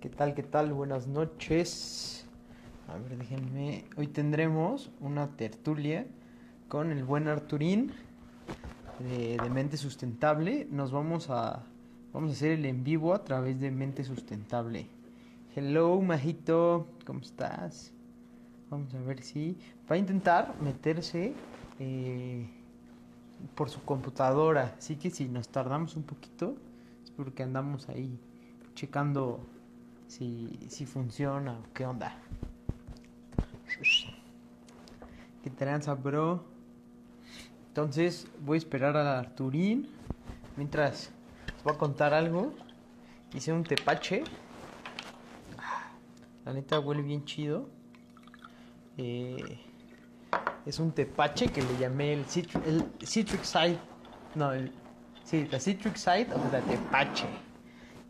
¿Qué tal? ¿Qué tal? Buenas noches. A ver, déjenme. Hoy tendremos una tertulia con el buen Arturín de, Mente Sustentable. Nos vamos a vamos a hacer el en vivo a través de Mente Sustentable. Hello, Majito, ¿cómo estás? Vamos a ver si va a intentar meterse eh, por su computadora. Así que si nos tardamos un poquito es porque andamos ahí checando si, si funciona o qué onda. ¿Qué tranza, bro? Entonces voy a esperar a Arturín. Mientras os voy a contar algo. Hice un tepache. La neta huele bien chido. Eh, es un tepache que le llamé el, citri el Citric Side. No, el, sí, la Citric Side of the Tepache.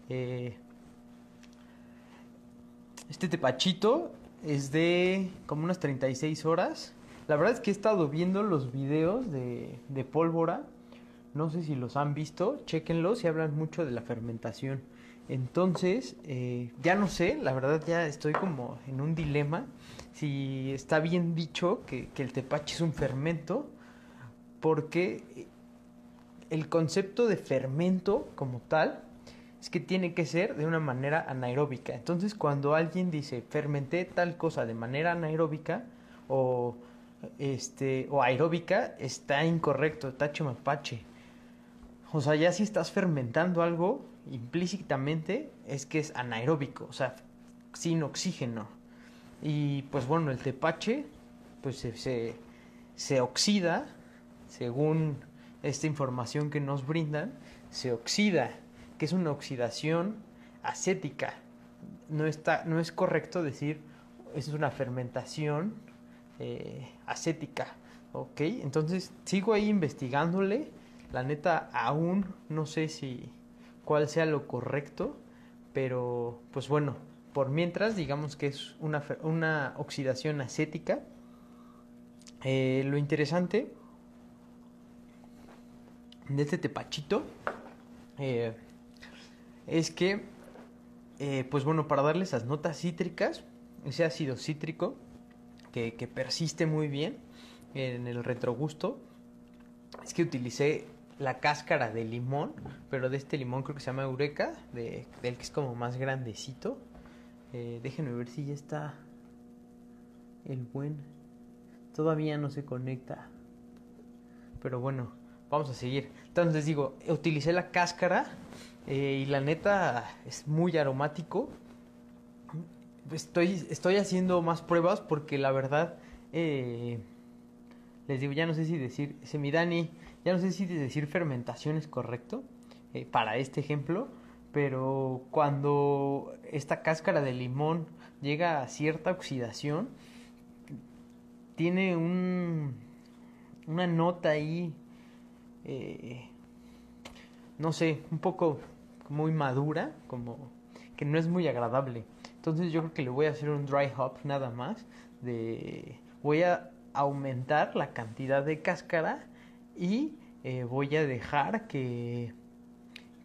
Eh, este tepachito es de como unas 36 horas. La verdad es que he estado viendo los videos de, de pólvora. No sé si los han visto. Chequenlos y hablan mucho de la fermentación. Entonces, eh, ya no sé, la verdad ya estoy como en un dilema. Si está bien dicho que, que el tepache es un fermento. Porque el concepto de fermento como tal es que tiene que ser de una manera anaeróbica. Entonces, cuando alguien dice fermenté tal cosa de manera anaeróbica o este o aeróbica, está incorrecto, tache mapache. O sea, ya si estás fermentando algo, implícitamente es que es anaeróbico, o sea, sin oxígeno. Y pues bueno, el tepache pues se, se, se oxida, según esta información que nos brindan, se oxida que es una oxidación acética. No, está, no es correcto decir es una fermentación eh, acética. ¿Ok? Entonces sigo ahí investigándole. La neta aún no sé si cuál sea lo correcto. Pero pues bueno, por mientras digamos que es una, una oxidación acética. Eh, lo interesante de este tepachito eh, es que, eh, pues bueno, para darle esas notas cítricas, ese ácido cítrico que, que, persiste muy bien en el retrogusto, es que utilicé la cáscara de limón, pero de este limón creo que se llama Eureka, de, del que es como más grandecito. Eh, déjenme ver si ya está el buen. Todavía no se conecta. Pero bueno, vamos a seguir. Entonces digo, utilicé la cáscara eh, y la neta es muy aromático. Estoy, estoy haciendo más pruebas porque la verdad, eh, les digo, ya no sé si decir, Semidani, ya no sé si decir fermentación es correcto eh, para este ejemplo, pero cuando esta cáscara de limón llega a cierta oxidación, tiene un, una nota ahí, no sé, un poco muy madura, como que no es muy agradable. Entonces yo creo que le voy a hacer un dry hop nada más. De voy a aumentar la cantidad de cáscara y eh, voy a dejar que,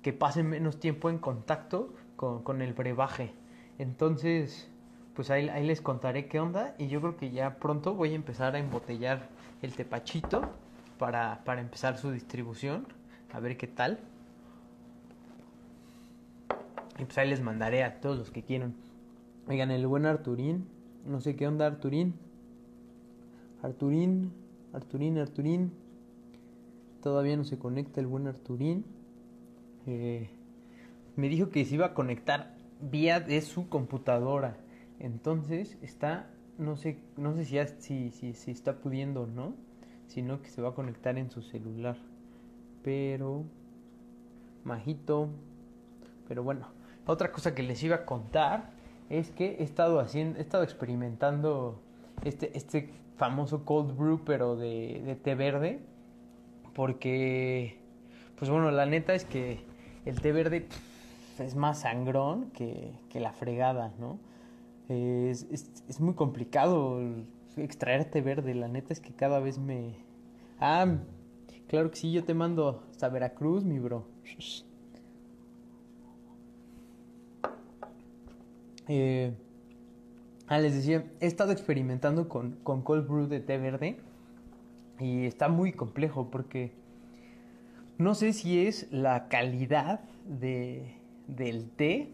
que pase menos tiempo en contacto con, con el brebaje. Entonces, pues ahí, ahí, les contaré qué onda y yo creo que ya pronto voy a empezar a embotellar el tepachito para, para empezar su distribución. A ver qué tal. Y pues ahí les mandaré a todos los que quieran. Oigan, el buen Arturín. No sé qué onda, Arturín. Arturín, Arturín, Arturín. Todavía no se conecta el buen Arturín. Eh, me dijo que se iba a conectar vía de su computadora. Entonces está, no sé, no sé si, si, si, si está pudiendo o no. Sino que se va a conectar en su celular. Pero, majito. Pero bueno, otra cosa que les iba a contar es que he estado haciendo, he estado experimentando este, este famoso cold brew, pero de, té verde. Porque, pues bueno, la neta es que el té verde es más sangrón que, que la fregada, ¿no? Es, es, es, muy complicado extraer té verde. La neta es que cada vez me. Ah, claro que sí, yo te mando hasta Veracruz, mi bro. Eh, ah, les decía, he estado experimentando con, con cold brew de té verde y está muy complejo porque no sé si es la calidad de, del té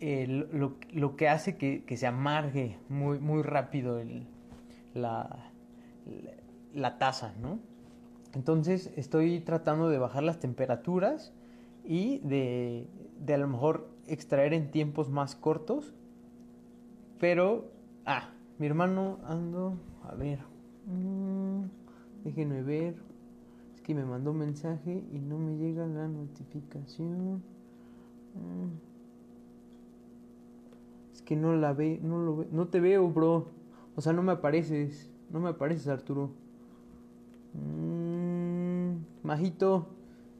lo, lo, que hace que, que, se amargue muy, muy rápido el, la, la taza, ¿no? Entonces estoy tratando de bajar las temperaturas y de, de a lo mejor extraer en tiempos más cortos. Pero, ah, mi hermano ando, a ver, mmm, déjenme ver, es que me mandó un mensaje y no me llega la notificación. Mm. Es que no la ve, no lo ve, no te veo, bro. O sea, no me apareces, no me apareces, Arturo. Mmm, majito.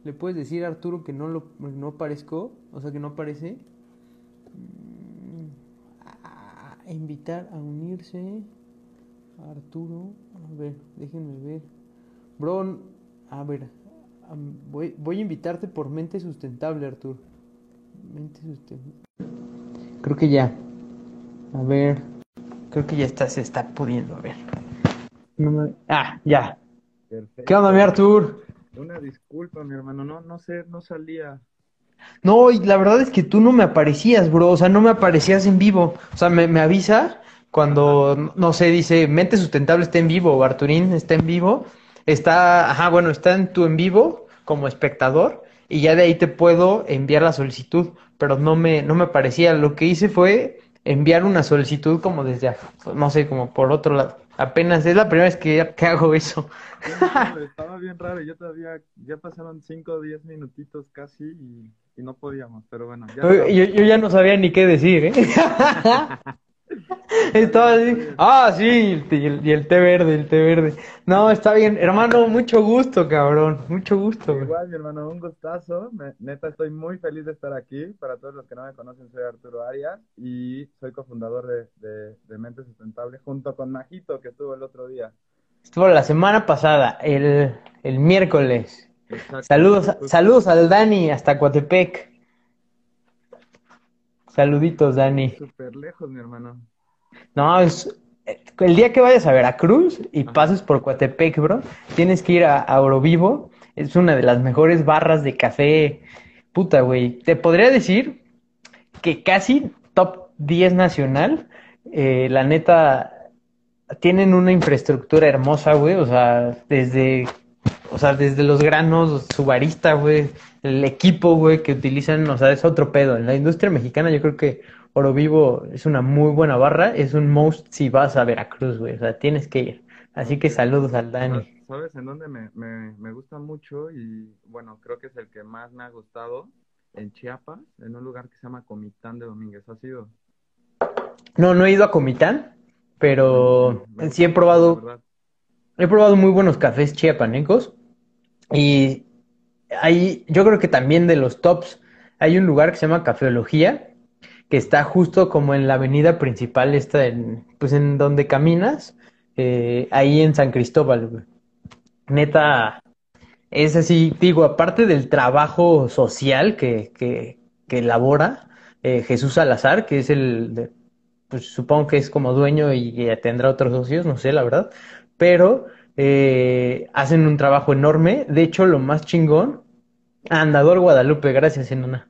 ¿Le puedes decir a Arturo que no lo no aparezco? O sea, que no aparece. Mm, invitar a unirse. A Arturo. A ver, déjenme ver. Bro, a ver. voy, voy a invitarte por mente sustentable, Arturo. Mente sustentable. Creo que ya. A ver. Creo que ya está, se está pudiendo. A ver. Ah, ya. ¿Qué onda, mi Artur? Una disculpa, mi hermano, no, no sé, no salía. No, y la verdad es que tú no me aparecías, bro, o sea, no me aparecías en vivo. O sea, me, me avisa cuando, no sé, dice, Mente Sustentable está en vivo, o Arturín está en vivo. Está, ajá, bueno, está en tu en vivo como espectador y ya de ahí te puedo enviar la solicitud, pero no me, no me aparecía. Lo que hice fue enviar una solicitud como desde, no sé, como por otro lado. Apenas es la primera vez que, que hago eso. estaba bien raro, yo todavía, ya pasaron 5 o 10 minutitos casi y, y, no podíamos, pero bueno. Ya yo, yo, ya no sabía ni qué decir, ¿eh? Estaba así, ah, sí, y el, y el, té verde, el té verde. No, está bien, hermano, mucho gusto, cabrón, mucho gusto. Igual, mi hermano, un gustazo. neta, estoy muy feliz de estar aquí. Para todos los que no me conocen, soy Arturo Arias y soy cofundador de, de, de Mente Sustentable junto con Majito, que estuvo el otro día. Estuvo la semana pasada, el, el miércoles. Saludos, saludos al Dani hasta Coatepec. Saluditos, Dani. Súper lejos, mi hermano. No, es, el día que vayas a Veracruz y pases por Coatepec, bro, tienes que ir a, a Orovivo. Es una de las mejores barras de café. Puta, güey. Te podría decir que casi top 10 nacional. Eh, la neta, tienen una infraestructura hermosa, güey, o sea, desde, o sea, desde los granos, su barista, güey, el equipo, güey, que utilizan, o sea, es otro pedo. En la industria mexicana yo creo que Oro Vivo es una muy buena barra, es un most si vas a Veracruz, güey, o sea, tienes que ir. Así que saludos al Dani. ¿Sabes en dónde me, me, me gusta mucho? Y bueno, creo que es el que más me ha gustado, en Chiapas, en un lugar que se llama Comitán de Domínguez. ¿Has ido? No, no he ido a Comitán, pero sí he probado, he probado muy buenos cafés chiapanecos y hay, yo creo que también de los tops, hay un lugar que se llama Cafeología, que está justo como en la avenida principal, está en, pues en donde caminas, eh, ahí en San Cristóbal, Neta, es así, digo, aparte del trabajo social que, que, que elabora eh, Jesús Salazar, que es el, pues supongo que es como dueño y, tendrá otros socios, no sé, la verdad, pero eh, hacen un trabajo enorme. De hecho, lo más chingón, Andador Guadalupe, gracias, Enona.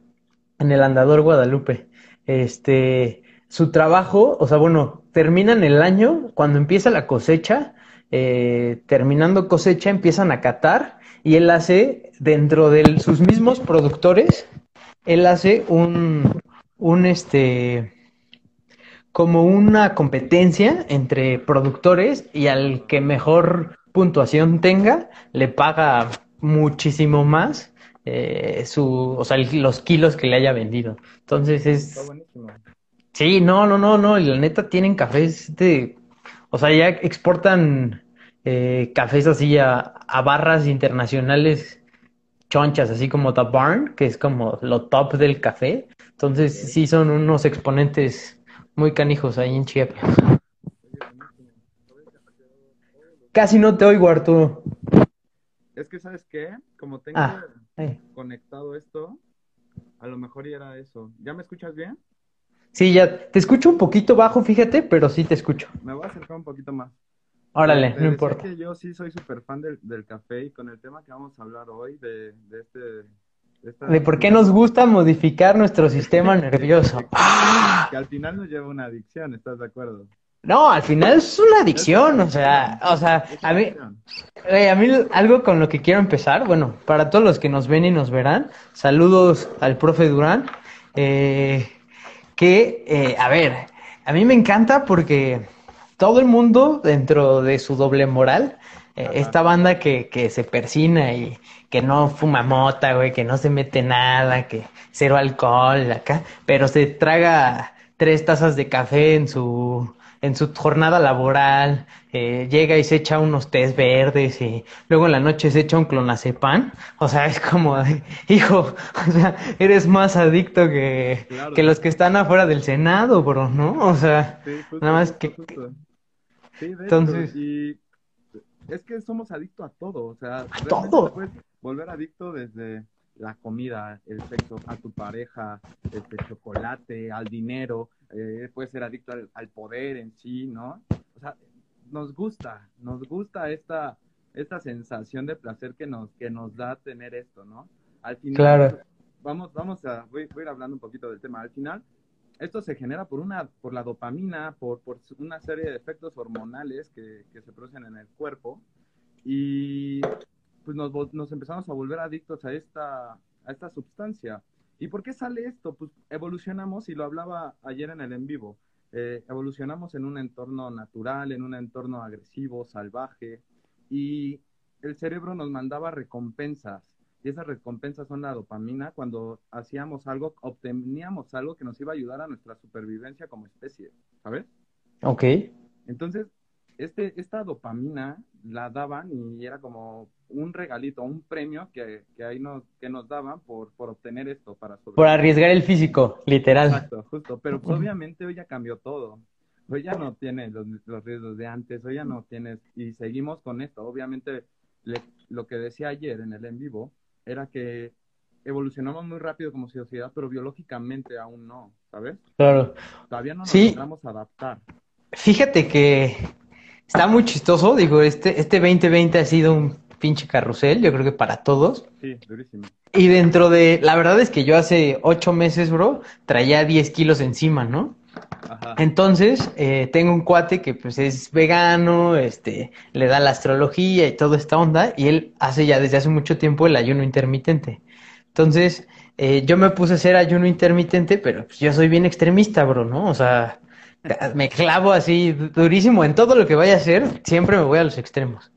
En el Andador Guadalupe. Este, su trabajo, o sea, bueno, terminan el año, cuando empieza la cosecha, eh, terminando cosecha, empiezan a catar y él hace, dentro de sus mismos productores, él hace un, un, este, como una competencia entre productores y al que mejor puntuación tenga, le paga muchísimo más eh, su, o sea, los kilos que le haya vendido. Entonces es... Sí, no, no, no, no, y la neta tienen cafés de... O sea, ya exportan eh, cafés así a, a, barras internacionales chonchas, así como The Barn, que es como lo top del café. Entonces sí son unos exponentes muy canijos ahí en Chiapas. Casi no te oigo, Arturo. Es que, ¿sabes qué? Como tengo ah, conectado esto, a lo mejor era eso. ¿Ya me escuchas bien? Sí, ya te escucho un poquito bajo, fíjate, pero sí te escucho. Me voy a acercar un poquito más. Órale, Te no importa. que yo sí soy súper fan del, del café y con el tema que vamos a hablar hoy de, de este... de esta- De por qué nos gusta modificar nuestro sistema nervioso. Que al final nos lleva a una adicción, ¿estás de acuerdo? No, al final es una adicción, o sea, o sea, a mí, a mí algo con lo que quiero empezar, bueno, para todos los que nos ven y nos verán, saludos al profe Durán, eh, que, eh, a ver, a mí me encanta porque todo el mundo dentro de su doble moral, eh, esta banda que, que se persina y que no fuma mota, güey, que no se mete nada, que cero alcohol acá, pero se traga tres tazas de café en su, en su jornada laboral, eh, llega y se echa unos tés verdes y luego en la noche se echa un clonazepam, o sea, es como, hijo, o sea, eres más adicto que, Claro. que los que están afuera del Senado, bro, ¿no? O sea, Sí, justo, nada más que- justo. Sí, de hecho, Entonces- y es que somos adictos a todo, o sea, realmente todo. puedes volver adicto desde la comida, el sexo, a tu pareja, este chocolate, al dinero, eh, puedes ser adicto al, al poder en sí, ¿no? O sea, nos gusta, nos gusta esta, esta sensación de placer que nos, que nos da tener esto, ¿no? Al final, Claro. vamos, vamos a, voy, voy a ir hablando un poquito del tema. Al final, esto se genera por una, por la dopamina, por, por una serie de efectos hormonales que, que se producen en el cuerpo y pues nos, nos empezamos a volver adictos a esta, a esta sustancia. ¿Y por qué sale esto? Pues evolucionamos, y lo hablaba ayer en el en vivo, eh, evolucionamos en un entorno natural, en un entorno agresivo, salvaje, y el cerebro nos mandaba recompensas. Y esas recompensas son la dopamina. Cuando hacíamos algo, obteníamos algo que nos iba a ayudar a nuestra supervivencia como especie, ¿sabes? Ok, Entonces, este, esta dopamina la daban y era como un regalito, un premio que, que ahí nos, que nos daban por, por obtener esto para por arriesgar el físico, literal. Exacto, justo. Pero pues, obviamente hoy ya cambió todo. Hoy ya no tiene los, los riesgos de antes, hoy ya no tienes, y seguimos con esto. Obviamente, le- lo que decía ayer en el en vivo era que evolucionamos muy rápido como sociedad, pero biológicamente aún no, ¿sabes? Claro. Todavía no nos Sí. logramos adaptar. Fíjate que está muy chistoso, digo, este, este 2020 ha sido un pinche carrusel, yo creo que para todos. Sí, durísimo. Y dentro de, la verdad es que yo hace ocho meses, bro, traía 10 kilos encima, ¿no? Ajá. Entonces, eh, tengo un cuate que pues es vegano, este, le da la astrología y toda esta onda, y él hace ya desde hace mucho tiempo el ayuno intermitente. Entonces, eh, yo me puse a hacer ayuno intermitente, pero pues, yo soy bien extremista, bro, ¿no? O sea, me clavo así durísimo en todo lo que vaya a hacer, siempre me voy a los extremos.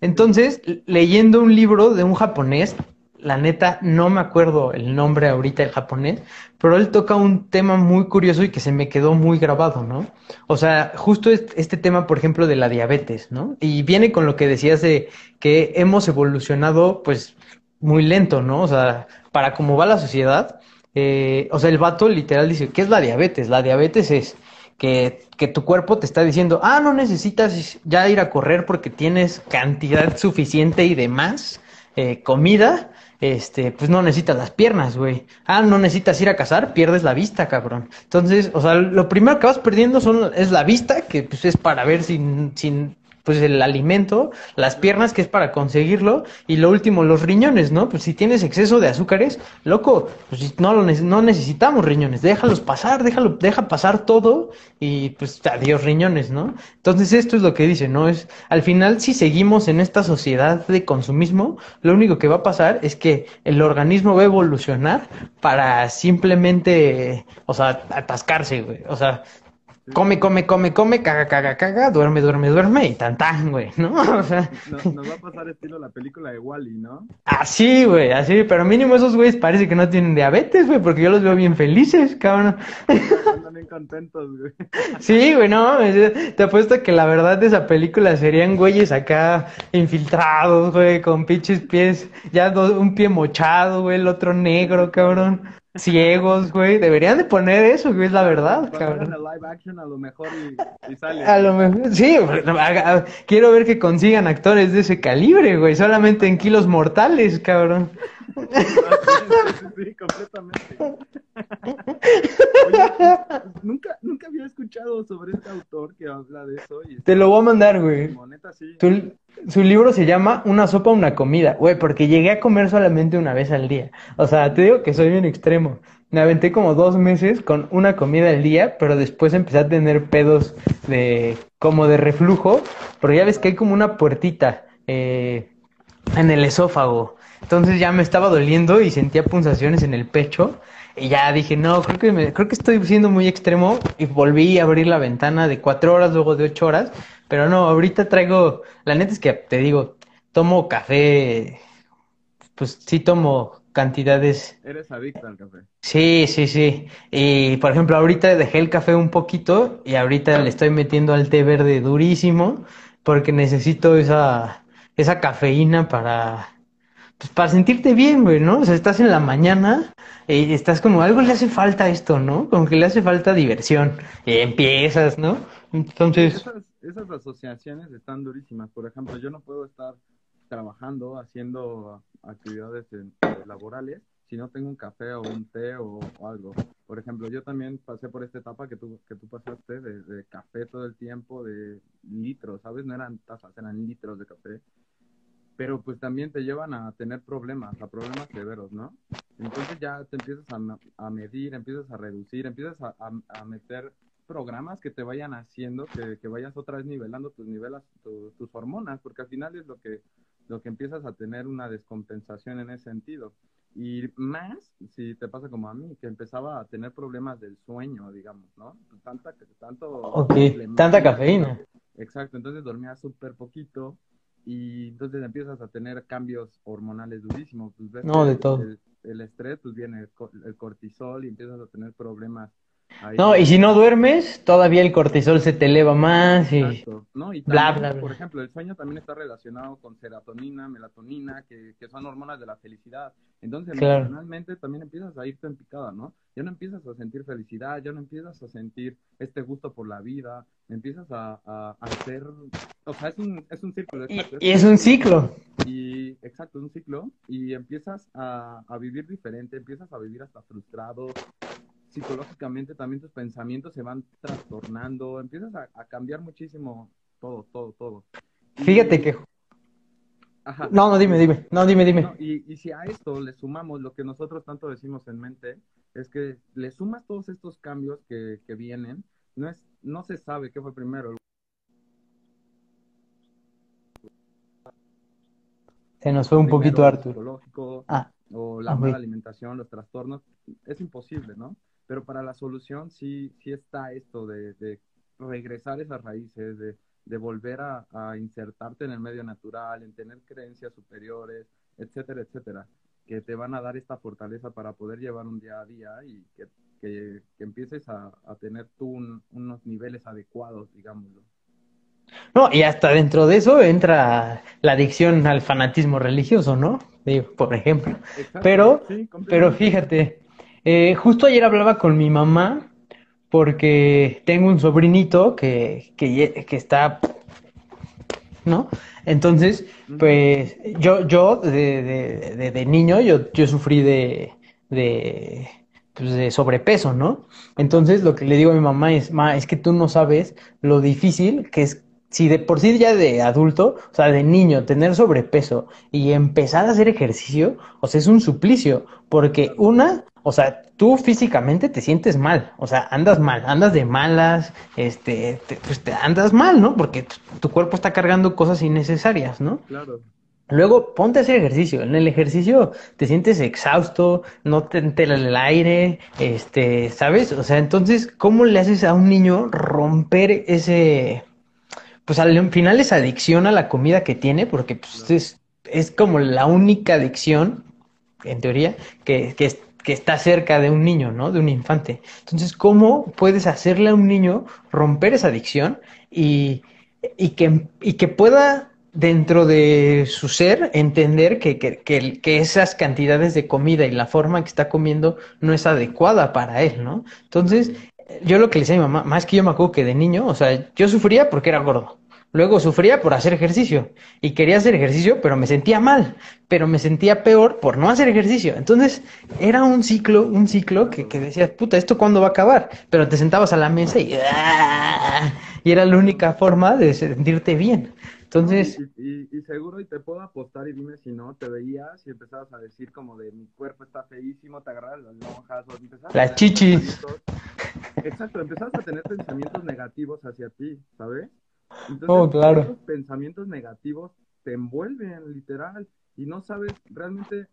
Entonces, leyendo un libro de un japonés, la neta, no me acuerdo el nombre ahorita del japonés, pero él toca un tema muy curioso y que se me quedó muy grabado, ¿no? O sea, justo est- este tema, por ejemplo, de la diabetes, ¿no? Y viene con lo que decías de que hemos evolucionado, pues, muy lento, ¿no? O sea, para cómo va la sociedad, eh, o sea, el vato literal dice, ¿qué es la diabetes? La diabetes es que, que tu cuerpo te está diciendo, ah, no necesitas ya ir a correr porque tienes cantidad suficiente y demás eh, comida, este, pues no necesitas las piernas, güey. Ah, no necesitas ir a cazar, pierdes la vista, cabrón. Entonces, o sea, lo primero que vas perdiendo son, es la vista, que pues es para ver sin, sin, pues el alimento, las piernas, que es para conseguirlo, y lo último, los riñones, ¿no? Pues si tienes exceso de azúcares, loco, pues no, lo no necesitamos riñones, déjalos pasar, déjalo, deja pasar todo, y pues adiós riñones, ¿no? Entonces esto es lo que dice, ¿no? Es, al final, si seguimos en esta sociedad de consumismo, lo único que va a pasar es que el organismo va a evolucionar para simplemente, o sea, atascarse, güey. O sea, come, come, come, come, caga, caga, caga, duerme, duerme, duerme y tan tan, güey, ¿no? O sea, Nos, nos va a pasar estilo la película de Wally, ¿no? así, güey, así, pero mínimo esos güeyes parece que no tienen diabetes, güey, porque yo los veo bien felices, cabrón. Andan bien contentos, güey. Sí, güey, no, te apuesto que la verdad de esa película serían güeyes acá infiltrados, güey, con pinches pies, ya do- un pie mochado, güey, el otro negro, cabrón. Ciegos, güey. Deberían de poner eso, güey, es la verdad, cabrón. live action a lo mejor y, y sale. A lo mejor, sí, quiero ver que consigan actores de ese calibre, güey, solamente en kilos mortales, cabrón. Ah, sí, completamente. Oye, pues, nunca, nunca había escuchado sobre este autor que habla de eso y Te lo voy a mandar, güey. como neta sí. Su libro se llama Una sopa, una comida, güey, porque llegué a comer solamente una vez al día. O sea, te digo que soy bien extremo. Me aventé como dos meses con una comida al día, pero después empecé a tener pedos de, como de reflujo, pero ya ves que hay como una puertita eh, en el esófago. Entonces ya me estaba doliendo y sentía punzaciones en el pecho. Y ya dije, no, creo que me, creo que estoy siendo muy extremo. Y volví a abrir la ventana de cuatro horas, luego de ocho horas. Pero no, ahorita traigo, la neta es que te digo, tomo café, pues sí tomo cantidades. Eres adicto al café. Sí, sí, sí. Y por ejemplo, ahorita dejé el café un poquito y ahorita le estoy metiendo al té verde durísimo porque necesito esa, esa cafeína para, pues para sentirte bien, güey, ¿no? O sea, estás en la mañana y estás como, algo le hace falta a esto, ¿no? Como que le hace falta diversión. Y empiezas, ¿no? Entonces, Esas, esas asociaciones están durísimas. Por ejemplo, yo no puedo estar trabajando, haciendo actividades eh, laborales si no tengo un café o un té o, o algo. Por ejemplo, yo también pasé por esta etapa que tú, que tú pasaste de, de café todo el tiempo, de litros, ¿sabes? No eran tazas, eran litros de café. Pero pues también te llevan a tener problemas, a problemas severos, ¿no? Entonces ya te empiezas a, a medir, empiezas a reducir, empiezas a, a- a meter programas que te vayan haciendo que, que vayas otra vez nivelando tus nivelas, tu- tus hormonas, porque al final es lo que, lo que empiezas a tener una descompensación en ese sentido. Y más si te pasa como a mí, que empezaba a tener problemas del sueño, digamos, ¿no? Tanta, tanto tanta cafeína. Exacto, entonces dormías súper poquito y entonces empiezas a tener cambios hormonales durísimos. Pues ves No, de todo. El, el estrés, pues viene el, el cortisol y empiezas a tener problemas ahí. No, y si no duermes, todavía el cortisol se te eleva más y... Exacto, ¿no? Y Bla, también, bla, bla. por ejemplo, el sueño también está relacionado con serotonina, melatonina, que, que son hormonas de la felicidad. Entonces, Claro. emocionalmente también empiezas a irte en picada, ¿no? Ya no empiezas a sentir felicidad, ya no empiezas a sentir este gusto por la vida, empiezas a, a, a hacer, o sea, es un, es un círculo. Y, exacto, y es un ciclo. y exacto, un ciclo, y empiezas a, a vivir diferente, empiezas a vivir hasta frustrado, psicológicamente también tus pensamientos se van trastornando, empiezas a, a cambiar muchísimo todo, todo, todo. Fíjate que... Ajá. No, no, dime, dime. No, dime, dime. No, y, y si a esto le sumamos lo que nosotros tanto decimos en mente, es que le sumas todos estos cambios que, que vienen, no es, no se sabe qué fue primero, Se nos fue un primero poquito Arthur. Ah, o la mala alimentación, los trastornos, es imposible, ¿no? Pero para la solución sí, sí está esto de, de regresar esas raíces, de, de volver a, a insertarte en el medio natural, en tener creencias superiores, etcétera, etcétera, que te van a dar esta fortaleza para poder llevar un día a día y que, que, que empieces a, a tener tú un- unos niveles adecuados, digámoslo. No, y hasta dentro de eso entra la adicción al fanatismo religioso, ¿no? Digo, por ejemplo. Exacto, Pero, sí, pero fíjate, eh, justo ayer hablaba con mi mamá porque tengo un sobrinito que, que, está, ¿no? Entonces, pues yo, yo de, de, de- de niño, yo, yo sufrí de, de, pues, de sobrepeso, ¿no? Entonces lo que le digo a mi mamá es, ma, es que tú no sabes lo difícil que es, si de por sí ya de adulto, o sea, de niño, tener sobrepeso y empezar a hacer ejercicio, o sea, es un suplicio, porque una, o sea, tú físicamente te sientes mal, o sea, andas mal, andas de malas, este, te- pues te andas mal, ¿no? Porque tu, cuerpo está cargando cosas innecesarias, ¿no? Claro. Luego ponte a hacer ejercicio. En el ejercicio te sientes exhausto, no te entera el aire, este, ¿sabes? O sea, entonces, ¿cómo le haces a un niño romper ese, pues al final esa adicción a la comida que tiene? Porque pues, es, es como la única adicción, en teoría, que, que, es- que está cerca de un niño, ¿no? De un infante. Entonces, ¿cómo puedes hacerle a un niño romper esa adicción y, y que, y que pueda dentro de su ser entender que, que, que, esas cantidades de comida y la forma que está comiendo no es adecuada para él, ¿no? Entonces, yo lo que le decía a mi mamá, más que yo me acuerdo que de niño, o sea, yo sufría porque era gordo. Luego sufría por hacer ejercicio y quería hacer ejercicio, pero me sentía mal, pero me sentía peor por no hacer ejercicio. Entonces era un ciclo, un ciclo que, que decías, puta, ¿esto cuándo va a acabar? Pero te sentabas a la mesa y, ¡ah! y era la única forma de sentirte bien. Entonces... Y, y, y, seguro, y te puedo apostar, y dime si no, te veías y empezabas a decir como de mi cuerpo está feísimo, te agarras las lonjas, o empezabas Las chichis. Exacto, empezabas a tener pensamientos negativos hacia ti, ¿sabes? Entonces, oh, claro. esos pensamientos negativos te envuelven, literal, y no sabes realmente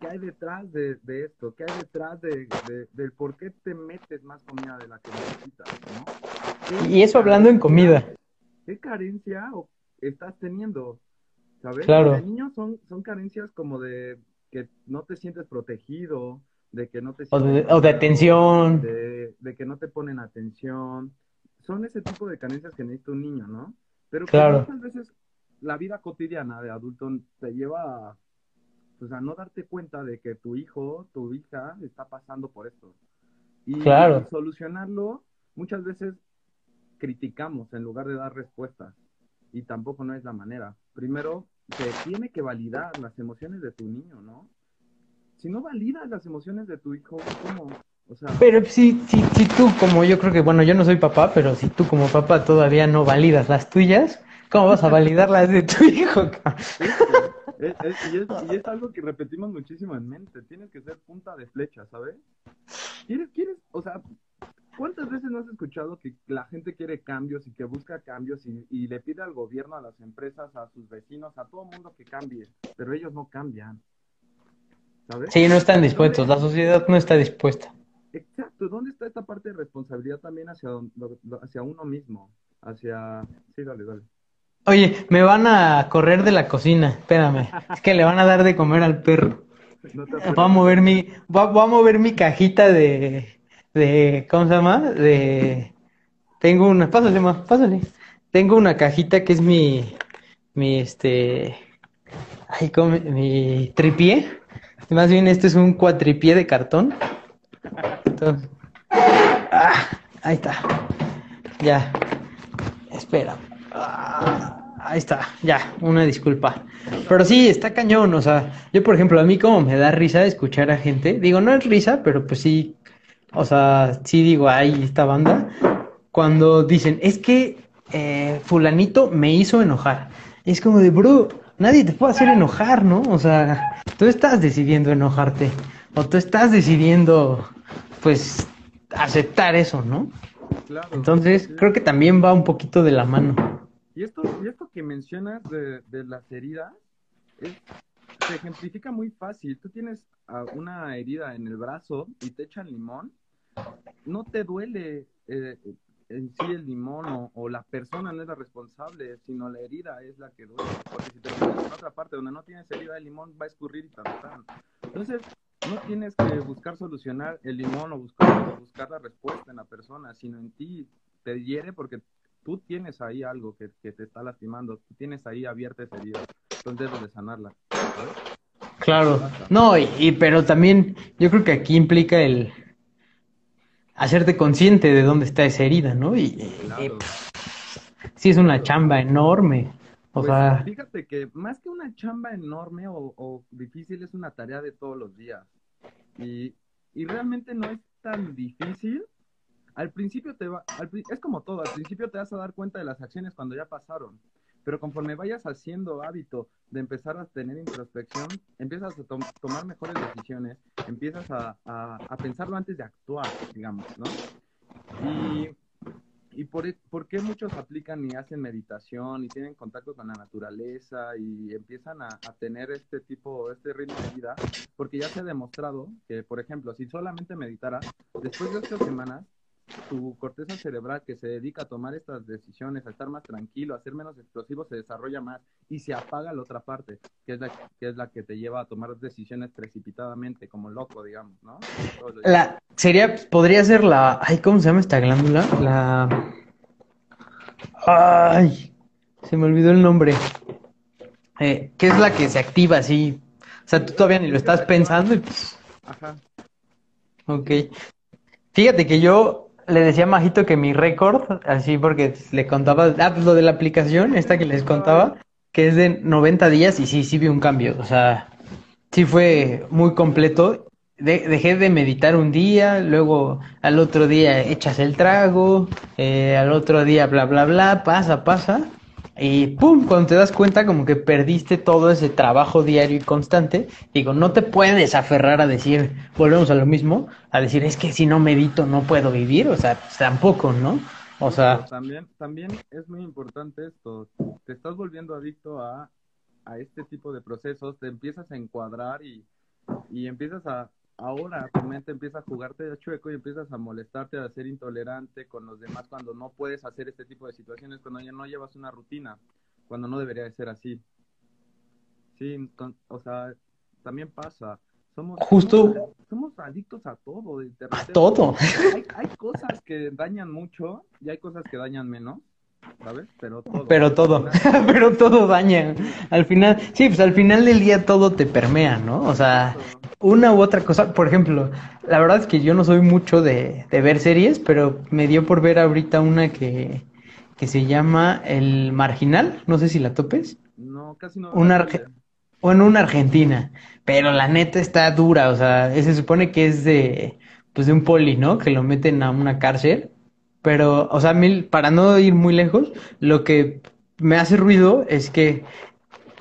qué hay detrás de, de esto, qué hay detrás de, de, del por qué te metes más comida de la que necesitas, ¿no? Y eso hablando en comida. ¿Qué carencia estás teniendo? ¿Sabes? Claro. De niños son, son carencias como de que no te sientes protegido, de que no te o de, o de atención, de, de, que no te ponen atención. Son ese tipo de carencias que necesita un niño, ¿no? Pero claro. muchas veces la vida cotidiana de adulto te lleva a, pues, a no darte cuenta de que tu hijo, tu hija está pasando por esto. Y, claro. solucionarlo, muchas veces criticamos en lugar de dar respuestas. Y tampoco no es la manera. Primero, se tiene que validar las emociones de tu niño, ¿no? Si no validas las emociones de tu hijo, ¿cómo? O sea, pero si, si, si tú, como yo creo que, bueno, yo no soy papá, pero si tú como papá todavía no validas las tuyas, ¿cómo vas a validar las de tu hijo? es, es, y, es, y, es, algo que repetimos muchísimo en mente. Tienes que ser punta de flecha, ¿sabes? ¿Quieres, quieres, o sea, ¿cuántas veces no has escuchado que la gente quiere cambios y que busca cambios y, y le pide al gobierno, a las empresas, a sus vecinos, a todo el mundo que cambie? Pero ellos no cambian. ¿sabes? Sí, no están dispuestos, la sociedad no está dispuesta. Exacto, ¿dónde está esta parte de responsabilidad también hacia, hacia uno mismo? Hacia... Sí, dale, dale. Oye, me van a correr de la cocina, espérame. Es que le van a dar de comer al perro. No Voy a mover mi, voy a, voy a mover mi cajita de, de, ¿cómo se llama? De, tengo una, pásale, ma, pásale. Tengo una cajita que es mi, mi, este, ay, ¿cómo? mi tripié. Más bien este es un cuatripié de cartón. Entonces, ah, ahí está. Ya. Espera. Ah, ahí está. Ya, una disculpa. Pero sí, está cañón. O sea, yo, por ejemplo, a mí como me da risa escuchar a gente. Digo, no es risa, pero pues sí. O sea, sí digo, ay, esta banda. Cuando dicen, es que eh, fulanito me hizo enojar. Es como de, bro, nadie te puede hacer enojar, ¿no? O sea, tú estás decidiendo enojarte. O tú estás decidiendo, pues, aceptar eso, ¿no? Claro. Entonces, creo que también va un poquito de la mano. Y esto, y esto que mencionas de, de las heridas, es, se ejemplifica muy fácil. Tú tienes una herida en el brazo y te echan limón, no te duele eh, en sí el limón o, o, la persona no es la responsable, sino la herida es la que duele. Porque si te pones en otra parte donde no tienes herida, el limón va a escurrir y tan. Entonces, no tienes que buscar solucionar el limón o buscar, buscar la respuesta en la persona, sino en ti. Te hiere porque tú tienes ahí algo que, que, te está lastimando, tú tienes ahí abierta esa herida, entonces debes de sanarla. ¿sabes? Claro, no, y, y, pero también yo creo que aquí implica el hacerte consciente de dónde está esa herida, ¿no? Y, claro. y sí es una chamba enorme. O pues, sea, fíjate que más que una chamba enorme o, o, difícil es una tarea de todos los días. Y, y realmente no es tan difícil. Al principio te va, al, es como todo, al principio te vas a dar cuenta de las acciones cuando ya pasaron. Pero conforme vayas haciendo hábito de empezar a tener introspección, empiezas a to tomar mejores decisiones, empiezas a, a, a, pensarlo antes de actuar, digamos, ¿no? Y, y por, e, por, qué muchos aplican y hacen meditación y tienen contacto con la naturaleza y empiezan a, a tener este tipo, este ritmo de vida, porque ya se ha demostrado que, por ejemplo, si solamente meditaras, después de ocho semanas, tu corteza cerebral que se dedica a tomar estas decisiones, a estar más tranquilo, a ser menos explosivo, se desarrolla más y se apaga la otra parte, que es la que, es la que te lleva a tomar decisiones precipitadamente, como loco, digamos, ¿no? La, sería, podría ser la, ay, ¿cómo se llama esta glándula? La, ay, se me olvidó el nombre. eh, ¿qué es la que se activa así? O sea, tú todavía ni lo estás pensando y... Ajá. Ok. Fíjate que yo le decía Majito que mi récord, así porque le contaba, ah, pues lo de la aplicación, esta que les contaba, que es de 90 días y sí, sí vi un cambio. O sea, sí fue muy completo. De- dejé de meditar un día, luego al otro día echas el trago, eh, al otro día bla, bla, bla, pasa, pasa. Y pum, cuando te das cuenta como que perdiste todo ese trabajo diario y constante, digo, no te puedes aferrar a decir, volvemos a lo mismo, a decir, es que si no medito no puedo vivir, o sea, pues tampoco, ¿no? O sea, también, también es muy importante esto. Te estás volviendo adicto a, a este tipo de procesos, te empiezas a encuadrar y, y empiezas a, ahora tu mente empieza a jugarte de chueco y empiezas a molestarte, a ser intolerante con los demás cuando no puedes hacer este tipo de situaciones, cuando ya no llevas una rutina, cuando no debería de ser así. Sí, con- o sea, también pasa. Somos, Justo- somos, somos adictos a todo. a todo. hay, hay cosas que dañan mucho y hay cosas que dañan menos, ¿sabes? Pero todo. Pero todo, pero todo daña. Al final, sí, pues al final del día todo te permea, ¿no? O sea, una u otra cosa, por ejemplo, la verdad es que yo no soy mucho de, de ver series, pero me dio por ver ahorita una que, que se llama El Marginal, no sé si la topes, No, casi no. Una arge- o en una Argentina, pero la neta está dura, o sea, se supone que es de, pues de un poli, ¿no? Que lo meten a una cárcel, pero, o sea, mil, para no ir muy lejos, lo que me hace ruido es que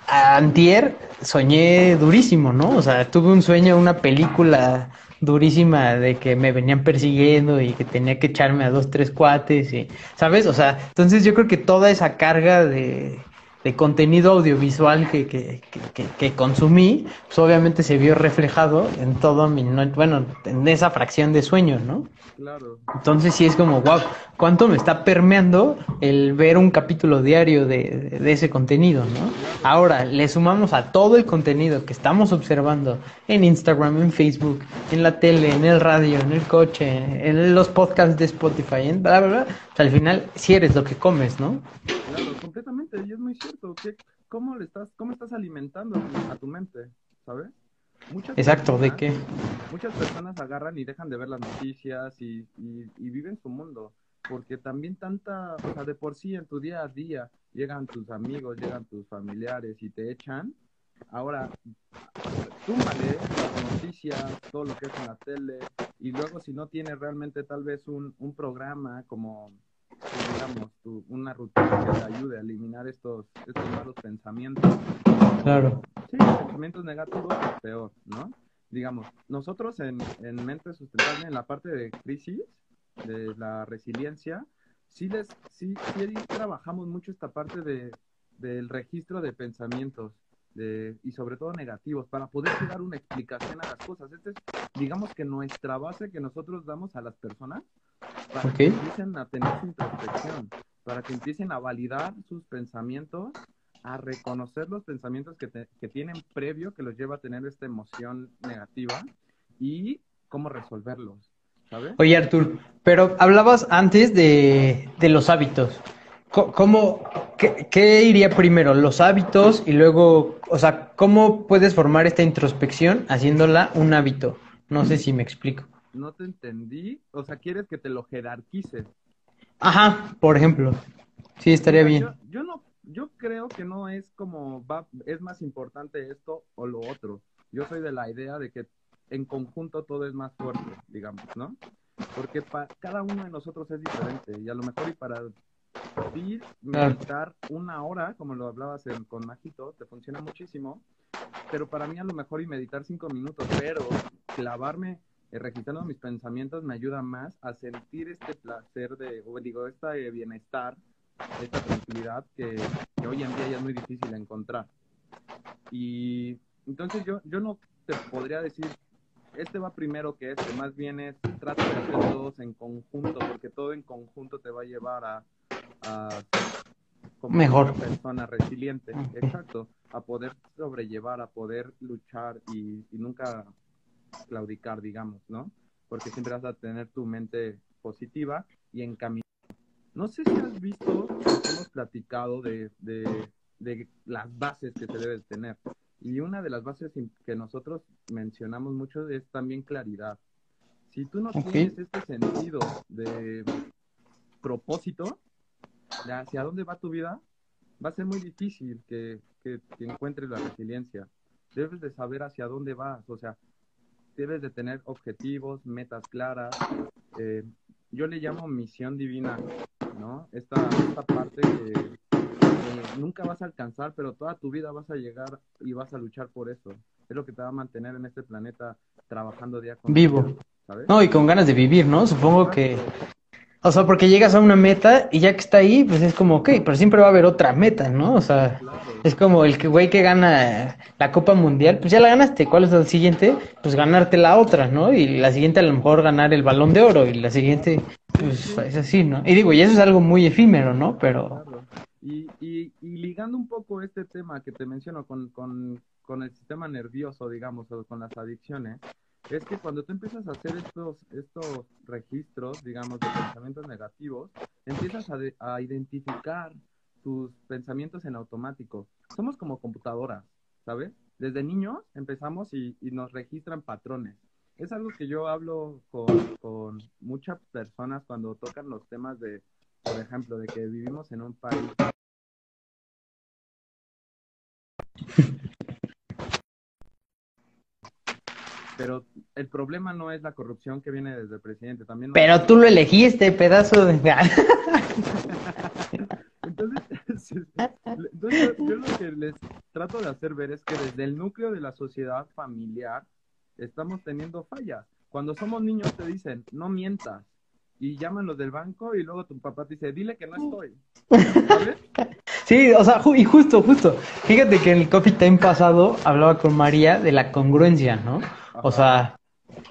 antier soñé durísimo, ¿no? O sea, tuve un sueño, una película durísima de que me venían persiguiendo y que tenía que echarme a dos, tres cuates y, ¿sabes? O sea, entonces yo creo que toda esa carga de, de contenido audiovisual que, que, que, que- consumí, pues obviamente se vio reflejado en todo mi, no- bueno, en esa fracción de sueño, ¿no? Claro. Entonces sí es como, wow, ¿cuánto me está permeando el ver un capítulo diario de, de- de ese contenido, ¿no? Ahora, le sumamos a todo el contenido que estamos observando en Instagram, en Facebook, en la tele, en el radio, en el coche, en los podcasts de Spotify, en bla, bla, bla. O sea, al final, sí eres lo que comes, ¿no? Claro, completamente, y es muy cierto. ¿Qué, cómo, le estás, ¿Cómo estás alimentando a tu mente? ¿Sabes? Muchas Exacto, ¿de personas- qué? Muchas personas agarran y dejan de ver las noticias y, y, y viven su mundo. Porque también tanta, o sea, de por sí en tu día a día llegan tus amigos, llegan tus familiares y te echan. Ahora, súmale las noticias, todo lo que es en la tele, y luego si no tienes realmente tal vez un, un programa como, digamos, tu- una rutina que te ayude a eliminar estos, estos malos pensamientos, Claro. Sí, pensamientos negativos es peor, ¿no? Digamos, nosotros en, en Mente Sustentable, en la parte de crisis, de la resiliencia, sí, les, sí, sí trabajamos mucho esta parte de, del registro de pensamientos de, y sobre todo negativos para poder dar una explicación a las cosas. Esta es, digamos que nuestra base que nosotros damos a las personas para que empiecen a tener su introspección, para que empiecen a validar sus pensamientos a reconocer los pensamientos que, te- que tienen previo que los lleva a tener esta emoción negativa y cómo resolverlos, ¿sabes? Oye, Artur, pero hablabas antes de, de los hábitos. ¿Cómo, qué, qué iría primero? ¿Los hábitos y luego, o sea, cómo puedes formar esta introspección haciéndola un hábito? No sé si me explico. No te entendí, o sea, quieres que te lo jerarquices. Ajá, por ejemplo. Sí, estaría Mira, bien. Yo, yo no, yo creo que no es como va, es más importante esto o lo otro. Yo soy de la idea de que en conjunto todo es más fuerte, digamos, ¿no? Porque pa- cada uno de nosotros es diferente y a lo mejor y para ti Claro. meditar una hora, como lo hablabas en- con Majito, te funciona muchísimo, pero para mí a lo mejor y meditar cinco minutos, pero clavarme eh, registrando mis pensamientos me ayuda más a sentir este placer de, o digo, este bienestar, esta tranquilidad que, que hoy en día ya es muy difícil encontrar. Y entonces yo, yo no te podría decir, este va primero que este, más bien es, trata de hacer todos en conjunto, porque todo en conjunto te va a llevar a, a como Mejor. una persona resiliente, Ujú. exacto, a poder sobrellevar, a poder luchar y, y nunca claudicar, digamos, ¿no? Porque siempre vas a tener tu mente positiva y encaminada. No sé si has visto, hemos platicado de, de de las bases que se debe tener. Y una de las bases que nosotros mencionamos mucho es también claridad. Si tú no tienes este sentido de propósito, de hacia dónde va tu vida, va a ser muy difícil que, que, encuentres la resiliencia. Debes de saber hacia dónde vas, o sea, debes de tener objetivos, metas claras. Eh, yo le llamo misión divina, ¿no? Esta, esta parte que, nunca vas a alcanzar, pero toda tu vida vas a llegar y vas a luchar por eso. Es lo que te va a mantener en este planeta trabajando día con día. Vivo. No, y con ganas de vivir, ¿no? Supongo que o sea, porque llegas a una meta y ya que está ahí, pues es como, ok, pero siempre va a haber otra meta, ¿no? O sea, es como el que güey que gana la Copa Mundial, pues ya la ganaste. ¿Cuál es el siguiente? Pues ganarte la otra, ¿no? Y la siguiente a lo mejor ganar el balón de oro y la siguiente, pues es así, ¿no? Y digo, y eso es algo muy efímero, ¿no? Pero... Y, y, y ligando un poco este tema que te menciono con, con, con el sistema nervioso, digamos, o con las adicciones, es que cuando tú empiezas a hacer estos, estos registros, digamos, de pensamientos negativos, empiezas a, a identificar tus pensamientos en automático. Somos como computadoras, ¿sabes? Desde niños empezamos y, y, nos registran patrones. Es algo que yo hablo con, con muchas personas cuando tocan los temas de, por ejemplo, de que vivimos en un país Pero el problema no es la corrupción que viene desde el presidente, también. Pero tú lo elegiste, pedazo de. entonces, entonces, yo lo que les trato de hacer ver es que desde el núcleo de la sociedad familiar estamos teniendo fallas. Cuando somos niños te dicen, no mientas, y llaman los del banco y luego tu papá te dice, dile que no estoy. ¿Sabes? Sí, o sea, y justo, justo. Fíjate que en el Coffee Time pasado hablaba con María de la congruencia, ¿no? O sea,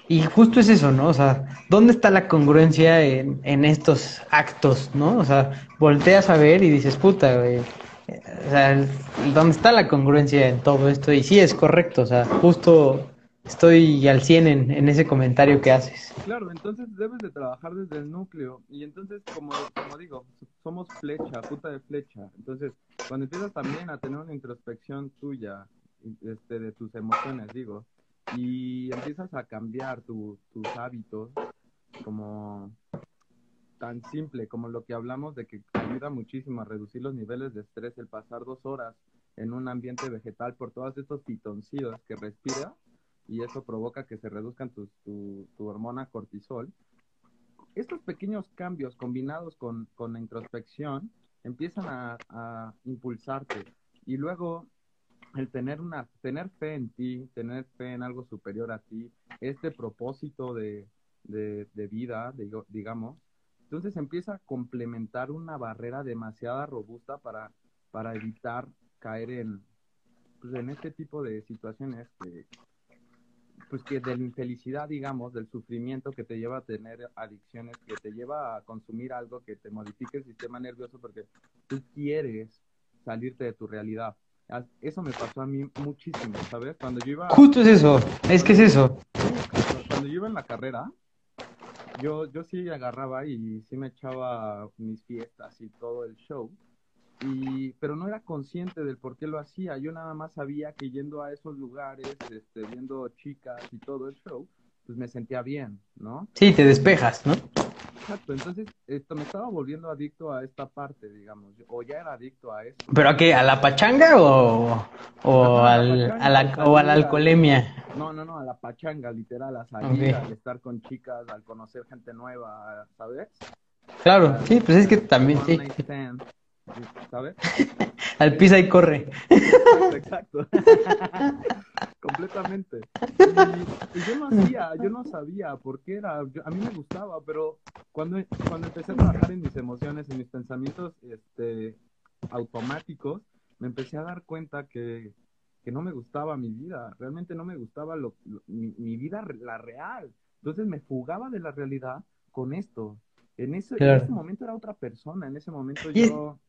y justo es eso, ¿no? O sea, ¿dónde está la congruencia en, en estos actos, ¿no? O sea, volteas a ver y dices, puta, güey. O sea, ¿dónde está la congruencia en todo esto? Y sí, es correcto, o sea, justo estoy al 100 en, en ese comentario que haces. Claro, entonces debes de trabajar desde el núcleo. Y entonces, como, como digo, somos flecha, puta de flecha. Entonces, cuando empiezas también a tener una introspección tuya, este, de tus emociones, digo, y empiezas a cambiar tus hábitos como tan simple como lo que hablamos de que ayuda muchísimo a reducir los niveles de estrés el pasar dos horas en un ambiente vegetal por todos estos pitoncidos que respira y eso provoca que se reduzcan tu, tu, hormona cortisol. Estos pequeños cambios combinados con, con la introspección empiezan a, a impulsarte y luego el tener una, tener fe en ti, tener fe en algo superior a ti, este propósito de, de, vida, digamos, entonces empieza a complementar una barrera demasiado robusta para, para evitar caer en, pues, en este tipo de situaciones que, pues que de la infelicidad, digamos, del sufrimiento que te lleva a tener adicciones, que te lleva a consumir algo que te modifique el sistema nervioso porque tú quieres salirte de tu realidad. Eso me pasó a mí muchísimo, ¿sabes? Cuando yo iba... Justo es eso, es que es eso. Cuando yo iba en la carrera, yo, yo sí agarraba y sí me echaba mis fiestas y todo el show, y, pero no era consciente del por qué lo hacía. Yo nada más sabía que yendo a esos lugares, este, viendo chicas y todo el show, pues me sentía bien, ¿no? Sí, te despejas, ¿no? Exacto, entonces esto me estaba volviendo adicto a esta parte, digamos, o ya era adicto a eso. ¿Pero a qué? ¿A la pachanga o, o, al, a, la, o a la alcoholemia? No, no, no, a la pachanga, literal, a salir, al estar con chicas, al conocer gente nueva, ¿sabes? Claro, sí, pues es que también, sí. ¿sabes? Al pisa y corre. Exacto. Completamente. Y, yo no hacía, yo no sabía por qué era, a mí me gustaba, pero cuando, cuando empecé a trabajar en mis emociones, en mis pensamientos este, automáticos, me empecé a dar cuenta que, que no me gustaba mi vida, realmente no me gustaba lo, mi, vida, la real. Entonces me fugaba de la realidad con esto. En ese, en ese momento era otra persona, en ese momento yo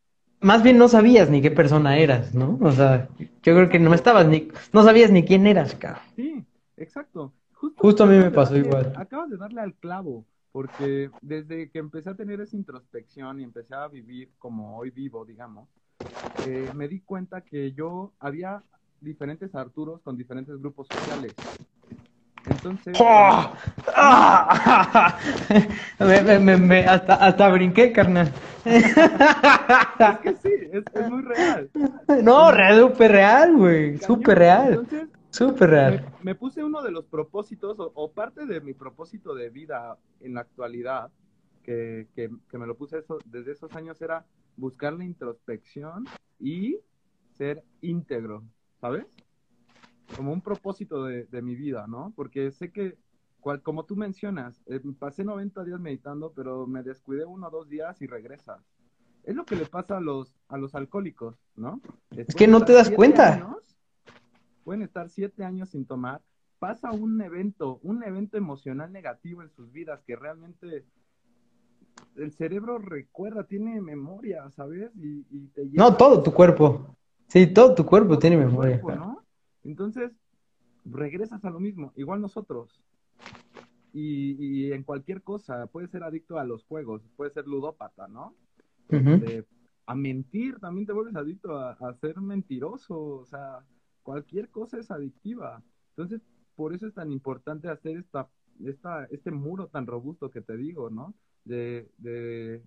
más bien no sabías ni qué persona eras, ¿no? O sea, yo creo que no estabas ni, no sabías ni quién eras, cabrón. Sí, exacto. Justo, a mí me pasó igual. Acabas de darle al clavo, porque desde que empecé a tener esa introspección y empecé a vivir como hoy vivo, digamos, eh, me di cuenta que yo había diferentes Arturos con diferentes grupos sociales. Entonces, ¡Oh! ¡Ah! me, me, me, me- hasta, hasta brinqué, carnal. es que sí, es, es muy real. No, real, súper real, güey. Súper real. Entonces, Súper real. me puse uno de los propósitos, o, o parte de mi propósito de vida en la actualidad, que, que, que me lo puse eso, desde esos años, era buscar la introspección y ser íntegro, ¿sabes? Como un propósito de, de mi vida, ¿no? Porque sé que, cual- como tú mencionas, eh, pasé 90 días meditando, pero me descuidé uno o dos días y regresas. Es lo que le pasa a los, a los alcohólicos, ¿no? Es que no te das cuenta. pueden estar siete años sin tomar, pasa un evento, un evento emocional negativo en sus vidas que realmente el cerebro recuerda, tiene memoria, ¿sabes? Y, y te No, todo tu cuerpo. Sí, todo tu cuerpo todo tiene tu memoria. cuerpo, ¿no? Entonces, regresas a lo mismo, igual nosotros. Y, y en cualquier cosa, puedes ser adicto a los juegos, puedes ser ludópata, ¿no? Este, a mentir, también te vuelves adicto a, a ser mentiroso, o sea, cualquier cosa es adictiva. Entonces, por eso es tan importante hacer esta, esta, este muro tan robusto que te digo, ¿no? De, de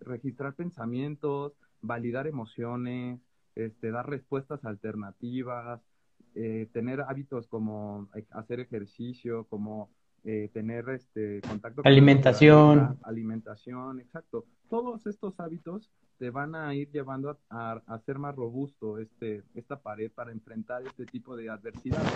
registrar pensamientos, validar emociones, este, dar respuestas alternativas, eh, tener hábitos como eh, hacer ejercicio, como eh, tener este contacto con la Alimentación. alimentación, exacto. Todos estos hábitos te van a ir llevando a, a, ser más robusto este, esta pared para enfrentar este tipo de adversidades.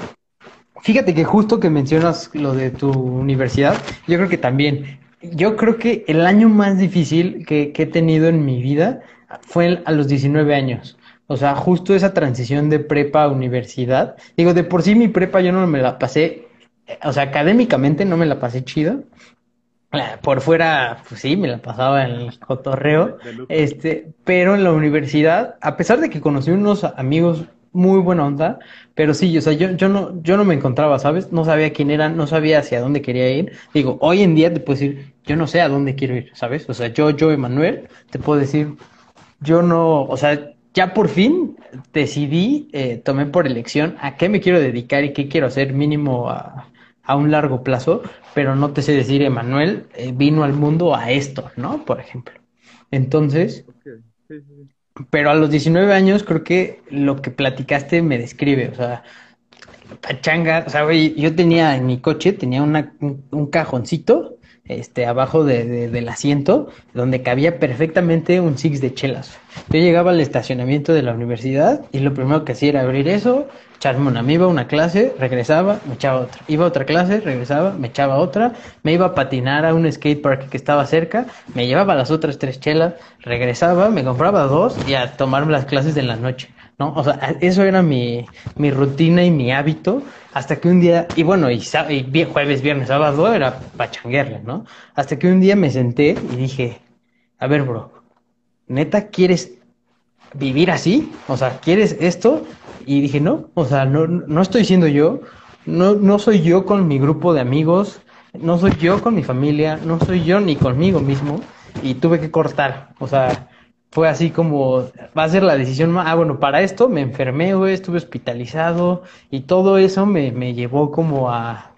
Fíjate que justo que mencionas lo de tu universidad, yo creo que también, yo creo que el año más difícil que, que he tenido en mi vida fue a los 19 años. O sea, justo esa transición de prepa a universidad. Digo, de por sí mi prepa yo no me la pasé, eh, o sea, académicamente no me la pasé chido. Eh, Por fuera, pues sí, me la pasaba en el cotorreo. De- de lujo. Este, pero en la universidad, a pesar de que conocí unos amigos muy buena onda, pero sí, o sea, yo, yo no, yo no me encontraba, ¿sabes? No sabía quién eran, no sabía hacia dónde quería ir. Digo, hoy en día te puedo decir, yo no sé a dónde quiero ir, ¿sabes? O sea, yo, yo, Emanuel, te puedo decir, yo no, o sea, ya por fin decidí, eh, tomé por elección a qué me quiero dedicar y qué quiero hacer mínimo a, a un largo plazo, pero no te sé decir, Emanuel, eh, vino al mundo a esto, ¿no? Por ejemplo. Entonces, Ok, sí, sí, sí. pero a los 19 años creo que lo que platicaste me describe, o sea, pachanga, o sea, güey, yo tenía en mi coche, tenía una, un, un cajoncito, este, abajo de, de- del asiento, donde cabía perfectamente un six de chelas. Yo llegaba al estacionamiento de la universidad y lo primero que hacía era abrir eso, echarme una, me iba a una clase, regresaba, me echaba otra, iba a otra clase, regresaba, me echaba otra, me iba a patinar a un skate park que estaba cerca, me llevaba las otras tres chelas, regresaba, me compraba dos y a tomarme las clases de la noche, ¿no? O sea, eso era mi, mi rutina y mi hábito, hasta que un día, y bueno, y, y jueves, viernes, sábado era pachanguerle, ¿no? Hasta que un día me senté y dije, a ver, bro, ¿neta quieres vivir así? O sea, ¿quieres esto? Y dije, no, o sea, no, no estoy siendo yo, no, no soy yo con mi grupo de amigos, no soy yo con mi familia, no soy yo ni conmigo mismo, y tuve que cortar, o sea, fue así como, va a ser la decisión más, ah, bueno, para esto me enfermé, güey, estuve hospitalizado, y todo eso me, me llevó como a,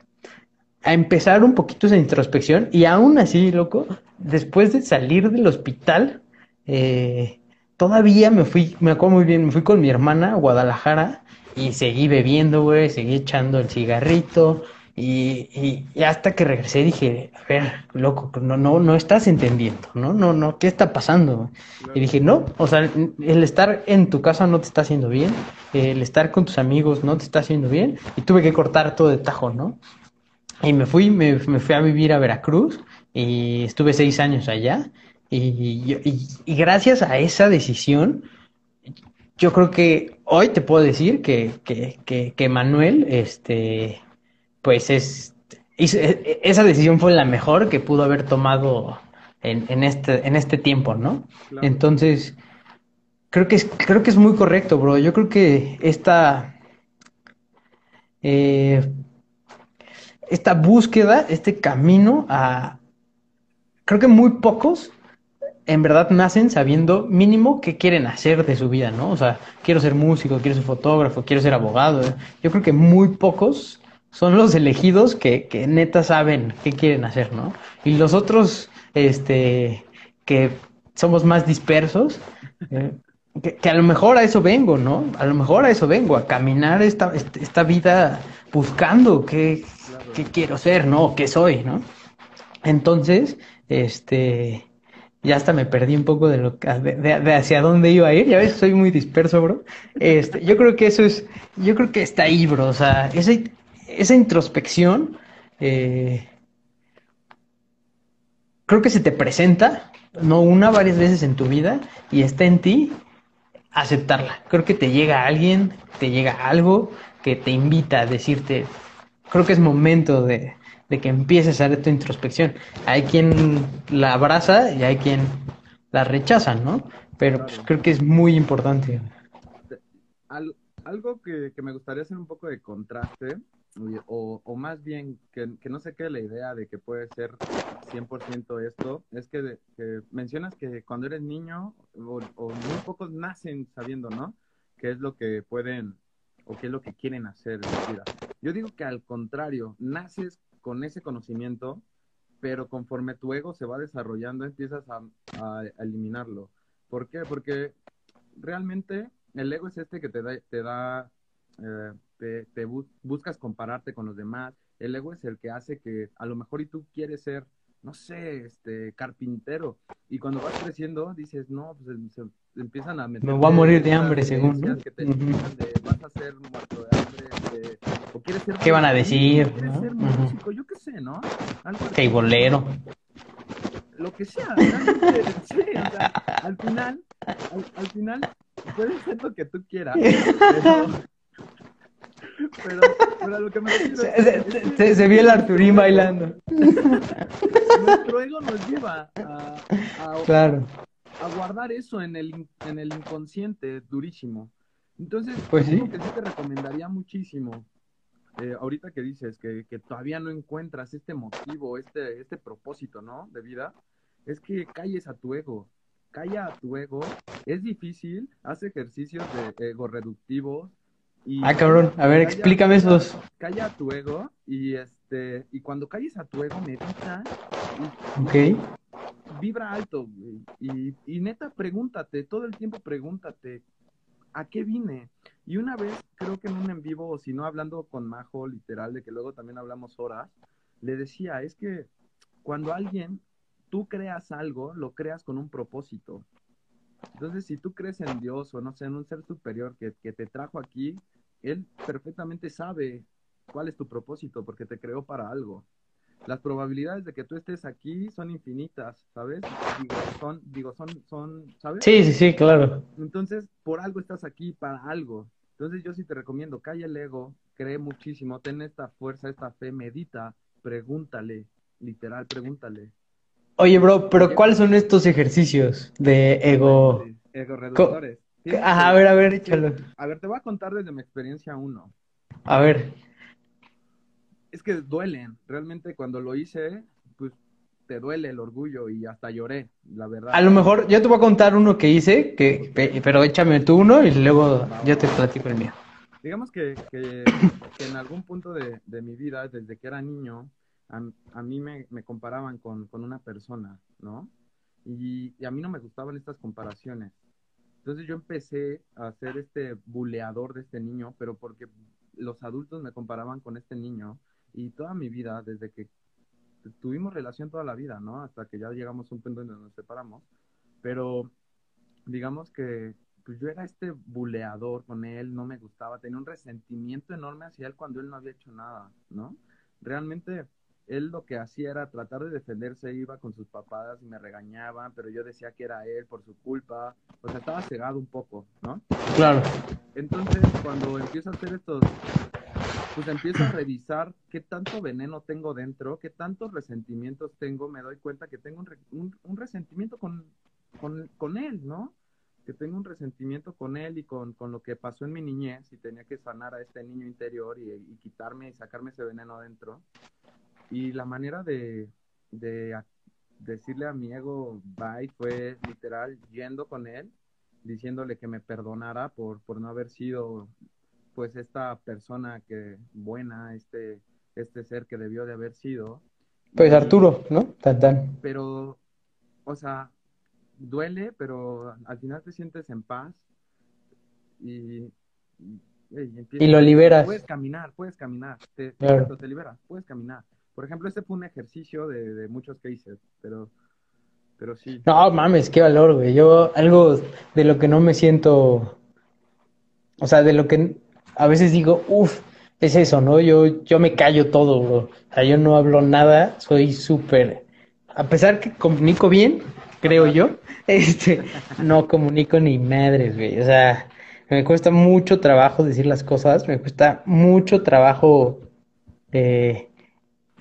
a empezar un poquito esa introspección, y aún así, loco, después de salir del hospital, eh, todavía me fui, me acuerdo muy bien, me fui con mi hermana a Guadalajara y seguí bebiendo, güey, seguí echando el cigarrito y, y, hasta que regresé dije, a ver, loco, no, no, no estás entendiendo, ¿no? No, no, ¿qué está pasando? Y dije, no, o sea, el estar en tu casa no te está haciendo bien, el estar con tus amigos no te está haciendo bien y tuve que cortar todo de tajo, ¿no? Y me fui, me, me fui a vivir a Veracruz y estuve seis años allá. Y, y- y gracias a esa decisión, yo creo que hoy te puedo decir que, que, que Manuel, este, pues es, hizo- e- e- esa decisión fue la mejor que pudo haber tomado en, en este, en este tiempo, ¿no? Claro. Entonces, creo que es, creo que es muy correcto, bro. Yo creo que esta, eh, esta búsqueda, este camino a, creo que muy pocos en verdad nacen sabiendo mínimo qué quieren hacer de su vida, ¿no? O sea, quiero ser músico, quiero ser fotógrafo, quiero ser abogado. Yo creo que muy pocos son los elegidos que, que neta saben qué quieren hacer, ¿no? Y los otros, este, que somos más dispersos, eh, que, a lo mejor a eso vengo, ¿no? A lo mejor a eso vengo, a caminar esta, esta vida buscando qué, qué quiero ser, ¿no? ¿Qué soy, ¿no? Entonces, este, ya hasta me perdí un poco de lo de, de, hacia dónde iba a ir, ya ves, soy muy disperso, bro. Este, yo creo que eso es, yo creo que está ahí, bro, o sea, esa, esa introspección, eh, creo que se te presenta, no una, varias veces en tu vida, y está en ti aceptarla. Creo que te llega alguien, te llega algo que te invita a decirte, creo que es momento de, de que empieces a hacer tu introspección. Hay quien la abraza y hay quien la rechaza, ¿no? Pero pues, creo que es muy importante. algo que, me gustaría hacer un poco de contraste, o, más bien que, no se quede la idea de que puede ser 100% esto, es que, mencionas que cuando eres niño, o, muy pocos nacen sabiendo, ¿no? ¿Qué es lo que pueden o qué es lo que quieren hacer en la vida? Yo digo que al contrario, naces con ese conocimiento, pero conforme tu ego se va desarrollando, empiezas a, eliminarlo. ¿Por qué? Porque realmente el ego es este que te da, te da, eh, te, buscas compararte con los demás. El ego es el que hace que a lo mejor y tú quieres ser, no sé, este, carpintero. Y cuando vas creciendo dices, no, pues se, empiezan a meter. Me voy a morir de hambre, según. Que te vas a ser muerto de hambre, este, ¿Qué van a decir? yo qué sé, ¿no? bolero. Lo que sea, sí, o sea, al final, al, final, puede ser lo que tú quieras, pero, pero, lo que me refiero se, se, vio el Arturín bailando. Nuestro ego nos lleva a, a, claro. a guardar eso en el, en el inconsciente durísimo. Entonces, pues sí. que sí te recomendaría muchísimo eh, ahorita que dices que, que, todavía no encuentras este motivo, este, este propósito, ¿no? De vida, es que calles a tu ego. Calla a tu ego. Es difícil, haz ejercicios de ego reductivos. Y ah, cabrón, a ver, explícame esos. Calla a tu ego y este y cuando calles a tu ego medita. Y, Vibra alto, Y, y neta, pregúntate, todo el tiempo pregúntate, ¿a qué vine? Y una vez, creo que en un en vivo, o si no hablando con Majo, literal, de que luego también hablamos horas, le decía, es que cuando alguien, tú creas algo, lo creas con un propósito. Entonces, si tú crees en Dios o no sé, en un ser superior que, que te trajo aquí, Él perfectamente sabe cuál es tu propósito porque te creó para algo las probabilidades de que tú estés aquí son infinitas, ¿sabes? Digo, son, digo, son, son, ¿sabes? Sí, sí, sí, claro. Entonces, por algo estás aquí, para algo. Entonces, yo sí te recomiendo, calla el ego, cree muchísimo, ten esta fuerza, esta fe, medita, pregúntale, literal, pregúntale. Oye, bro, pero ¿cuáles son estos ejercicios de ego? Ego reductores. Ajá, a ver, a ver, échalo. A ver, te voy a contar desde mi experiencia uno. A ver es que duelen. Realmente cuando lo hice, pues te duele el orgullo y hasta lloré, la verdad. A lo mejor yo te voy a contar uno que hice, que, pero échame tú uno y luego yo te platico el mío. Digamos que, que, en algún punto de, de, mi vida, desde que era niño, a, mí me, me comparaban con, con, una persona, ¿no? Y, a mí no me gustaban estas comparaciones. Entonces yo empecé a ser este buleador de este niño, pero porque los adultos me comparaban con este niño y toda mi vida, desde que tuvimos relación toda la vida, ¿no? Hasta que ya llegamos a un punto donde nos separamos. Pero digamos que pues yo era este buleador con él, no me gustaba, tenía un resentimiento enorme hacia él cuando él no había hecho nada, ¿no? Realmente él lo que hacía era tratar de defenderse, iba con sus papás y me regañaban, pero yo decía que era él por su culpa, o sea, estaba cegado un poco, ¿no? Claro. Entonces, cuando empiezo a hacer estos pues empiezo a revisar qué tanto veneno tengo dentro, qué tantos resentimientos tengo, me doy cuenta que tengo un, un, resentimiento con, con, con, él, ¿no? Que tengo un resentimiento con él y con, con, lo que pasó en mi niñez y tenía que sanar a este niño interior y, y quitarme y sacarme ese veneno adentro. Y la manera de, de, decirle a mi ego bye fue literal yendo con él, diciéndole que me perdonara por, por no haber sido pues esta persona que buena, este, este ser que debió de haber sido. Pues Arturo, ¿no? Tan, tan. Pero, o sea, duele, pero al final te sientes en paz y, y, lo liberas. Puedes caminar, puedes caminar, te, te liberas, puedes caminar. Por ejemplo, este fue un ejercicio de, de muchos que hice, pero, pero sí. No, mames, qué valor, güey. Yo, algo de lo que no me siento, o sea, de lo que a veces digo, uff, es eso, ¿no? Yo, yo me callo todo, bro. O sea, yo no hablo nada, soy súper, a pesar que comunico bien, creo yo, este, no comunico ni madres, güey. O sea, me cuesta mucho trabajo decir las cosas, me cuesta mucho trabajo eh,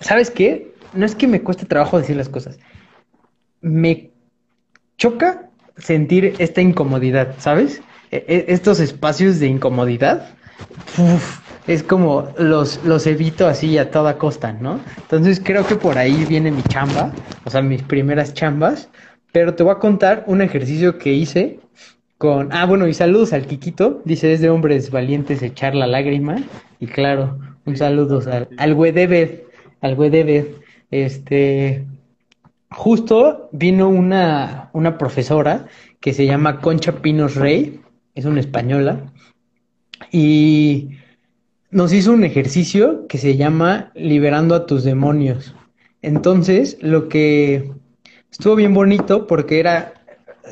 ¿sabes qué? No es que me cueste trabajo decir las cosas. Me choca sentir esta incomodidad, ¿sabes? E, e, estos espacios de incomodidad. es como los, los evito así a toda costa, ¿no? Entonces creo que por ahí viene mi chamba, o sea, mis primeras chambas. Pero te voy a contar un ejercicio que hice con. Ah, bueno, y saludos al Kikito. Dice: es de hombres valientes echar la lágrima. Y claro, un saludo al, al al Wedebed, este, justo vino una, una profesora que se llama Concha Pinos Rey, es una española, y nos hizo un ejercicio que se llama Liberando a tus demonios. Entonces, lo que estuvo bien bonito porque era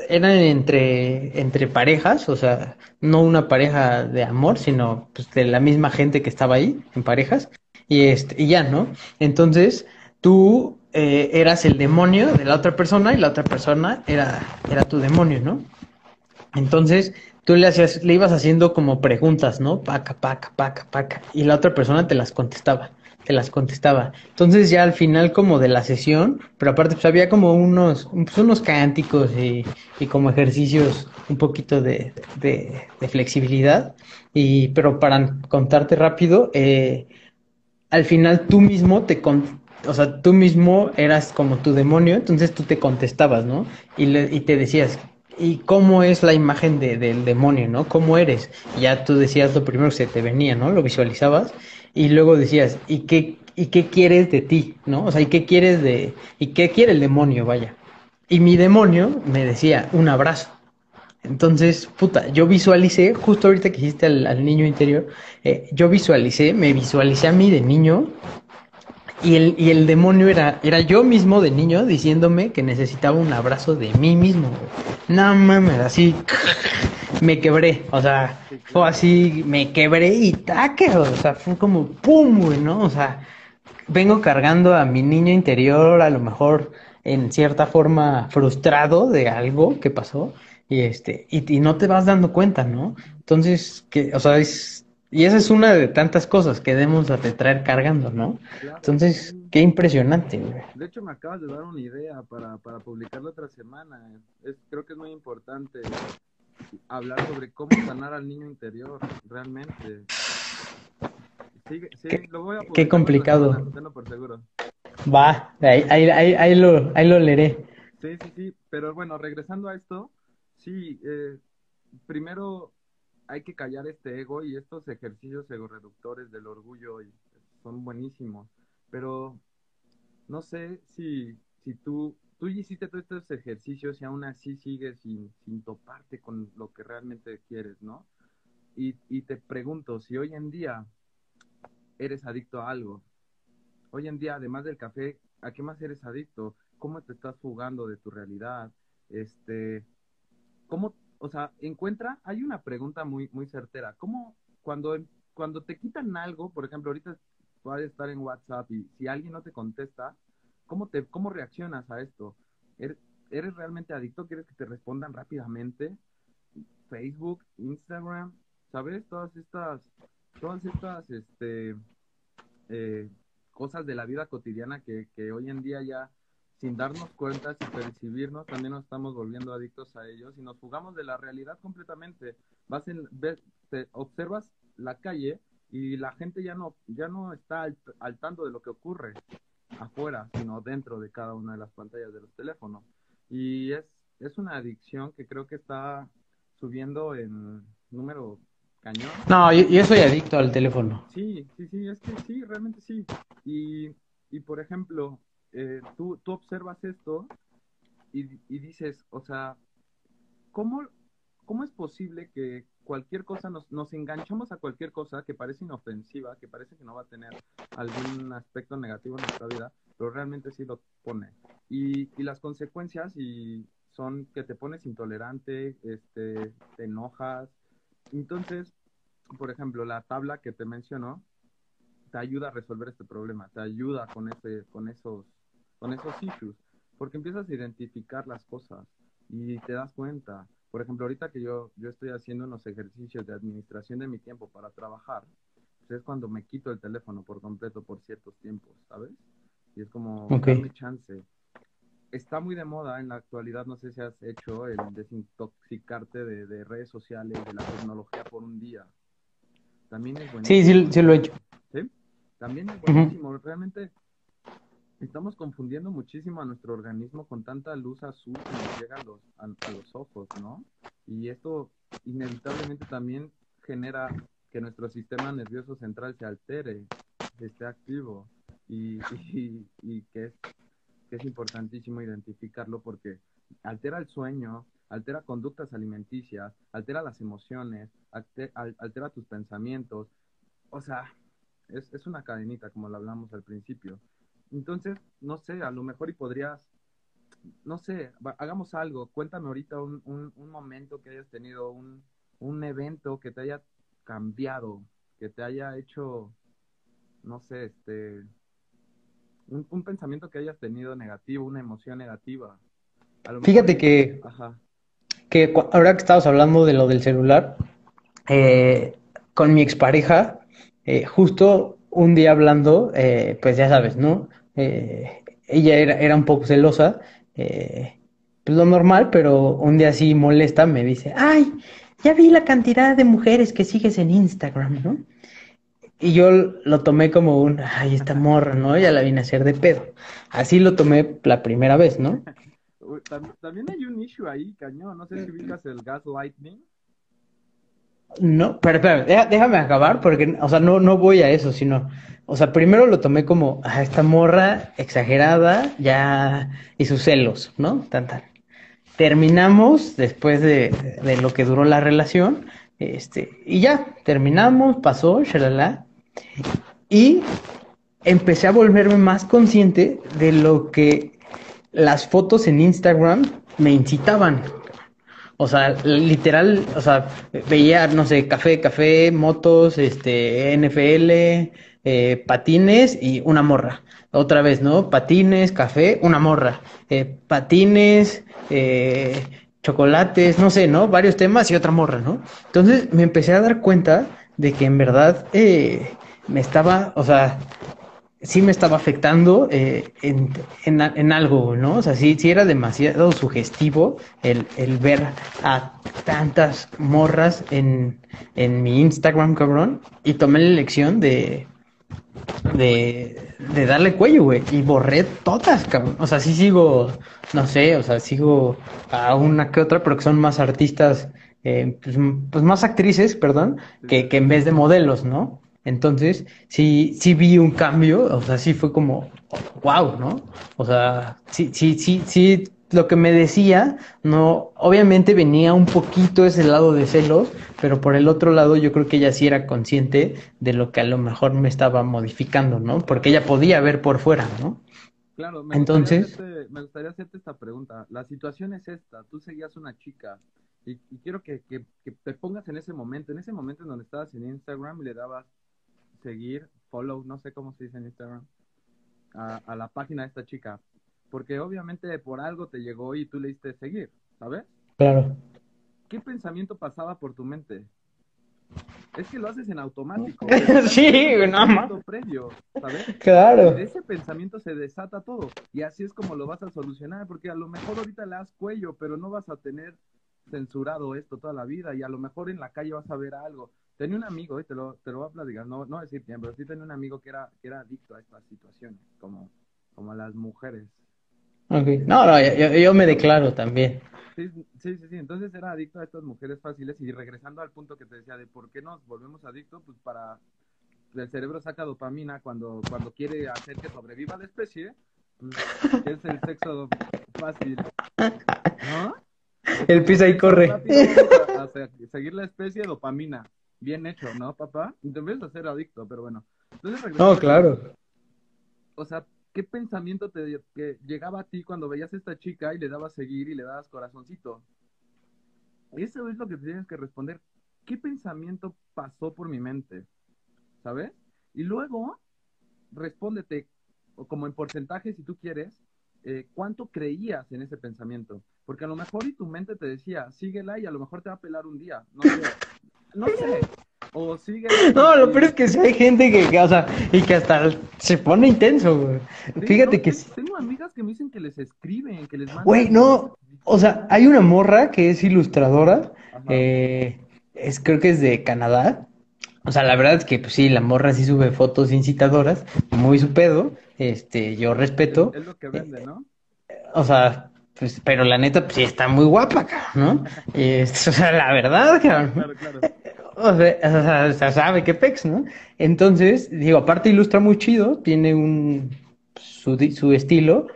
eran entre, entre parejas, o sea, no una pareja de amor, sino pues, de la misma gente que estaba ahí, en parejas y, este, y ya, ¿no? Entonces, tú eh, eras el demonio de la otra persona y la otra persona era, era tu demonio, ¿no? Entonces, tú le hacías, le ibas haciendo como preguntas, ¿no? Paca, paca, paca, paca. Y la otra persona te las contestaba, te las contestaba. Entonces ya al final como de la sesión, pero aparte pues había como unos, pues, unos cánticos y, y, como ejercicios un poquito de, de, de, flexibilidad. Y, pero para contarte rápido, eh, al final tú mismo te o sea, tú mismo eras como tu demonio, entonces tú te contestabas, ¿no? Y, le, y te decías, ¿y cómo es la imagen de, del demonio, ¿no? ¿Cómo eres? Ya tú decías lo primero que se te venía, ¿no? Lo visualizabas y luego decías, ¿y qué, y qué quieres de ti, ¿no? O sea, ¿y qué quieres de, y qué quiere el demonio, vaya? Y mi demonio me decía, un abrazo. Entonces, puta, yo visualicé, justo ahorita que hiciste al, niño interior, eh, yo visualicé, me visualicé a mí de niño y el, y el demonio era, era yo mismo de niño diciéndome que necesitaba un abrazo de mí mismo. No mames, así me quebré, o sea, fue así, me quebré y taque, o sea, fue como pum, güey, ¿no? O sea, vengo cargando a mi niño interior, a lo mejor en cierta forma frustrado de algo que pasó y este, y, y, no te vas dando cuenta, ¿no? Entonces, que, o sea, es, y esa es una de tantas cosas que debemos de traer cargando, ¿no? Entonces, qué impresionante, güey. De hecho, me acabas de dar una idea para, para publicarla otra semana. Es, creo que es muy importante hablar sobre cómo sanar al niño interior, realmente. Sí, sí, qué, lo voy a qué complicado. Semana, por seguro. Va, ahí, ahí, ahí, ahí, lo, ahí lo leeré. Sí, sí, sí, pero bueno, regresando a esto, Sí, eh, primero hay que callar este ego y estos ejercicios ego reductores del orgullo son buenísimos, pero no sé si, si tú, tú hiciste todos estos ejercicios y aún así sigues sin, sin toparte con lo que realmente quieres, ¿no? Y, y te pregunto, si hoy en día eres adicto a algo, hoy en día, además del café, ¿a qué más eres adicto? ¿Cómo te estás jugando de tu realidad? Este, ¿cómo, o sea, encuentra, hay una pregunta muy, muy certera, ¿cómo cuando, cuando te quitan algo, por ejemplo, ahorita puedes estar en WhatsApp y si alguien no te contesta, ¿cómo, te, cómo reaccionas a esto? ¿Eres, ¿Eres realmente adicto? ¿Quieres que te respondan rápidamente? Facebook, Instagram, ¿sabes? Todas estas, todas estas, este, eh, cosas de la vida cotidiana que, que hoy en día ya sin darnos cuenta, sin percibirnos, también nos estamos volviendo adictos a ellos y nos jugamos de la realidad completamente. Vas en, ves, te observas la calle y la gente ya no, ya no está al, tanto de lo que ocurre. afuera, sino dentro de cada una de las pantallas de los teléfonos. Y es, es una adicción que creo que está subiendo en número cañón. No, yo, soy adicto al teléfono. Sí, sí, sí, es que sí, realmente sí. Y, y por ejemplo, eh, tú, tú observas esto y, y dices, o sea, ¿cómo, ¿cómo es posible que cualquier cosa nos, nos enganchamos a cualquier cosa que parece inofensiva, que parece que no va a tener algún aspecto negativo en nuestra vida, pero realmente sí lo pone? Y, y las consecuencias y son que te pones intolerante, este, te enojas. Entonces, por ejemplo, la tabla que te mencionó te ayuda a resolver este problema, te ayuda con ese, con esos, con esos issues, porque empiezas a identificar las cosas y te das cuenta, por ejemplo, ahorita que yo, yo estoy haciendo unos ejercicios de administración de mi tiempo para trabajar, pues es cuando me quito el teléfono por completo por ciertos tiempos, ¿sabes? Y es como okay. chance. Está muy de moda en la actualidad, no sé si has hecho el desintoxicarte de, de redes sociales, de la tecnología por un día. También es buenísimo. Sí, sí, sí lo he hecho. ¿Sí? También es buenísimo. Realmente estamos confundiendo muchísimo a nuestro organismo con tanta luz azul que nos llega a los, a, los ojos, ¿no? Y esto inevitablemente también genera que nuestro sistema nervioso central se altere, esté activo y, que, es, que es importantísimo identificarlo porque altera el sueño, altera conductas alimenticias, altera las emociones, altera, tus pensamientos. O sea, es, es una cadenita, como lo hablamos al principio. Entonces, no sé, a lo mejor y podrías, no sé, hagamos algo. Cuéntame ahorita un, un, momento que hayas tenido, un, un evento que te haya cambiado, que te haya hecho, no sé, este, un, un pensamiento que hayas tenido negativo, una emoción negativa. Fíjate que, que ahora que estabas hablando de lo del celular, eh, con mi expareja, eh, justo un día hablando, eh, pues ya sabes, ¿no? Eh, ella era, era, un poco celosa, eh, pues lo normal, pero un día así molesta, me dice, ay, ya vi la cantidad de mujeres que sigues en Instagram, ¿no? Y yo lo tomé como un, ay, esta morra, ¿no? Ya la vine a hacer de pedo. Así lo tomé la primera vez, ¿no? También hay un issue ahí, cañón. No sé si ubicas el gaslighting. No, pero, pero déjame acabar porque, o sea, no, no voy a eso, sino o sea, primero lo tomé como, a esta morra exagerada, ya, y sus celos, ¿no? Tan, tan. Terminamos después de, de lo que duró la relación, este, y ya, terminamos, pasó, shalala, y empecé a volverme más consciente de lo que las fotos en Instagram me incitaban. O sea, literal, o sea, veía, no sé, café, café, motos, este, NFL, eh, patines y una morra. Otra vez, ¿no? Patines, café, una morra. Eh, patines, eh, chocolates, no sé, ¿no? Varios temas y otra morra, ¿no? Entonces me empecé a dar cuenta de que en verdad me estaba, o sea, sí me estaba afectando en, en, en, algo, ¿no? O sea, sí, sí era demasiado sugestivo el, el ver a tantas morras en, en mi Instagram, cabrón, y tomé la elección de, de, de darle cuello, güey. Y borré todas, cabrón. O sea, sí sigo, no sé, o sea, sigo a una que otra, pero que son más artistas, eh, pues, pues, más actrices, perdón, que, que en vez de modelos, ¿no? Entonces, sí, sí vi un cambio, o sea, sí fue como, wow, ¿no? O sea, sí, sí, sí, sí lo que me decía, no, obviamente venía un poquito ese lado de celos, pero por el otro lado yo creo que ella sí era consciente de lo que a lo mejor me estaba modificando, ¿no? Porque ella podía ver por fuera, ¿no? Claro, me, Entonces, gustaría hacerte, me gustaría hacerte esta pregunta. La situación es esta, tú seguías una chica y, quiero que, que, te pongas en ese momento, en ese momento en donde estabas en Instagram y le dabas seguir, follow, no sé cómo se dice en Instagram, a, a la página de esta chica porque obviamente por algo te llegó y tú le diste seguir, ¿sabes? Claro. ¿Qué pensamiento pasaba por tu mente? Es que lo haces en automático. sí, nada más. Previo, ¿sabes? Claro. de ese pensamiento se desata todo. Y así es como lo vas a solucionar, porque a lo mejor ahorita le das cuello, pero no vas a tener censurado esto toda la vida. Y a lo mejor en la calle vas a ver algo. Tenía un amigo, y te lo, te lo voy a platicar, no, no decir quién, pero sí tenía un amigo que era, que era adicto a estas situaciones, como como a las mujeres. Okay. No, no, yo, yo me declaro también. Sí, sí, sí, sí, entonces era adicto a estas mujeres fáciles y regresando al punto que te decía de por qué nos volvemos adictos, pues para el cerebro saca dopamina cuando, cuando quiere hacer que sobreviva la especie, pues, es el sexo fácil, ¿no? El pisa y corre. A, a seguir la especie dopamina, bien hecho, ¿no, papá? Y te empiezas a ser adicto, pero bueno. Entonces, no, claro. O sea, ¿qué pensamiento te que llegaba a ti cuando veías a esta chica y le dabas seguir y le dabas corazoncito? Eso es lo que tienes que responder. ¿Qué pensamiento pasó por mi mente? ¿Sabes? Y luego, respóndete, o como en porcentaje si tú quieres, eh, ¿cuánto creías en ese pensamiento? Porque a lo mejor y tu mente te decía, síguela y a lo mejor te va a pelar un día. No sé. No sé. O sigue. No, lo peor es que si hay gente que, o sea, y que hasta se pone intenso, güey. Fíjate que. Tengo amigas que me dicen que les escriben, que les mandan. Güey, no. O sea, hay una morra que es ilustradora. Eh, es, creo que es de Canadá. O sea, la verdad es que, pues sí, la morra sí sube fotos incitadoras, muy su pedo. Este, yo respeto. Es, lo que vende, ¿no? o sea, pues, pero la neta, pues sí está muy guapa, ¿no? o sea, la verdad, cabrón. Claro, claro. O sea, sabe qué pex, ¿no? Entonces, digo, aparte ilustra muy chido, tiene un su, su estilo,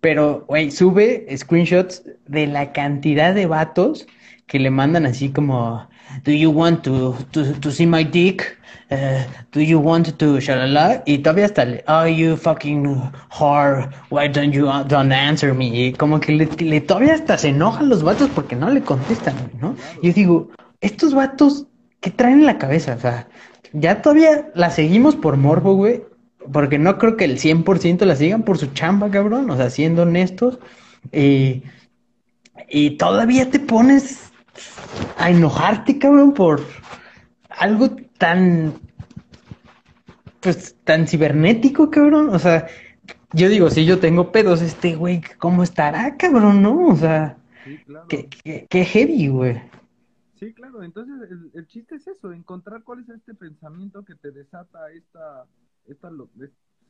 pero, güey, sube screenshots de la cantidad de vatos que le mandan así como, do you want to, to, to see my dick? Uh, do you want to shalala? Y todavía le, oh, you fucking whore, why don't you don't answer me? Y como que le, le todavía hasta se enojan los vatos porque no le contestan, ¿no? Yo digo, estos vatos ¿qué traen en la cabeza? O sea, ya todavía la seguimos por morbo, güey. Porque no creo que el 100% la sigan por su chamba, cabrón. O sea, siendo honestos. Y, y todavía te pones a enojarte, cabrón, por algo tan. Pues tan cibernético, cabrón. O sea, yo digo, si yo tengo pedos, este güey, ¿cómo estará, cabrón? ¿No? O sea, qué, qué, qué heavy, güey. Sí, claro, entonces el, chiste es eso, encontrar cuál es este pensamiento que te desata esta, esta,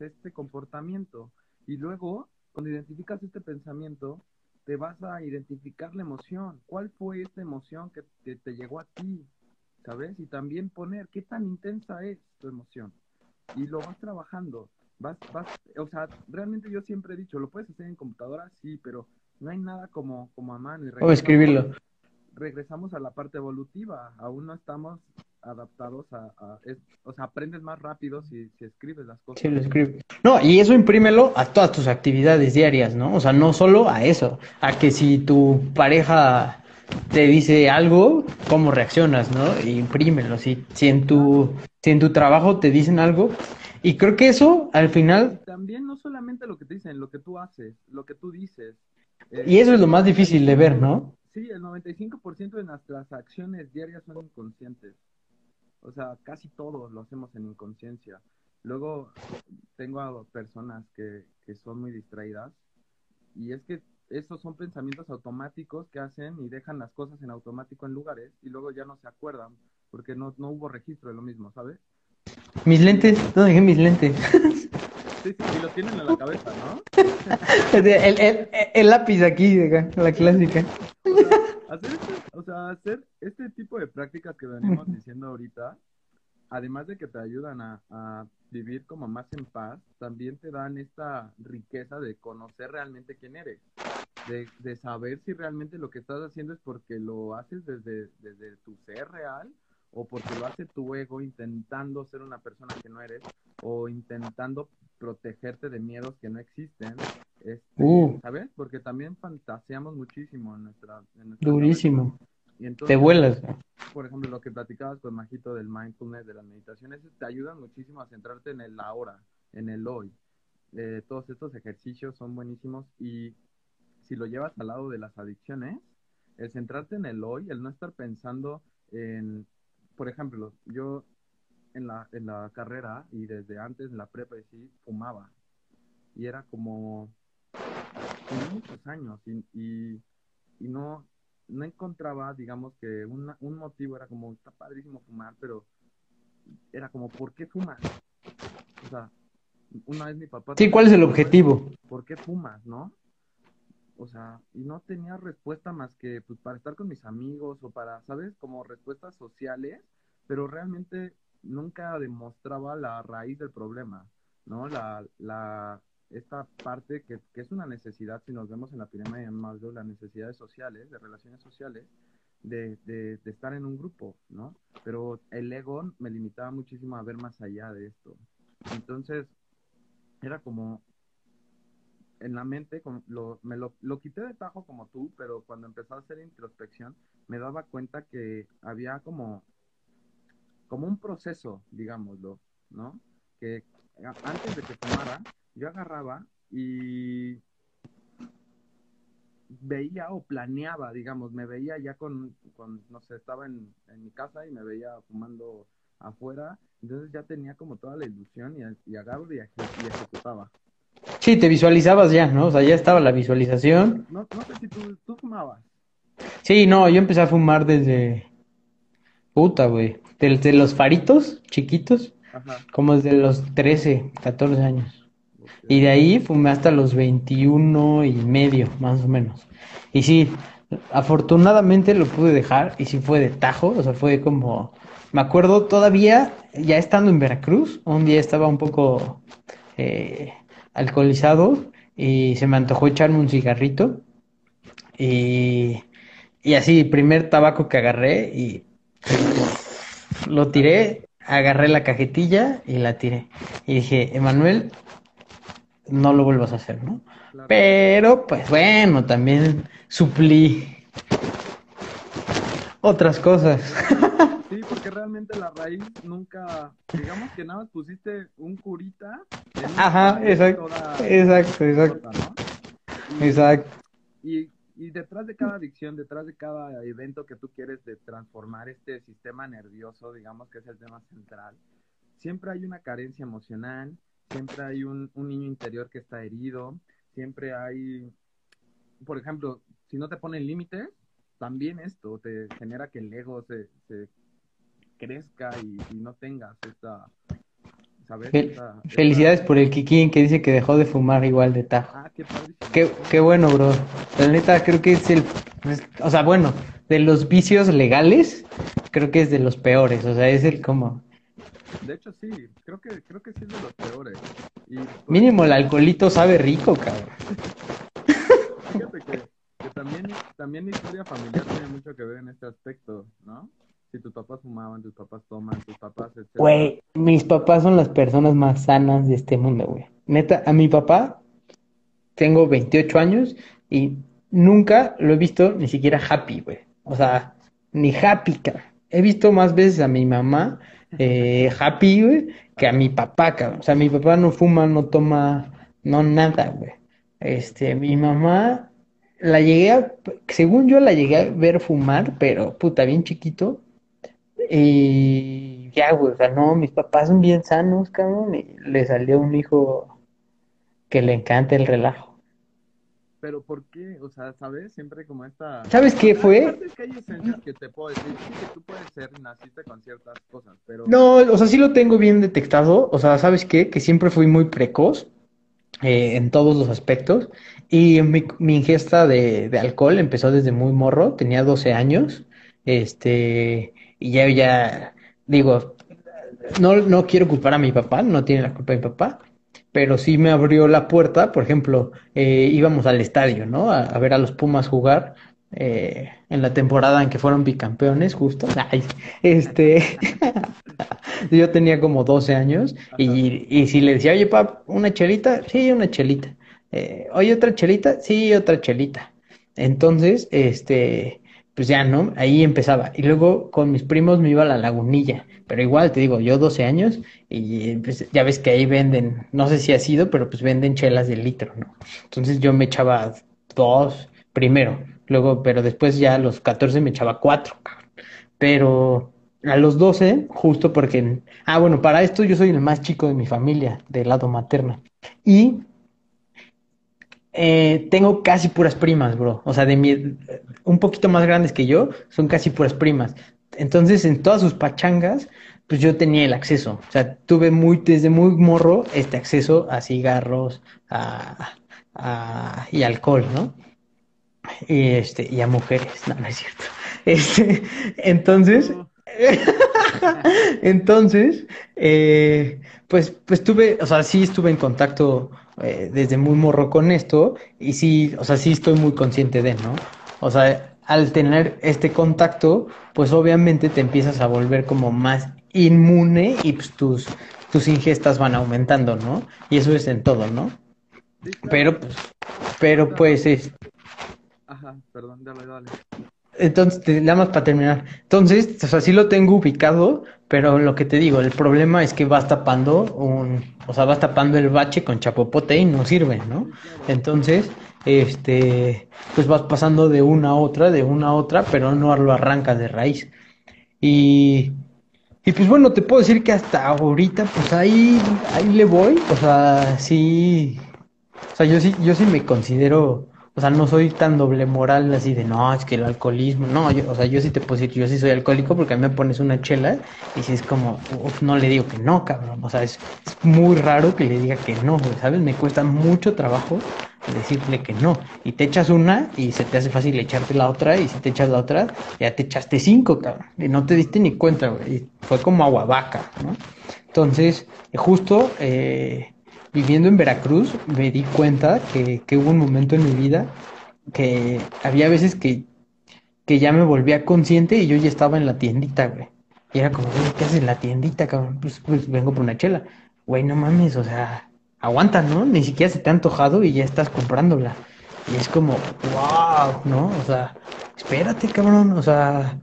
este comportamiento. Y luego, cuando identificas este pensamiento, te vas a identificar la emoción. ¿Cuál fue esta emoción que, te llegó a ti? ¿Sabes? Y también poner qué tan intensa es tu emoción. Y lo vas trabajando. Vas, vas, o sea, realmente yo siempre he dicho, lo puedes hacer en computadora, sí, pero no hay nada como, como a mano. o escribirlo regresamos a la parte evolutiva, aún no estamos adaptados a, o sea, aprendes más rápido si, si escribes las cosas. Sí, lo escribes. No, y eso imprímelo a todas tus actividades diarias, ¿no? O sea, no solo a eso, a que si tu pareja te dice algo, cómo reaccionas, ¿no? imprímelo, si, si en tu, si en tu trabajo te dicen algo, y creo que eso, al final... También no solamente lo que te dicen, lo que tú haces, lo que tú dices. y eso es lo más difícil de ver, ¿no? Sí, el 95% de nuestras acciones diarias son inconscientes. O sea, casi todo lo hacemos en inconsciencia. Luego tengo a personas que, que son muy distraídas y es que esos son pensamientos automáticos que hacen y dejan las cosas en automático en lugares y luego ya no se acuerdan porque no, no hubo registro de lo mismo, ¿sabes? Mis lentes, no dejé mis lentes. Sí, sí, y lo tienen en la cabeza, ¿no? el, el, el, lápiz aquí, la clásica. O sea, hacer este, tipo de prácticas que venimos diciendo ahorita, además de que te ayudan a, vivir como más en paz, también te dan esta riqueza de conocer realmente quién eres, de, de saber si realmente lo que estás haciendo es porque lo haces desde, desde tu ser real o porque lo hace tu ego intentando ser una persona que no eres o intentando protegerte de miedos que no existen. Este, uh. ¿Sabes? Porque también fantaseamos muchísimo en nuestra... Durísimo. Y entonces, te vuelas. Por ejemplo, lo que platicabas con Majito del mindfulness, de las meditaciones, te ayudan muchísimo a centrarte en el ahora, en el hoy. Eh, todos estos ejercicios son buenísimos y si lo llevas al lado de las adicciones, el centrarte en el hoy, el no estar pensando en por ejemplo, yo en la, en la carrera y desde antes en la prepa sí fumaba y era como, muchos años y, y, no, no encontraba, digamos que un motivo era como, está padrísimo fumar, pero era como, ¿por qué fumas? O sea, una vez mi papá... Sí, ¿cuál es el objetivo? ¿Por qué fumas, no? O sea, y no tenía respuesta más que pues, para estar con mis amigos o para, ¿sabes? Como respuestas sociales, pero realmente nunca demostraba la raíz del problema, ¿no? La, la, esta parte que, que es una necesidad, si nos vemos en la pirámide de Maslow, las necesidades sociales, de relaciones sociales, de, de, de, estar en un grupo, ¿no? Pero el ego me limitaba muchísimo a ver más allá de esto. Entonces, era como en la mente, como lo, me lo, lo quité de tajo como tú, pero cuando empecé a hacer introspección, me daba cuenta que había como, como un proceso, digámoslo, ¿no? Que antes de que fumara, yo agarraba y veía o planeaba, digamos, me veía ya con, con no sé, estaba en, en, mi casa y me veía fumando afuera, entonces ya tenía como toda la ilusión y, y agarro y, y, ejecutaba. Sí, te visualizabas ya, ¿no? O sea, ya estaba la visualización. No, no sé si tú, tú fumabas. Sí, no, yo empecé a fumar desde... Puta, güey. Desde los faritos chiquitos, Ajá. como desde los 13, 14 años. Y de ahí fumé hasta los 21 y medio, más o menos. Y sí, afortunadamente lo pude dejar y sí fue de tajo, o sea, fue como... Me acuerdo todavía, ya estando en Veracruz, un día estaba un poco eh, alcoholizado y se me antojó echarme un cigarrito. Y, y así, primer tabaco que agarré y lo tiré, agarré la cajetilla y la tiré. Y dije, Emanuel, no lo vuelvas a hacer, ¿no? Claro. Pero, pues bueno, también suplí otras cosas. Sí, porque realmente la raíz nunca, digamos que nada más pusiste un curita. Ajá, exacto, toda exacto, exacto, ¿no? Y- exacto. Y, y detrás de cada adicción, detrás de cada evento que tú quieres de transformar este sistema nervioso, digamos que es el tema central, siempre hay una carencia emocional, siempre hay un, un niño interior que está herido, siempre hay, por ejemplo, si no te ponen límites, también esto te genera que el ego se, se crezca y, y no tengas esta, ¿sabes? Esta- esta- Felicidades por el Kikín que dice que dejó de fumar igual de tajo. Ah, qué. Qué, qué bueno, bro. La neta, creo que es el. es- o sea, bueno, de los vicios legales, creo que es de los peores. O sea, es el como. De hecho, sí, creo que, creo que sí es de los peores. Y pues, Mínimo el alcoholito sabe rico, cabrón. fíjate que, que también, también historia familiar tiene mucho que ver en este aspecto, ¿no? Si tus papás fumaban, tus papás toman, tus papás, etcétera. Güey, mis papás son las personas más sanas de este mundo, güey. Neta, a mi papá tengo 28 años y nunca lo he visto ni siquiera happy, güey. O sea, ni happy, cabrón. He visto más veces a mi mamá eh, happy, güey, que a mi papá, cabrón. O sea, mi papá no fuma, no toma, no nada, güey. Este, mi mamá la llegué a, según yo la llegué a ver fumar, pero puta, bien chiquito. Y ya, güey, o sea, no, mis papás son bien sanos, cabrón, y le salió un hijo que le encanta el relajo. Pero ¿por qué? O sea, ¿sabes? Siempre como esta... ¿Sabes qué fue? Es que hay esencias que te puedo decir, sí, que tú puedes ser, naciste con ciertas cosas, pero... No, o sea, sí lo tengo bien detectado, o sea, ¿sabes qué? Que siempre fui muy precoz eh, en todos los aspectos y mi, mi ingesta de, de alcohol empezó desde muy morro, tenía 12 años, este, y ya, ya, digo, no, no quiero culpar a mi papá, no tiene la culpa de mi papá, pero sí me abrió la puerta, por ejemplo, eh, íbamos al estadio, ¿no? A, a ver a los Pumas jugar eh, en la temporada en que fueron bicampeones, justo. Ay, este, yo tenía como 12 años y, y si le decía, oye, pap, ¿una chelita? Sí, una chelita. Eh, oye, ¿otra chelita? Sí, otra chelita. Entonces, este, pues ya, ¿no? Ahí empezaba. Y luego con mis primos me iba a la lagunilla. Pero igual, te digo, yo 12 años y pues, ya ves que ahí venden, no sé si ha sido, pero pues venden chelas de litro, ¿no? Entonces yo me echaba dos primero, luego, pero después ya a los 14 me echaba cuatro. Pero a los 12, justo porque, ah, bueno, para esto yo soy el más chico de mi familia, del lado materno. Y eh, tengo casi puras primas, bro. O sea, de mi, un poquito más grandes que yo, son casi puras primas. Entonces, en todas sus pachangas, pues yo tenía el acceso. O sea, tuve muy, desde muy morro este acceso a cigarros a, a, y alcohol, ¿no? Y, este, y a mujeres, no, no es cierto. Este, entonces, entonces, eh, pues, pues tuve, o sea, sí estuve en contacto eh, desde muy morro con esto y sí, o sea, sí estoy muy consciente de, ¿no? O sea, al tener este contacto, pues obviamente te empiezas a volver como más inmune y pues tus, tus ingestas van aumentando, ¿no? Y eso es en todo, ¿no? Pero pues, pero pues es... Ajá, perdón, dale, dale. Entonces, nada más para terminar. Entonces, o sea, sí lo tengo ubicado, pero lo que te digo, el problema es que vas tapando un, o sea, vas tapando el bache con chapopote y no sirve, ¿no? Entonces, este, pues vas pasando de una a otra, de una a otra, pero no lo arrancas de raíz. Y, y pues bueno, te puedo decir que hasta ahorita, pues ahí, ahí le voy, o sea, sí, o sea, yo sí, yo sí me considero o sea, no soy tan doble moral así de, no, es que el alcoholismo, no, yo, o sea, yo sí te puedo decir, yo sí soy alcohólico porque a mí me pones una chela y si es como, uf, no le digo que no, cabrón, o sea, es, muy raro que le diga que no, ¿sabes? Me cuesta mucho trabajo decirle que no. Y te echas una y se te hace fácil echarte la otra y si te echas la otra, ya te echaste cinco, cabrón, y no te diste ni cuenta, güey, y fue como agua vaca, ¿no? Entonces, justo, eh, viviendo en Veracruz me di cuenta que, hubo un momento en mi vida que había veces que, que ya me volvía consciente y yo ya estaba en la tiendita, güey. Y era como, ¿qué haces en la tiendita, cabrón? Pues, pues vengo por una chela. Güey, no mames, o sea, aguanta, ¿no? Ni siquiera se te ha antojado y ya estás comprándola. Y es como, wow, ¿no? O sea, espérate, cabrón, o sea,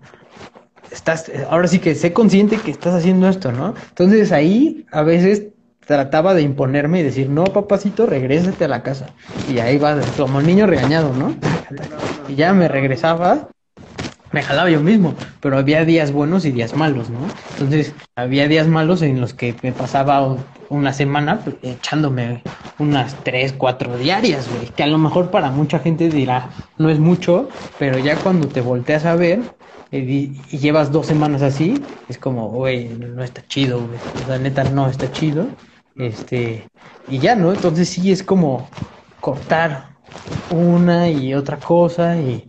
estás, ahora sí que sé consciente que estás haciendo esto, ¿no? Entonces ahí a veces trataba de imponerme y decir, no, papacito, regrésate a la casa. Y ahí va, como niño regañado, ¿no? Y ya me regresaba, me jalaba yo mismo, pero había días buenos y días malos, ¿no? Entonces, había días malos en los que me pasaba una semana pues, echándome unas tres, cuatro diarias, güey, que a lo mejor para mucha gente dirá, no es mucho, pero ya cuando te volteas a ver, y, llevas dos semanas así, es como, güey, no está chido, güey. O sea, neta, no está chido. Este, y ya, ¿no? Entonces sí es como cortar una y otra cosa y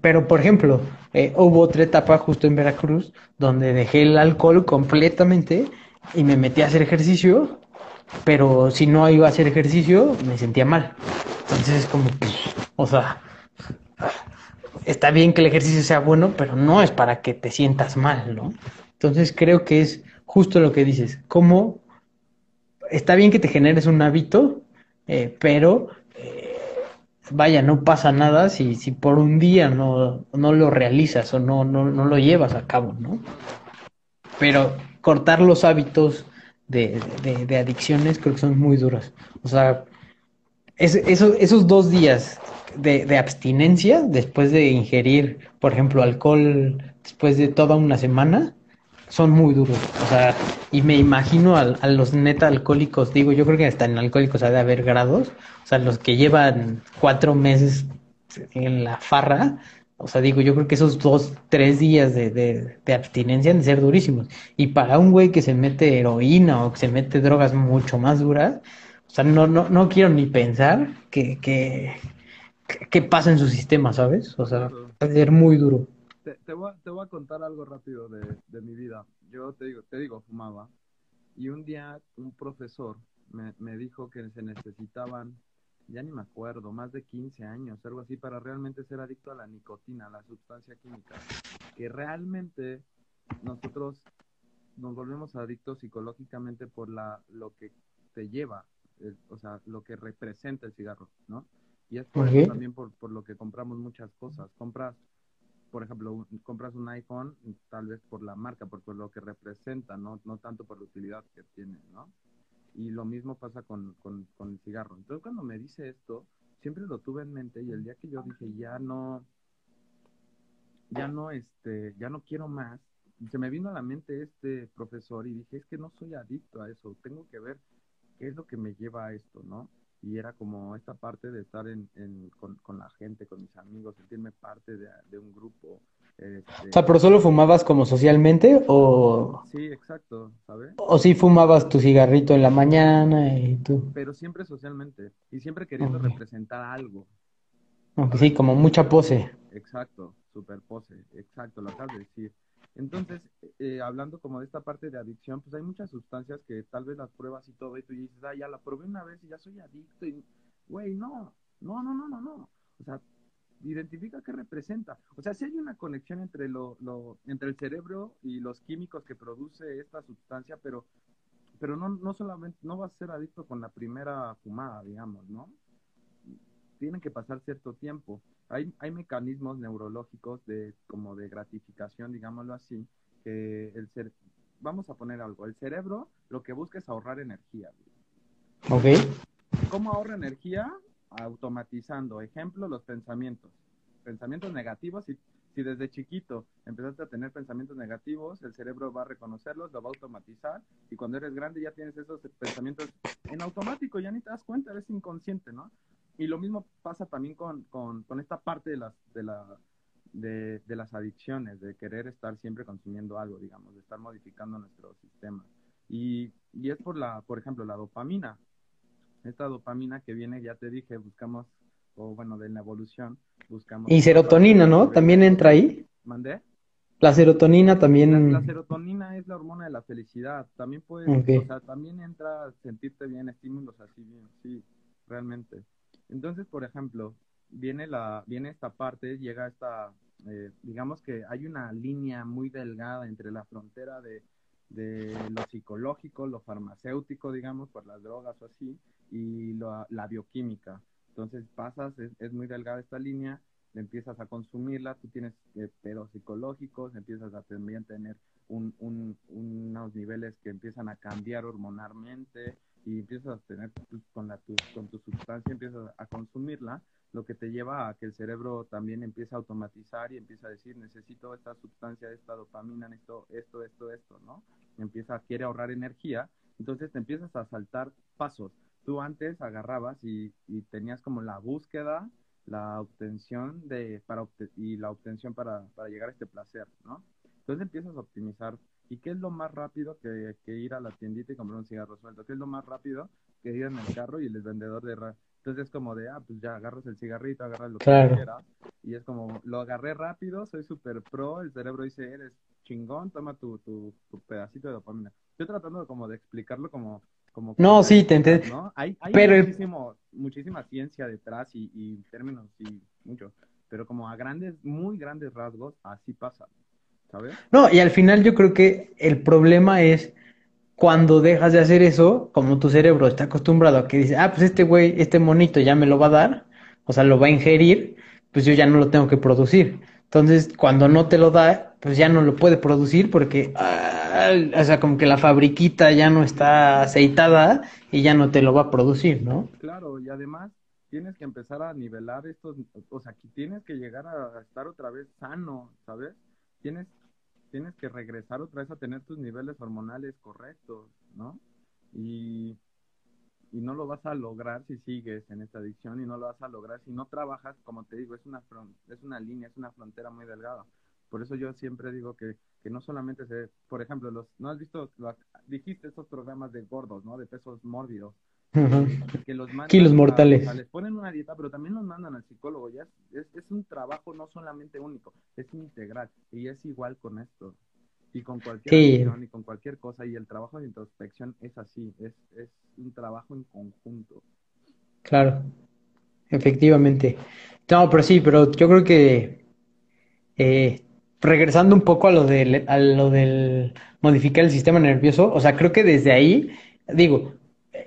pero por ejemplo, eh, hubo otra etapa justo en Veracruz donde dejé el alcohol completamente y me metí a hacer ejercicio, pero si no iba a hacer ejercicio me sentía mal. Entonces es como, o sea, está bien que el ejercicio sea bueno, pero no es para que te sientas mal, ¿no? Entonces creo que es justo lo que dices, cómo está bien que te generes un hábito, eh, pero eh, vaya, no pasa nada si, si por un día no, no lo realizas o no, no, no, lo llevas a cabo, ¿no? Pero cortar los hábitos de, de, adicciones creo que son muy duros. O sea, esos dos días de, de, abstinencia después de ingerir, por ejemplo, alcohol después de toda una semana, son muy duros. O sea, y me imagino a, a, los neta alcohólicos, digo, yo creo que hasta en alcohólicos ha de haber grados. O sea, los que llevan cuatro meses en la farra, o sea, digo, yo creo que esos dos, tres días de, de, de abstinencia han de ser durísimos. Y para un güey que se mete heroína o que se mete drogas mucho más duras, o sea, no, no, no quiero ni pensar que, que, que pasa en su sistema, ¿sabes? O sea, va a ser muy duro te, voy, te, voy, a contar algo rápido de, de, mi vida. Yo te digo, te digo, fumaba. Y un día un profesor me, me dijo que se necesitaban, ya ni me acuerdo, más de 15 años, algo así, para realmente ser adicto a la nicotina, la sustancia química. Que realmente nosotros nos volvemos adictos psicológicamente por la, lo que te lleva, o sea, lo que representa el cigarro, ¿no? Y es por también por, por lo que compramos muchas cosas. Compras por ejemplo, compras un iPhone tal vez por la marca, por, lo que representa, ¿no? no tanto por la utilidad que tiene, ¿no? Y lo mismo pasa con, con, con, el cigarro. Entonces, cuando me dice esto, siempre lo tuve en mente y el día que yo dije, ya no, ya no, este, ya no quiero más, se me vino a la mente este profesor y dije, es que no soy adicto a eso, tengo que ver qué es lo que me lleva a esto, ¿no? Y era como esta parte de estar en, con, con, la gente, con mis amigos, sentirme parte de, un grupo. Este... O sea, pero solo fumabas como socialmente o... Sí, exacto, ¿sabes? O si fumabas tu cigarrito en la mañana y tú. Pero siempre socialmente y siempre queriendo representar algo. Aunque sí, como mucha pose. Exacto, super pose, exacto, lo acabas de decir. Entonces, eh, hablando como de esta parte de adicción, pues hay muchas sustancias que tal vez las pruebas y todo, y tú dices, ah, ya la probé una vez y ya soy adicto, y, güey, no, no, no, no, no, no. O sea, identifica qué representa. O sea, si hay una conexión entre, lo, lo, entre el cerebro y los químicos que produce esta sustancia, pero, pero no, no solamente, no vas a ser adicto con la primera fumada, digamos, ¿no? Tienen que pasar cierto tiempo. Hay, hay mecanismos neurológicos de, como de gratificación, digámoslo así, que el ser, vamos a poner algo, el cerebro lo que busca es ahorrar energía. Ok. ¿Cómo ahorra energía? Automatizando. Ejemplo, los pensamientos. Pensamientos negativos. Si, si desde chiquito empezaste a tener pensamientos negativos, el cerebro va a reconocerlos, lo va a automatizar. Y cuando eres grande ya tienes esos pensamientos en automático, ya ni te das cuenta, eres inconsciente, ¿no? Y lo mismo pasa también con, con, con esta parte de las, de, la, de, de las adicciones, de querer estar siempre consumiendo algo, digamos, de estar modificando nuestro sistema. Y, y es por la, por ejemplo, la dopamina esta dopamina que viene, ya te dije, buscamos, o bueno, de la evolución, buscamos... Y serotonina, ¿no? También entra ahí. ¿Mandé? La serotonina La, también. la serotonina es la hormona de la felicidad. También puedes, Ok. o sea, también entra sentirte bien, estímulos así bien, sí, realmente. Entonces, por ejemplo, viene la, viene esta parte, llega esta, eh, digamos que hay una línea muy delgada entre la frontera de, de lo psicológico, lo farmacéutico, digamos, por las drogas o así, y lo- la bioquímica. Entonces pasas, es, es muy delgada esta línea, empiezas a consumirla, tú tienes eh, pedos psicológicos, empiezas a también tener un, un- unos niveles que empiezan a cambiar hormonalmente y empiezas a tener pues, con, la, tu, con tu sustancia, empiezas a consumirla, lo que te lleva a que el cerebro también empiece a automatizar y empieza a decir, necesito esta sustancia, esta dopamina, esto, esto, esto, esto, ¿no? Empieza, quiere ahorrar energía, entonces te empiezas a saltar pasos. Tú antes agarrabas y, y tenías como la búsqueda, la obtención de, para obte- y la obtención para, para llegar a este placer, ¿no? Entonces empiezas a optimizar. ¿Y qué es lo más rápido que, que ir a la tiendita y comprar un cigarro suelto? ¿Qué es lo más rápido que ir en el carro y el vendedor de... ra- Entonces es como de, ah, pues ya agarras el cigarrito, agarras lo que quieras. Y es como, lo agarré rápido, soy súper pro, el cerebro dice, eres chingón, toma tu, tu, tu pedacito de dopamina. Estoy tratando de como de explicarlo como... como No, sí, te entiendo. ¿no? Hay, hay Pero el- muchísimo, muchísima ciencia detrás y, y términos y mucho. Pero como a grandes, muy grandes rasgos, así pasa. ¿Sabes? No, y al final yo creo que el problema es cuando dejas de hacer eso, como tu cerebro está acostumbrado a que dice, ah, pues este güey, este monito ya me lo va a dar, o sea, lo va a ingerir, pues yo ya no lo tengo que producir. Entonces, cuando no te lo da, pues ya no lo puede producir porque, ah, o sea, como que la fabriquita ya no está aceitada y ya no te lo va a producir, ¿no? Claro, y además tienes que empezar a nivelar estos, o sea, que tienes que llegar a estar otra vez sano, ¿sabes? Tienes, tienes que regresar otra vez a tener tus niveles hormonales correctos, ¿no? Y, y no lo vas a lograr si sigues en esta adicción y no lo vas a lograr si no trabajas, como te digo, es una, fron- es una línea, es una frontera muy delgada. Por eso yo siempre digo que, que no solamente se, por ejemplo, los, ¿no has visto, lo- dijiste estos programas de gordos, ¿no? De pesos mórbidos Que los mandan Kilos mortales. les ponen una dieta, pero también los mandan al psicólogo. Ya es, un trabajo no solamente único, es integral. Y es igual con esto. Y con cualquier Sí. y con cualquier cosa. Y el trabajo de introspección es así, es, es un trabajo en conjunto. Claro, efectivamente. No, pero sí, pero yo creo que eh, regresando un poco a lo del, a lo del modificar el sistema nervioso, o sea, creo que desde ahí, digo,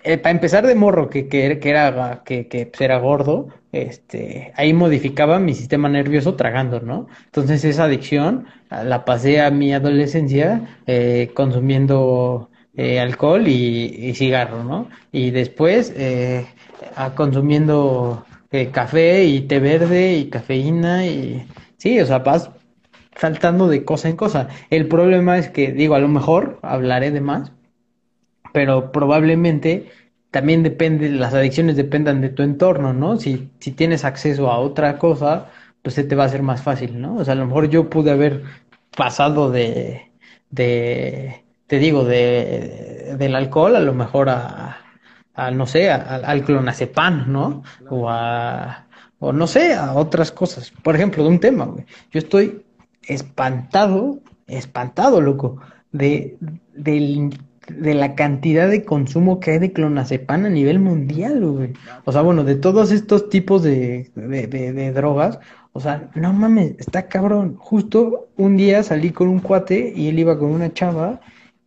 eh, para empezar de morro, que, que, era, que, que pues, era gordo, este, ahí modificaba mi sistema nervioso tragando, ¿no? Entonces esa adicción la pasé a mi adolescencia eh, consumiendo eh, alcohol y, cigarro, ¿no? Y después eh, a consumiendo café y té verde y cafeína y sí, o sea, vas saltando de cosa en cosa. El problema es que, digo, a lo mejor hablaré de más, pero probablemente también depende, las adicciones dependan de tu entorno, ¿no? Si, si tienes acceso a otra cosa, pues se te va a hacer más fácil, ¿no? O sea, a lo mejor yo pude haber pasado de, de te digo, de, del alcohol a lo mejor a, a no sé, a- al clonazepam, ¿no? O a, o no sé, a otras cosas. Por ejemplo, de un tema, güey. Yo estoy espantado, espantado, loco, de, del- de la cantidad de consumo que hay de clonazepam a nivel mundial, güey. O sea, bueno, de todos estos tipos de, de, de- de drogas, o sea, no mames, está cabrón. Justo un día salí con un cuate y él iba con una chava,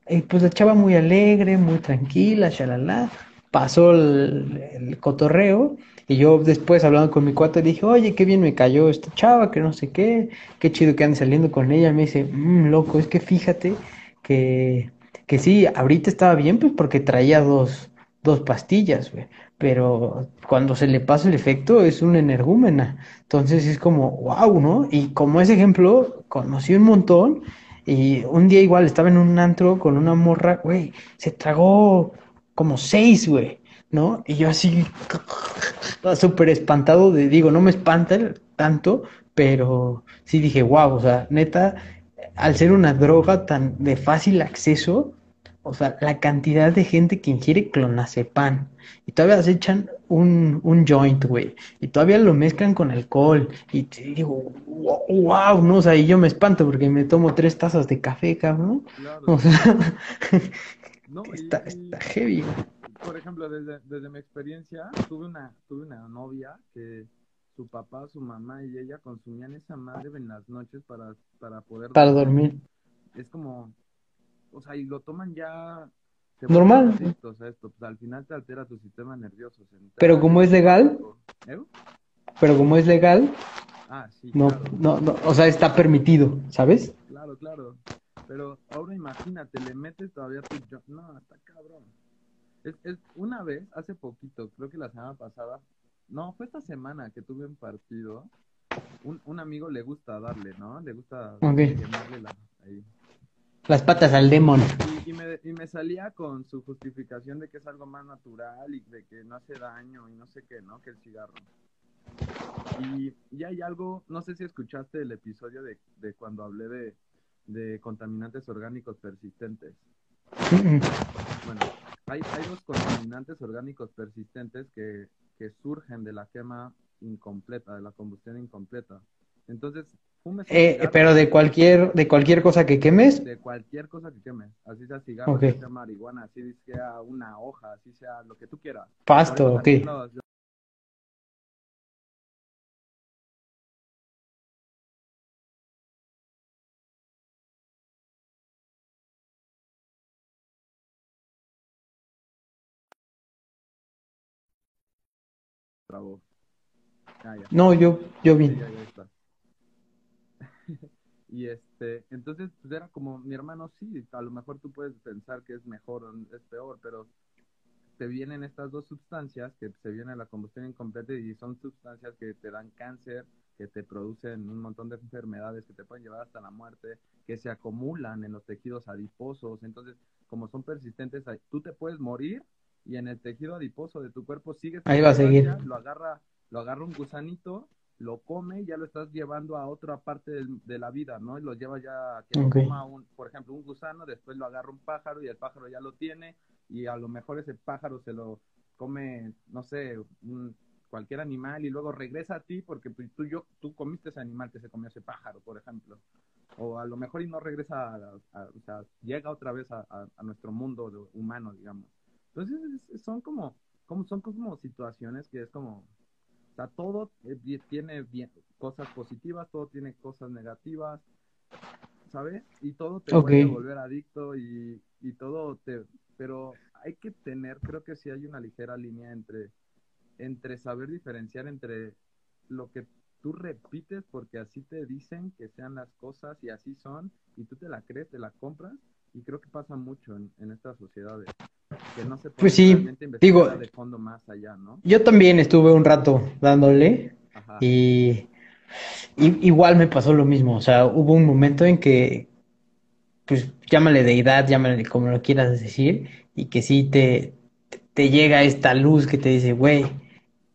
y pues la chava muy alegre, muy tranquila, shalala. Pasó el, el cotorreo, y yo después hablando con mi cuate dije, oye, qué bien me cayó esta chava, que no sé qué, qué chido que ande saliendo con ella. Me dice, "Mm, loco, es que fíjate que, que sí, ahorita estaba bien, pues porque traía dos, dos pastillas, güey. Pero cuando se le pasa el efecto es una energúmena. Entonces es como, wow, ¿no? Y como ese ejemplo, conocí un montón. Y un día igual estaba en un antro con una morra, güey, se tragó como seis, güey, ¿no? Y yo así, súper espantado de, digo, no me espanta tanto, pero sí dije, wow, o sea, neta, al ser una droga tan de fácil acceso, o sea, la cantidad de gente que ingiere clonazepam. Y todavía se echan un, un joint, güey, y todavía lo mezclan con alcohol, y te digo, wow, no, o sea, y yo me espanto porque me tomo tres tazas de café, cabrón, Claro. o sea, No, está, y- está heavy, por ejemplo, desde, desde mi experiencia, tuve una, tuve una novia que su papá, su mamá y ella consumían esa madre en las noches para, para poder Para dormir. Es como, o sea, y lo toman ya... Normal. vuelven adictos a esto, pues al final te altera tu sistema nervioso central. Pero como es legal, ¿Eh? pero como es legal, Ah, sí, no, claro. no, no, o sea, está permitido, ¿sabes? Claro, claro. Pero ahora imagínate, le metes todavía tu... No, está cabrón. Es, es una vez, hace poquito, creo que la semana pasada, no, fue esta semana que tuve un partido, un, un amigo le gusta darle, ¿no? Le gusta quemarle la... Ahí. Las patas al demon. Y, y me, y me salía con su justificación de que es algo más natural y de que no hace daño y no sé qué, ¿no? Que el cigarro. Y, y hay algo, no sé si escuchaste el episodio de, de cuando hablé de, de contaminantes orgánicos persistentes. Bueno, hay, hay dos contaminantes orgánicos persistentes que, que surgen de la quema incompleta, de la combustión incompleta. Entonces, fumes un Eh, cigarro pero de cualquier, de cualquier cosa que quemes, de cualquier cosa que quemes, así sea cigarro, Ok. así sea marihuana, así sea una hoja, así sea lo que tú quieras. pasto, ok. los-. No, yo, yo vi. Y este, entonces, pues era como, mi hermano, sí, a lo mejor tú puedes pensar que es mejor o es peor, pero te vienen estas dos sustancias que se viene la combustión incompleta y son sustancias que te dan cáncer, que te producen un montón de enfermedades que te pueden llevar hasta la muerte, que se acumulan en los tejidos adiposos. Entonces, como son persistentes, tú te puedes morir y en el tejido adiposo de tu cuerpo sigues Ahí va a seguir. lo agarra, lo agarra un gusanito, lo come ya lo estás llevando a otra parte de la vida, ¿no? Y lo lleva ya a que lo coma un, por ejemplo, un gusano, después lo agarra un pájaro y el pájaro ya lo tiene y a lo mejor ese pájaro se lo come, no sé, un- cualquier animal y luego regresa a ti porque pues, tú, yo, tú comiste ese animal que se comió ese pájaro, por ejemplo. O a lo mejor y no regresa, a- a- o sea, llega otra vez a, nuestro mundo de- humano, digamos. Entonces es- son como, como, son como situaciones que es como, o sea, todo tiene bien, cosas positivas, todo tiene cosas negativas, ¿sabes? Y todo te Ok. puede volver adicto y, y todo te... Pero hay que tener, creo que sí hay una ligera línea entre, entre saber diferenciar entre lo que tú repites porque así te dicen que sean las cosas y así son y tú te la crees, te la compras y creo que pasa mucho en, en estas sociedades que no se puede Pues sí, digo- de fondo más allá, ¿no? Yo también estuve un rato dándole Ajá. y- igual me pasó lo mismo. O sea, hubo un momento en que, pues llámale deidad, llámale como lo quieras decir, y que sí te, te llega esta luz que te dice, güey,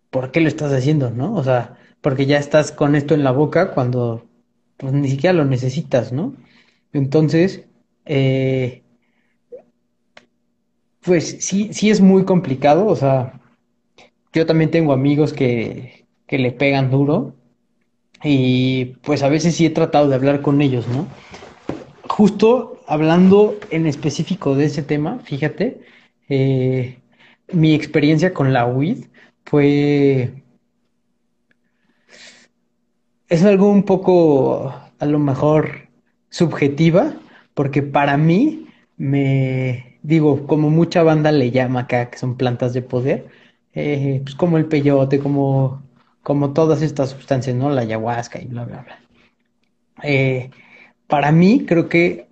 ¿por qué lo estás haciendo, no? O sea, porque ya estás con esto en la boca cuando pues ni siquiera lo necesitas, ¿no? Entonces, eh, Pues sí, sí es muy complicado, o sea, yo también tengo amigos que, que le pegan duro y pues a veces sí he tratado de hablar con ellos, ¿no? Justo hablando en específico de ese tema, fíjate, eh, mi experiencia con la WID fue... Es algo un poco, a lo mejor, subjetiva, porque para mí, me digo, como mucha banda le llama acá, que son plantas de poder, eh, pues como el peyote, como, como todas estas sustancias, ¿no? La ayahuasca y bla, bla, bla. Eh, para mí, creo que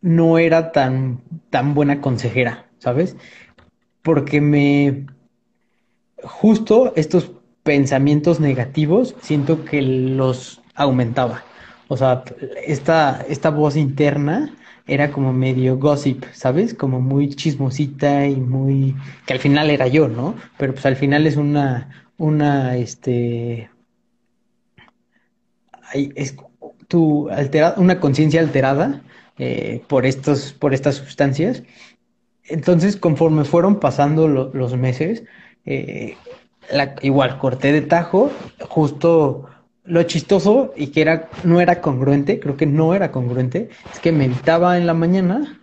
no era tan, tan buena consejera, ¿sabes? Porque me, justo estos pensamientos negativos, siento que los aumentaba. O sea, esta, esta voz interna era como medio gossip, ¿sabes? Como muy chismosita y muy... que al final era yo, ¿no? Pero pues al final es una, una, este... es tu altera... una conciencia alterada eh, por estos, por estas sustancias. Entonces, conforme fueron pasando los meses, eh, igual corté de tajo, justo lo chistoso y que era, no era congruente, creo que no era congruente, es que meditaba en la mañana,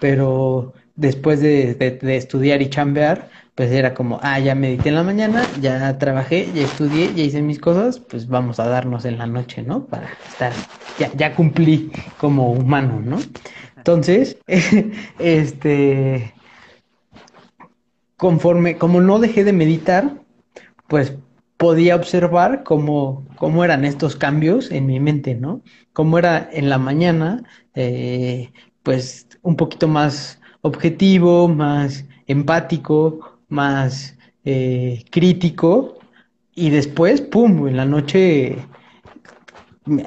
pero después de, estudiar y chambear, pues era como, ah, ya medité en la mañana, ya trabajé, ya estudié, ya hice mis cosas, pues vamos a darnos en la noche, ¿no? Para estar, ya, ya cumplí como humano, ¿no? Entonces, este, conforme, como no dejé de meditar, pues podía observar cómo, cómo eran estos cambios en mi mente, ¿no? Cómo era en la mañana, eh, pues un poquito más objetivo, más empático, más eh, crítico, y después, ¡pum!, en la noche,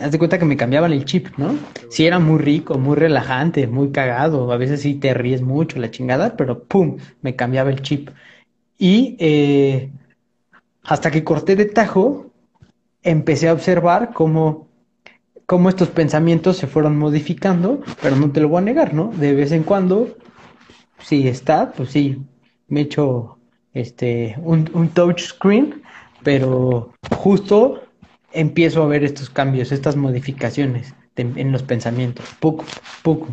haz de cuenta que me cambiaban el chip, ¿no? Sí era muy rico, muy relajante, muy cagado, a veces sí te ríes mucho, la chingada, pero ¡pum!, me cambiaba el chip. Y eh, hasta que corté de tajo, empecé a observar cómo, cómo estos pensamientos se fueron modificando, pero no te lo voy a negar, ¿no? De vez en cuando, sí está, pues sí, me echo este, un, un touch screen, pero justo empiezo a ver estos cambios, estas modificaciones en los pensamientos, poco, poco.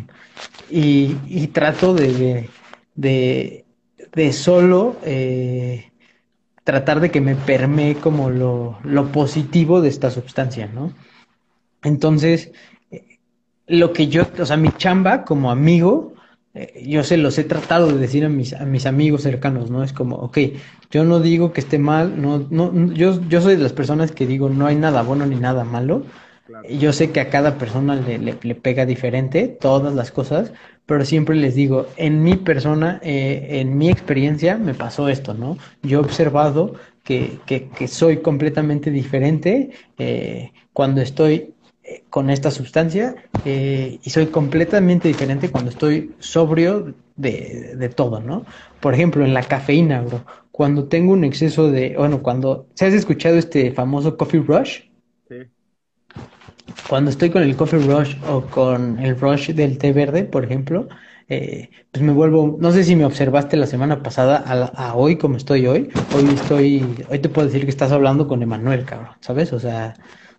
Y, y trato de, de, de, solo eh, tratar de que me permee como lo, positivo de esta sustancia, ¿no? Entonces, eh, lo que yo, o sea, mi chamba como amigo, eh, yo se los he tratado de decir a mis, a mis amigos cercanos, ¿no? Es como, ok, yo no digo que esté mal, no, no, yo, yo soy de las personas que digo, no hay nada bueno ni nada malo. Yo sé que a cada persona le, le, le pega diferente todas las cosas, pero siempre les digo, en mi persona, eh, en mi experiencia, me pasó esto, ¿no? Yo he observado que, que, soy completamente diferente eh, cuando estoy eh, con esta sustancia y soy completamente diferente cuando estoy sobrio de, de, todo, ¿no? Por ejemplo, en la cafeína, bro, cuando tengo un exceso de, bueno, cuando, ¿se has escuchado este famoso coffee rush? Cuando estoy con el coffee rush o con el rush del té verde, por ejemplo, eh, pues me vuelvo, no sé si me observaste la semana pasada a, hoy como estoy hoy, hoy estoy, hoy te puedo decir que estás hablando con Emanuel, cabrón, ¿sabes? O sea,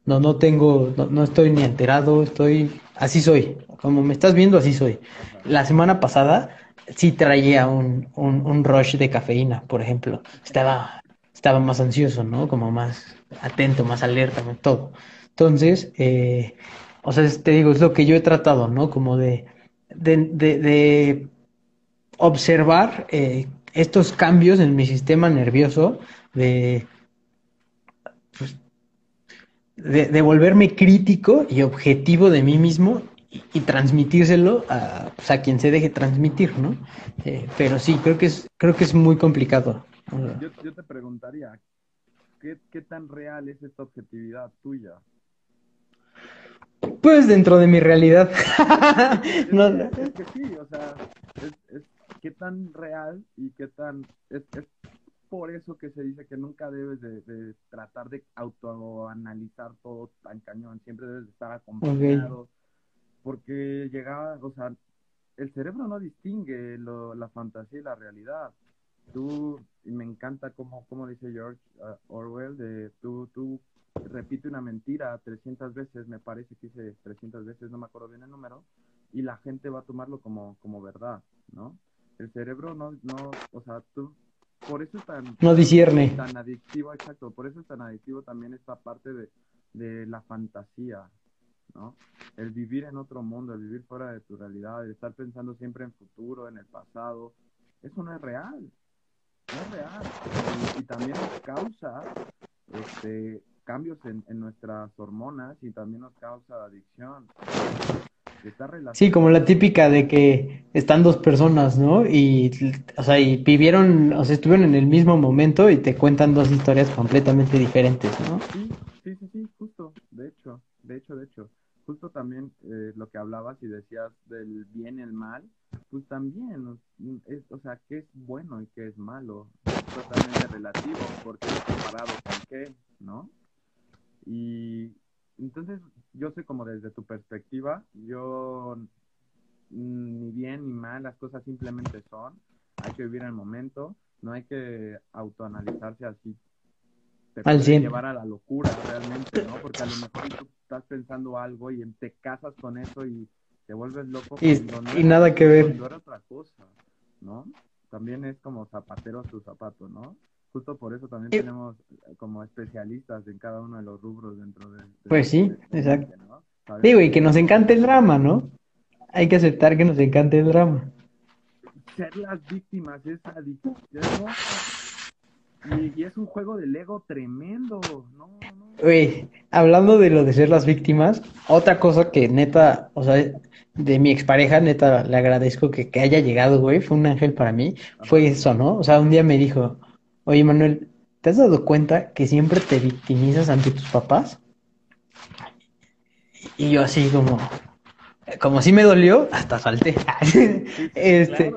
no, no tengo, no, estoy ni enterado, estoy, así soy, como me estás viendo, así soy. La semana pasada sí traía un, un, un rush de cafeína, por ejemplo, estaba, estaba más ansioso, ¿no? Como más atento, más alerta, todo. Entonces, eh, o sea, te digo, es lo que yo he tratado, ¿no? Como de, de, observar eh, estos cambios en mi sistema nervioso, de, pues, de, volverme crítico y objetivo de mí mismo y, transmitírselo a, pues, a, quien se deje transmitir, ¿no? Eh, pero sí, creo que es, creo que es muy complicado. Yo, te preguntaría, ¿qué, ¿qué tan real es esta objetividad tuya? Pues dentro de mi realidad. es, que, sí, o sea, es, qué tan real y qué tan... Es, por eso que se dice que nunca debes de, tratar de autoanalizar todo tan cañón, siempre debes de estar acompañado, porque llegaba, o sea, el cerebro no distingue la fantasía y la realidad. Tú, y me encanta como, como dice George uh, Orwell, de tú, tú repite una mentira 300 veces, me parece que dice 300 veces, no me acuerdo bien el número, y la gente va a tomarlo como, como verdad, ¿no? El cerebro no, no, o sea, tú, por eso es tan... No discierne. Tan adictivo, exacto, por eso es tan adictivo también esta parte de, de la fantasía, ¿no? El vivir en otro mundo, el vivir fuera de tu realidad, el estar pensando siempre en futuro, en el pasado, eso no es real, no es real. Y, y también causa este, cambios en, en, nuestras hormonas y también nos causa adicción. Sí, como la típica de que están dos personas, ¿no? Y, o sea, y vivieron, o sea, estuvieron en el mismo momento y te cuentan dos historias completamente diferentes, ¿no? Sí, sí, sí, sí, justo, de hecho, de hecho, de hecho. Justo también eh, lo que hablabas y decías del bien y el mal, pues también, es, o sea, qué es bueno y qué es malo, es totalmente relativo, porque es comparado con qué, ¿no? Y entonces, yo sé como desde tu perspectiva, yo ni bien ni mal, las cosas simplemente son, hay que vivir el momento, no hay que autoanalizarse así, te puede llevar a la locura realmente, ¿no? Porque a lo mejor tú estás pensando algo y te casas con eso y te vuelves loco y, y nada que ver. Era otra cosa, ¿no? También es como zapatero a su zapato, ¿no? Justo por eso también tenemos eh, como especialistas en cada uno de los rubros dentro de... pues sí, exacto. Digo, y que nos encante el drama, ¿no? Hay que aceptar que nos encante el drama. Ser las víctimas es adictivo. Y, es un juego del ego tremendo. No, no. hablando de lo de ser las víctimas, otra cosa que neta, o sea, de mi expareja, neta, le agradezco que, que haya llegado, güey, fue un ángel para mí, fue eso, ¿no? O sea, un día me dijo, Oye, Manuel, ¿te has dado cuenta que siempre te victimizas ante tus papás? Y yo así como, como si me dolió, hasta salté. este,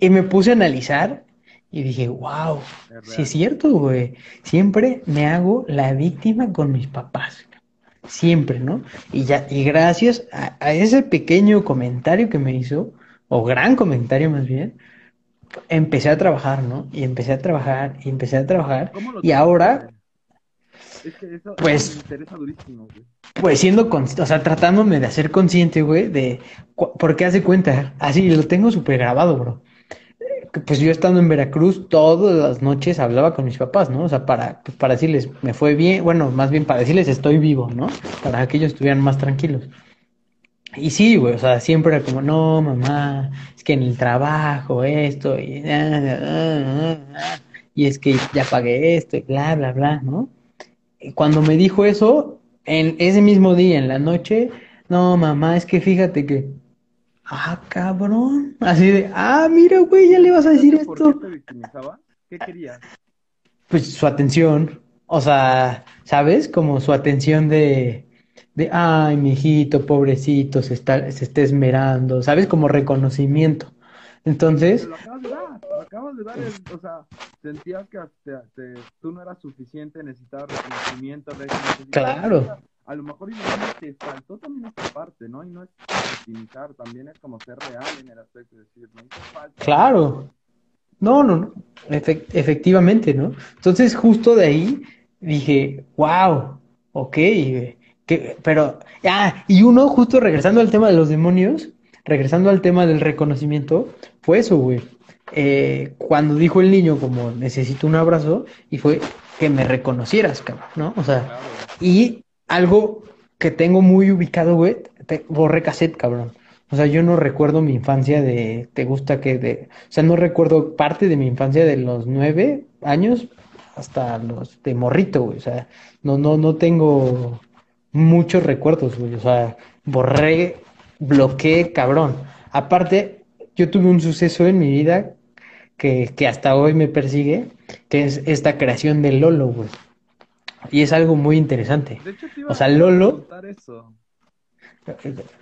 y, me puse a analizar y dije, wow, sí es cierto, güey. Siempre me hago la víctima con mis papás. Siempre, ¿no? Y ya, y gracias a ese pequeño comentario que me hizo, o gran comentario más bien, empecé a trabajar, ¿no? Y empecé a trabajar y empecé a trabajar. y ahora, pues, Pues siendo, o sea, tratándome de hacer consciente, güey, de, ¿por qué hace cuenta? Así, lo tengo súper grabado, bro. Pues yo estando en Veracruz, todas las noches hablaba con mis papás, ¿no? O sea, para, pues, para decirles, me fue bien, bueno, más bien para decirles estoy vivo, ¿no? Para que ellos estuvieran más tranquilos. Y sí, güey, o sea, siempre era como, no, mamá, es que en el trabajo esto, y, y es que ya pagué esto, y bla, bla, bla, ¿no? Y cuando me dijo eso, en ese mismo día, en la noche, no, mamá, es que fíjate que, ah, cabrón, así de, ah, mira, güey, ya le vas a decir esto. ¿Por qué te victimizaba? ¿Qué querías? Pues su atención, o sea, ¿sabes? Como su atención de de, ay, mi hijito, pobrecito, se está, se está esmerando, ¿sabes? Como reconocimiento. Entonces... lo acabas de dar, lo acabas de dar, o sea, sentías que tú no eras suficiente, necesitabas reconocimiento, Claro. A lo mejor te faltó también esta parte, ¿no? Y no es optimizar, también es como ser real en el aspecto de decir, no falta. Claro. No, no, no. efectivamente, ¿no? Entonces, justo de ahí dije, wow, ok, que, pero, ah, y uno, justo regresando al tema de los demonios, regresando al tema del reconocimiento, fue eso, güey. Eh, cuando dijo el niño como necesito un abrazo, y fue que me reconocieras, cabrón, ¿no? O sea, y algo que tengo muy ubicado, güey, borré cassette, cabrón. O sea, yo no recuerdo mi infancia de, ¿te gusta que de, o sea, no recuerdo parte de mi infancia de los nueve años hasta los de morrito, güey. O sea, no, no, no tengo muchos recuerdos, güey. O sea, borré, bloqueé, cabrón. Aparte, yo tuve un suceso en mi vida que, que hasta hoy me persigue, que es esta creación de Lolo, güey. Y es algo muy interesante. De hecho, te o sea, Lolo. Eso.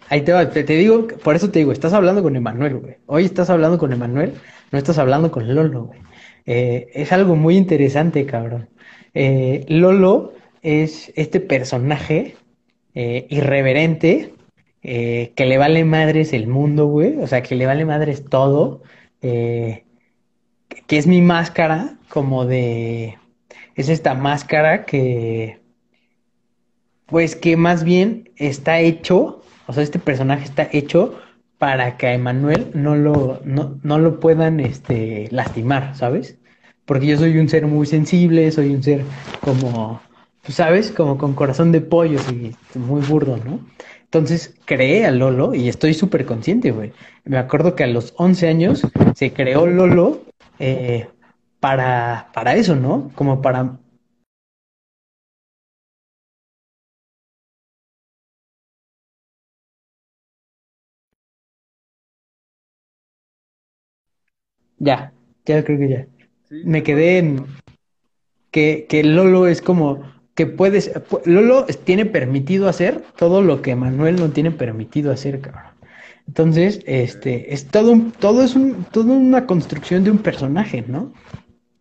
Ahí te, te, te, digo, por eso te digo, estás hablando con Emanuel, güey. Hoy estás hablando con Emanuel, no estás hablando con Lolo, güey. Eh, es algo muy interesante, cabrón. Eh, Lolo es este personaje eh, irreverente, eh, que le vale madres el mundo, güey, o sea, que le vale madres todo, eh, que es mi máscara, como de, es esta máscara que, pues que más bien está hecho, o sea, este personaje está hecho para que a Emanuel no lo, no, no lo puedan este, lastimar, ¿sabes? Porque yo soy un ser muy sensible, soy un ser como, ¿sabes? Como con corazón de pollo y muy burdo, ¿no? Entonces creé a Lolo y estoy súper consciente, güey. Me acuerdo que a los 11 años se creó Lolo eh, para, para eso, ¿no? Como para Ya, ya creo que ya. Sí, Me quedé en que, que Lolo es como que puedes, pu- Lolo tiene permitido hacer todo lo que Manuel no tiene permitido hacer, cabrón. Entonces, este, es todo un, todo es un, toda una construcción de un personaje, ¿no?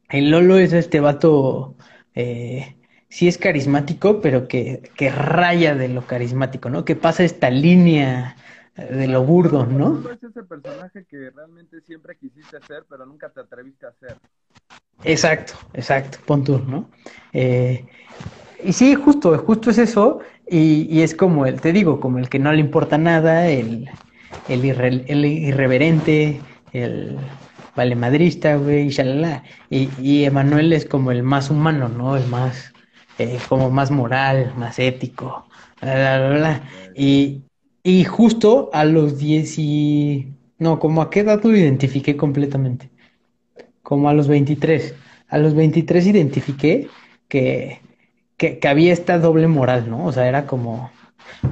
El Lolo es este vato, eh, sí es carismático, pero que, que raya de lo carismático, ¿no? Que pasa esta línea de lo burdo, ¿no? Lolo es ese personaje que realmente siempre quisiste ser, pero nunca te atreviste a ser. Exacto, exacto, pon tú, ¿no? Eh, y sí, justo, justo es eso, y, y es como el, te digo, como el que no le importa nada, el, el, irre- el irreverente, el valemadrista, güey, shalala. Y, y Emanuel es como el más humano, ¿no? El más, eh, como más moral, más ético, bla, bla, bla, bla. Y, y justo a los 10 y... No, como a qué edad lo identifiqué completamente como a los 23. A los 23 identifiqué que, que, que había esta doble moral, ¿no? O sea, era como,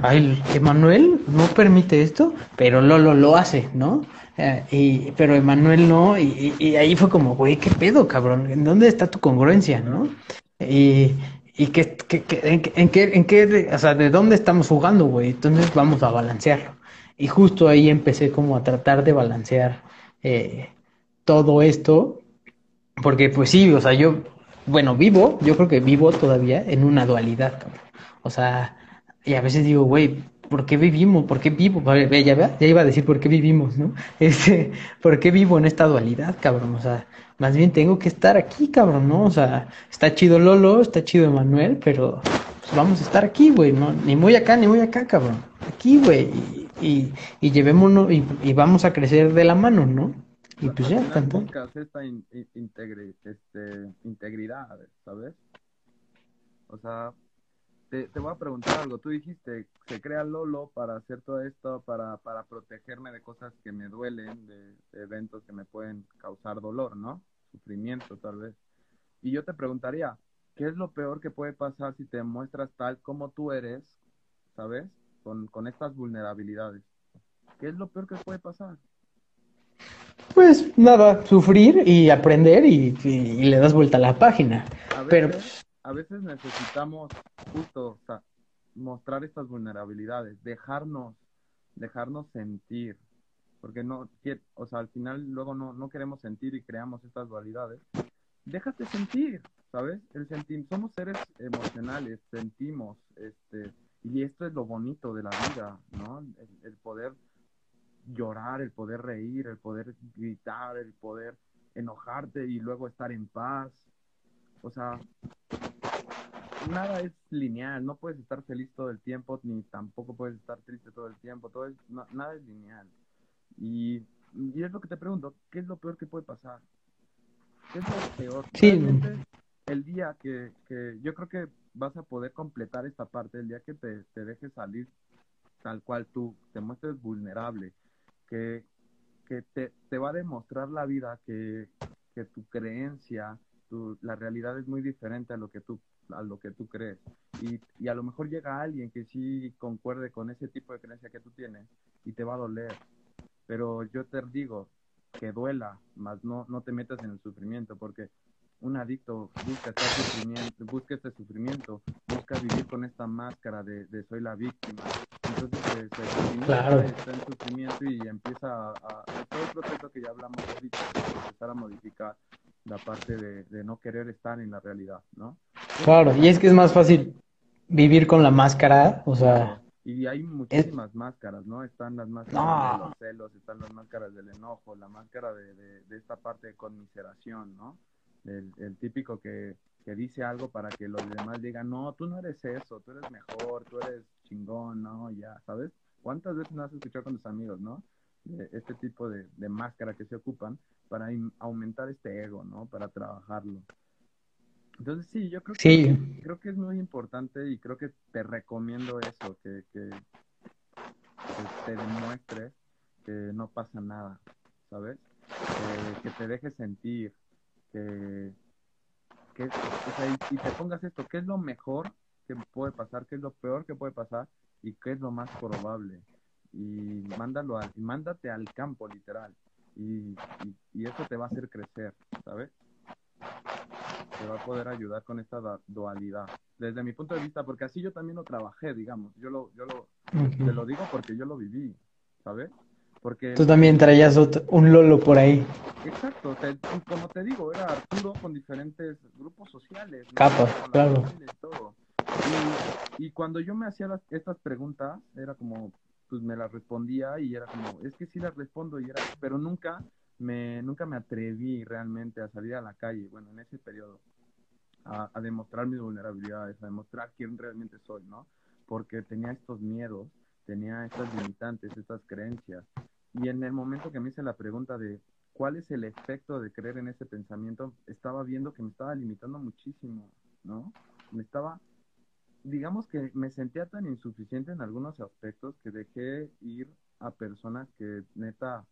ay, Emanuel no permite esto, pero Lolo lo hace, ¿no? Eh, y, pero Emanuel no, y, y- ahí fue como, güey, ¿qué pedo, cabrón? ¿En dónde está tu congruencia, no? Y, y qué, qué- qué- en, qué, en qué, en qué o sea, ¿de dónde estamos jugando, güey? Entonces vamos a balancearlo. Y justo ahí empecé como a tratar de balancear eh, todo esto porque pues sí, o sea, yo, bueno, vivo, yo creo que vivo todavía en una dualidad, cabrón. O sea, y a veces digo, güey, ¿por qué vivimos? ¿Por qué vivo? Ya, ya iba a decir por qué vivimos, ¿no? Este, ¿por qué vivo en esta dualidad, cabrón? O sea, más bien tengo que estar aquí, cabrón, ¿no? O sea, está chido Lolo, está chido Emanuel, pero pues vamos a estar aquí, güey, ¿no? Ni muy acá, ni muy acá, cabrón. Aquí, güey, y, y, y llevémonos, y vamos a crecer de la mano, ¿no? Y pues ya, esta in- in- integri- este, integridad, ¿sabes? O sea, te, te voy a preguntar algo. Tú dijiste, se crea Lolo para hacer todo esto, para, para protegerme de cosas que me duelen, de, de eventos que me pueden causar dolor, ¿no? Sufrimiento, tal vez. Y yo te preguntaría, ¿qué es lo peor que puede pasar si te muestras tal como tú eres, ¿sabes? Con, con estas vulnerabilidades. ¿Qué es lo peor que puede pasar? Pues nada, sufrir y aprender y, y- y le das vuelta a la página. A Pero veces, a veces necesitamos justo, o sea, mostrar estas vulnerabilidades, dejarnos, dejarnos sentir, porque no, o sea, al final luego no, no queremos sentir y creamos estas dualidades. Déjate sentir, ¿sabes? El sentir, somos seres emocionales, sentimos, este, y esto es lo bonito de la vida, ¿no? El, el poder llorar, el poder reír, el poder gritar, el poder enojarte y luego estar en paz. O sea, nada es lineal, no puedes estar feliz todo el tiempo, ni tampoco puedes estar triste todo el tiempo, todo es, no- nada es lineal. Y, y es lo que te pregunto, ¿qué es lo peor que puede pasar? ¿Qué es lo peor? sí, Realmente, el día que, que yo creo que vas a poder completar esta parte, el día que te, te dejes salir tal cual tú, te muestres vulnerable, que, que te, te va a demostrar la vida que, que tu creencia, tu, la realidad es muy diferente a lo que tú, a lo que tú crees. Y, y a lo mejor llega alguien que sí concuerde con ese tipo de creencia que tú tienes y te va a doler. Pero yo te digo que duela, más no, no te metas en el sufrimiento, porque un adicto busca estar sufrimiento, busca este sufrimiento, busca vivir con esta máscara de, de soy la víctima. Entonces se, se Claro. está en sufrimiento y empieza a, a- todo el proceso que ya hablamos ahorita, empezar a modificar la parte de, de no querer estar en la realidad, ¿no? claro, y es que es más fácil vivir con la máscara, o sea, Y hay muchísimas máscaras, ¿no? Están las máscaras de los celos, están las máscaras del enojo, la máscara de, de, esta parte de conmiseración, ¿no? El, el típico que, que, dice algo para que los demás digan, no, tú no eres eso, tú eres mejor, tú eres chingón, ¿no? Ya, ¿sabes? ¿Cuántas veces no has escuchado con tus amigos, ¿no? De este tipo de, de máscara que se ocupan para aumentar este ego, ¿no? Para trabajarlo. Entonces sí, yo creo que, creo que es muy importante y creo que te recomiendo eso, que, que, te demuestres que no pasa nada, ¿sabes? que te dejes sentir, que, que o sea, y, te pongas esto, ¿qué es lo mejor puede pasar? ¿Qué es lo peor que puede pasar? ¿Y qué es lo más probable? Y mándalo a, mándate al campo, literal. Y, y, y eso te va a hacer crecer, ¿sabes? te va a poder ayudar con esta dualidad. Desde mi punto de vista, porque así yo también lo trabajé, digamos. Yo lo, yo lo, te lo digo porque yo lo viví, ¿sabes? Porque... Tú también traías un Lolo por ahí. Exacto, como te digo, era Arturo con diferentes grupos sociales. Capas, claro. Y, cuando yo me hacía estas preguntas, era como, pues me las respondía y era como, es que sí las respondo, y era, pero nunca me, nunca me atreví realmente a salir a la calle, bueno, en ese periodo, a, demostrar mis vulnerabilidades, a demostrar quién realmente soy, ¿no? Porque tenía estos miedos, tenía estas limitantes, estas creencias. Y en el momento que me hice la pregunta de cuál es el efecto de creer en ese pensamiento, estaba viendo que me estaba limitando muchísimo, ¿no? Me estaba, digamos que me sentía tan insuficiente en algunos aspectos que dejé ir a personas que neta,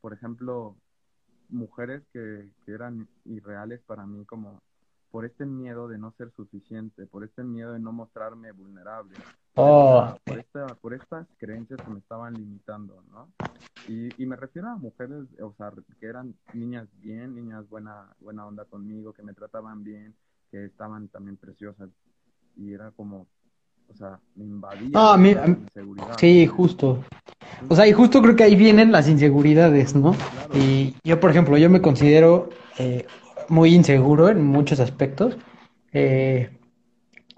por ejemplo, mujeres que, que eran irreales para mí como por este miedo de no ser suficiente, por este miedo de no mostrarme vulnerable, oh. por, esta, por estas creencias que me estaban limitando, ¿no? Y, y, me refiero a mujeres, o sea, que eran niñas bien, niñas buena, buena onda conmigo, que me trataban bien, que estaban también preciosas. Y era como, o sea, me invadía la inseguridad. Sí, justo. O sea, y justo creo que ahí vienen las inseguridades, ¿no? Y yo, por ejemplo, yo me considero eh, muy inseguro en muchos aspectos. Eh,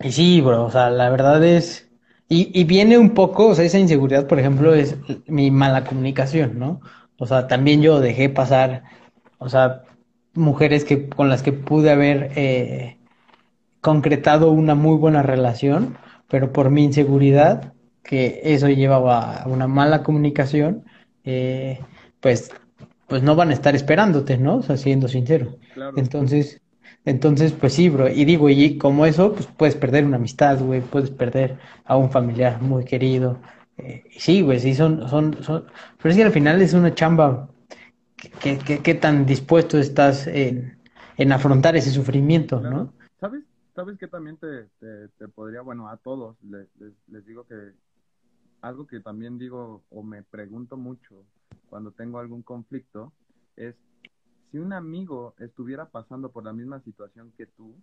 y sí, bro, o sea, la verdad es... Y, y viene un poco, o sea, esa inseguridad, por ejemplo, es mi mala comunicación, ¿no? O sea, también yo dejé pasar, o sea, mujeres que con las que pude haber eh, concretado una muy buena relación, pero por mi inseguridad, que eso llevaba a una mala comunicación, eh, pues, pues no van a estar esperándote, ¿no? O sea, siendo sincero. Entonces, entonces, pues sí, bro. Y digo, y como eso, pues puedes perder una amistad, güey, puedes perder a un familiar muy querido. Eh, sí, güey, sí, son, son, son, pero es que al final es una chamba. ¿Qué, tan dispuesto estás en, en afrontar ese sufrimiento, no? ¿Sabes? ¿Sabes que también te, te, podría, bueno, a todos les, les, digo que algo que también digo o me pregunto mucho cuando tengo algún conflicto es si un amigo estuviera pasando por la misma situación que tú,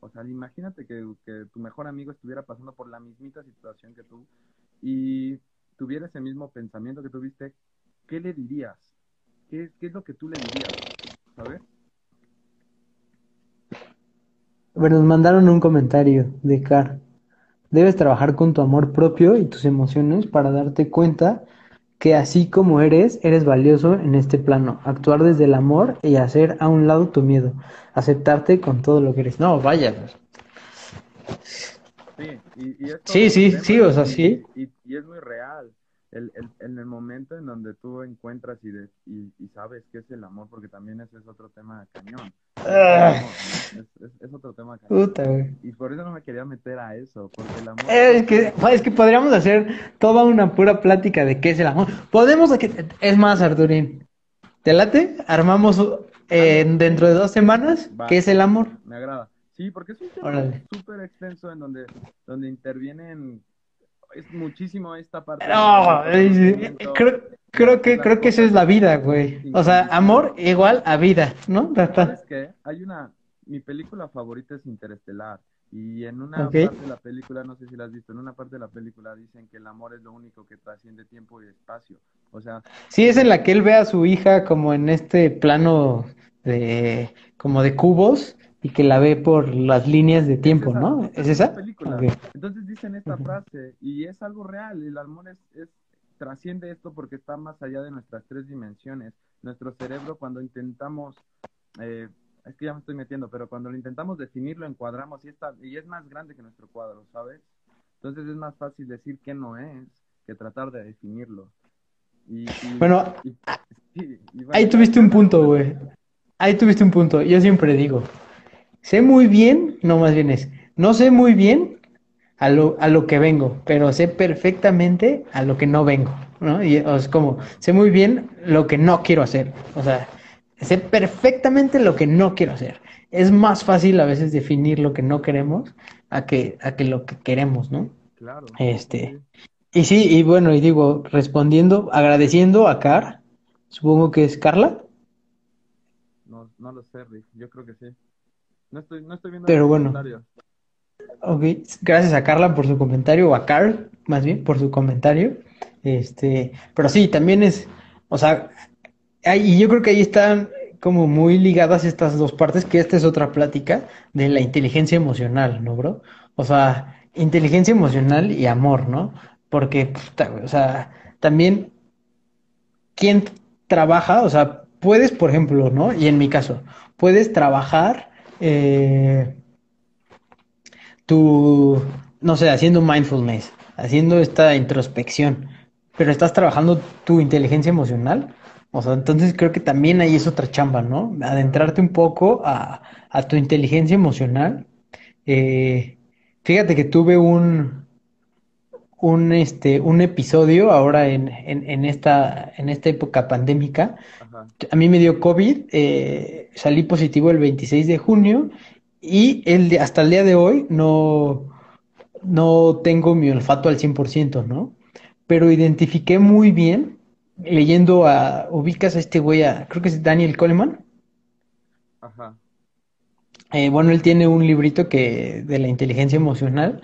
o sea, imagínate que, que, tu mejor amigo estuviera pasando por la mismita situación que tú y tuviera ese mismo pensamiento que tuviste, ¿qué le dirías? ¿Qué, qué es lo que tú le dirías? ¿Sabes? Bueno, nos mandaron un comentario de Car. Debes trabajar con tu amor propio y tus emociones para darte cuenta que así como eres, eres valioso en este plano. Actuar desde el amor y hacer a un lado tu miedo. Aceptarte con todo lo que eres. No, vaya. Sí, y, sí, sí, sí, o sea, sí. y es muy real el, el, en el momento en donde tú encuentras y, y, y, sabes qué es el amor, porque también ese es otro tema cañón. Ah. es, otro tema cañón. y por eso no me quería meter a eso, porque el amor... Es que, es que podríamos hacer toda una pura plática de qué es el amor. Podemos, es más, Arturín, ¿te late? Armamos eh, dentro de dos semanas qué es el amor. Me agrada. Sí, porque es un tema súper extenso en donde, donde intervienen es muchísimo esta parte. No, creo, creo que creo que eso es la vida, güey. O sea, amor igual a vida, ¿no? ¿Sabes qué? Hay una mi película favorita es Interestelar y en una parte de la película, no sé si la has visto, en una parte de la película dicen que el amor es lo único que trasciende tiempo y espacio. O sea, sí es en la que él ve a su hija como en este plano de como de cubos y que la ve por las líneas de tiempo, ¿no? ¿Es esa? Película. Entonces dicen esta frase y es algo real. El amor es, es, trasciende esto porque está más allá de nuestras tres dimensiones. Nuestro cerebro cuando intentamos, eh, es que ya me estoy metiendo, pero cuando lo intentamos definir lo encuadramos y, está, y es más grande que nuestro cuadro, ¿sabes? Entonces es más fácil decir que no es que tratar de definirlo. Y, bueno, ahí tuviste un punto, güey. Ahí tuviste un punto. Yo siempre digo, sé muy bien, no más bien es, no sé muy bien a lo, a lo que vengo, pero sé perfectamente a lo que no vengo, ¿no? Y es como, sé muy bien lo que no quiero hacer. O sea, sé perfectamente lo que no quiero hacer. Es más fácil a veces definir lo que no queremos a que, a que lo que queremos, ¿no? Claro. Este, y sí, y bueno, y digo, respondiendo, agradeciendo a Car, supongo que es Carla. No, no lo sé, Rick, yo creo que sí. No estoy, no estoy viendo Pero bueno. Ok, gracias a Carla por su comentario, o a Carl, más bien, por su comentario. Este, pero sí, también es, o sea, y yo creo que ahí están como muy ligadas estas dos partes, que esta es otra plática de la inteligencia emocional, ¿no, bro? O sea, inteligencia emocional y amor, ¿no? Porque, o sea, también, ¿quién trabaja? O sea, puedes, por ejemplo, ¿no? Y en mi caso, puedes trabajar eh, no sé, haciendo mindfulness, haciendo esta introspección, pero estás trabajando tu inteligencia emocional. O sea, entonces creo que también ahí es otra chamba, ¿no? Adentrarte un poco a, a tu inteligencia emocional. Eh, fíjate que tuve un, un, este, un episodio ahora en, en, esta, en esta época pandémica. A mí me dio COVID, eh, salí positivo el 26 de junio y el hasta el día de hoy no, no tengo mi olfato al 100%, ¿no? Pero identifiqué muy bien leyendo a, ubicas a este güey, creo que es Daniel Coleman. Ajá. Eh, bueno, él tiene un librito que de la inteligencia emocional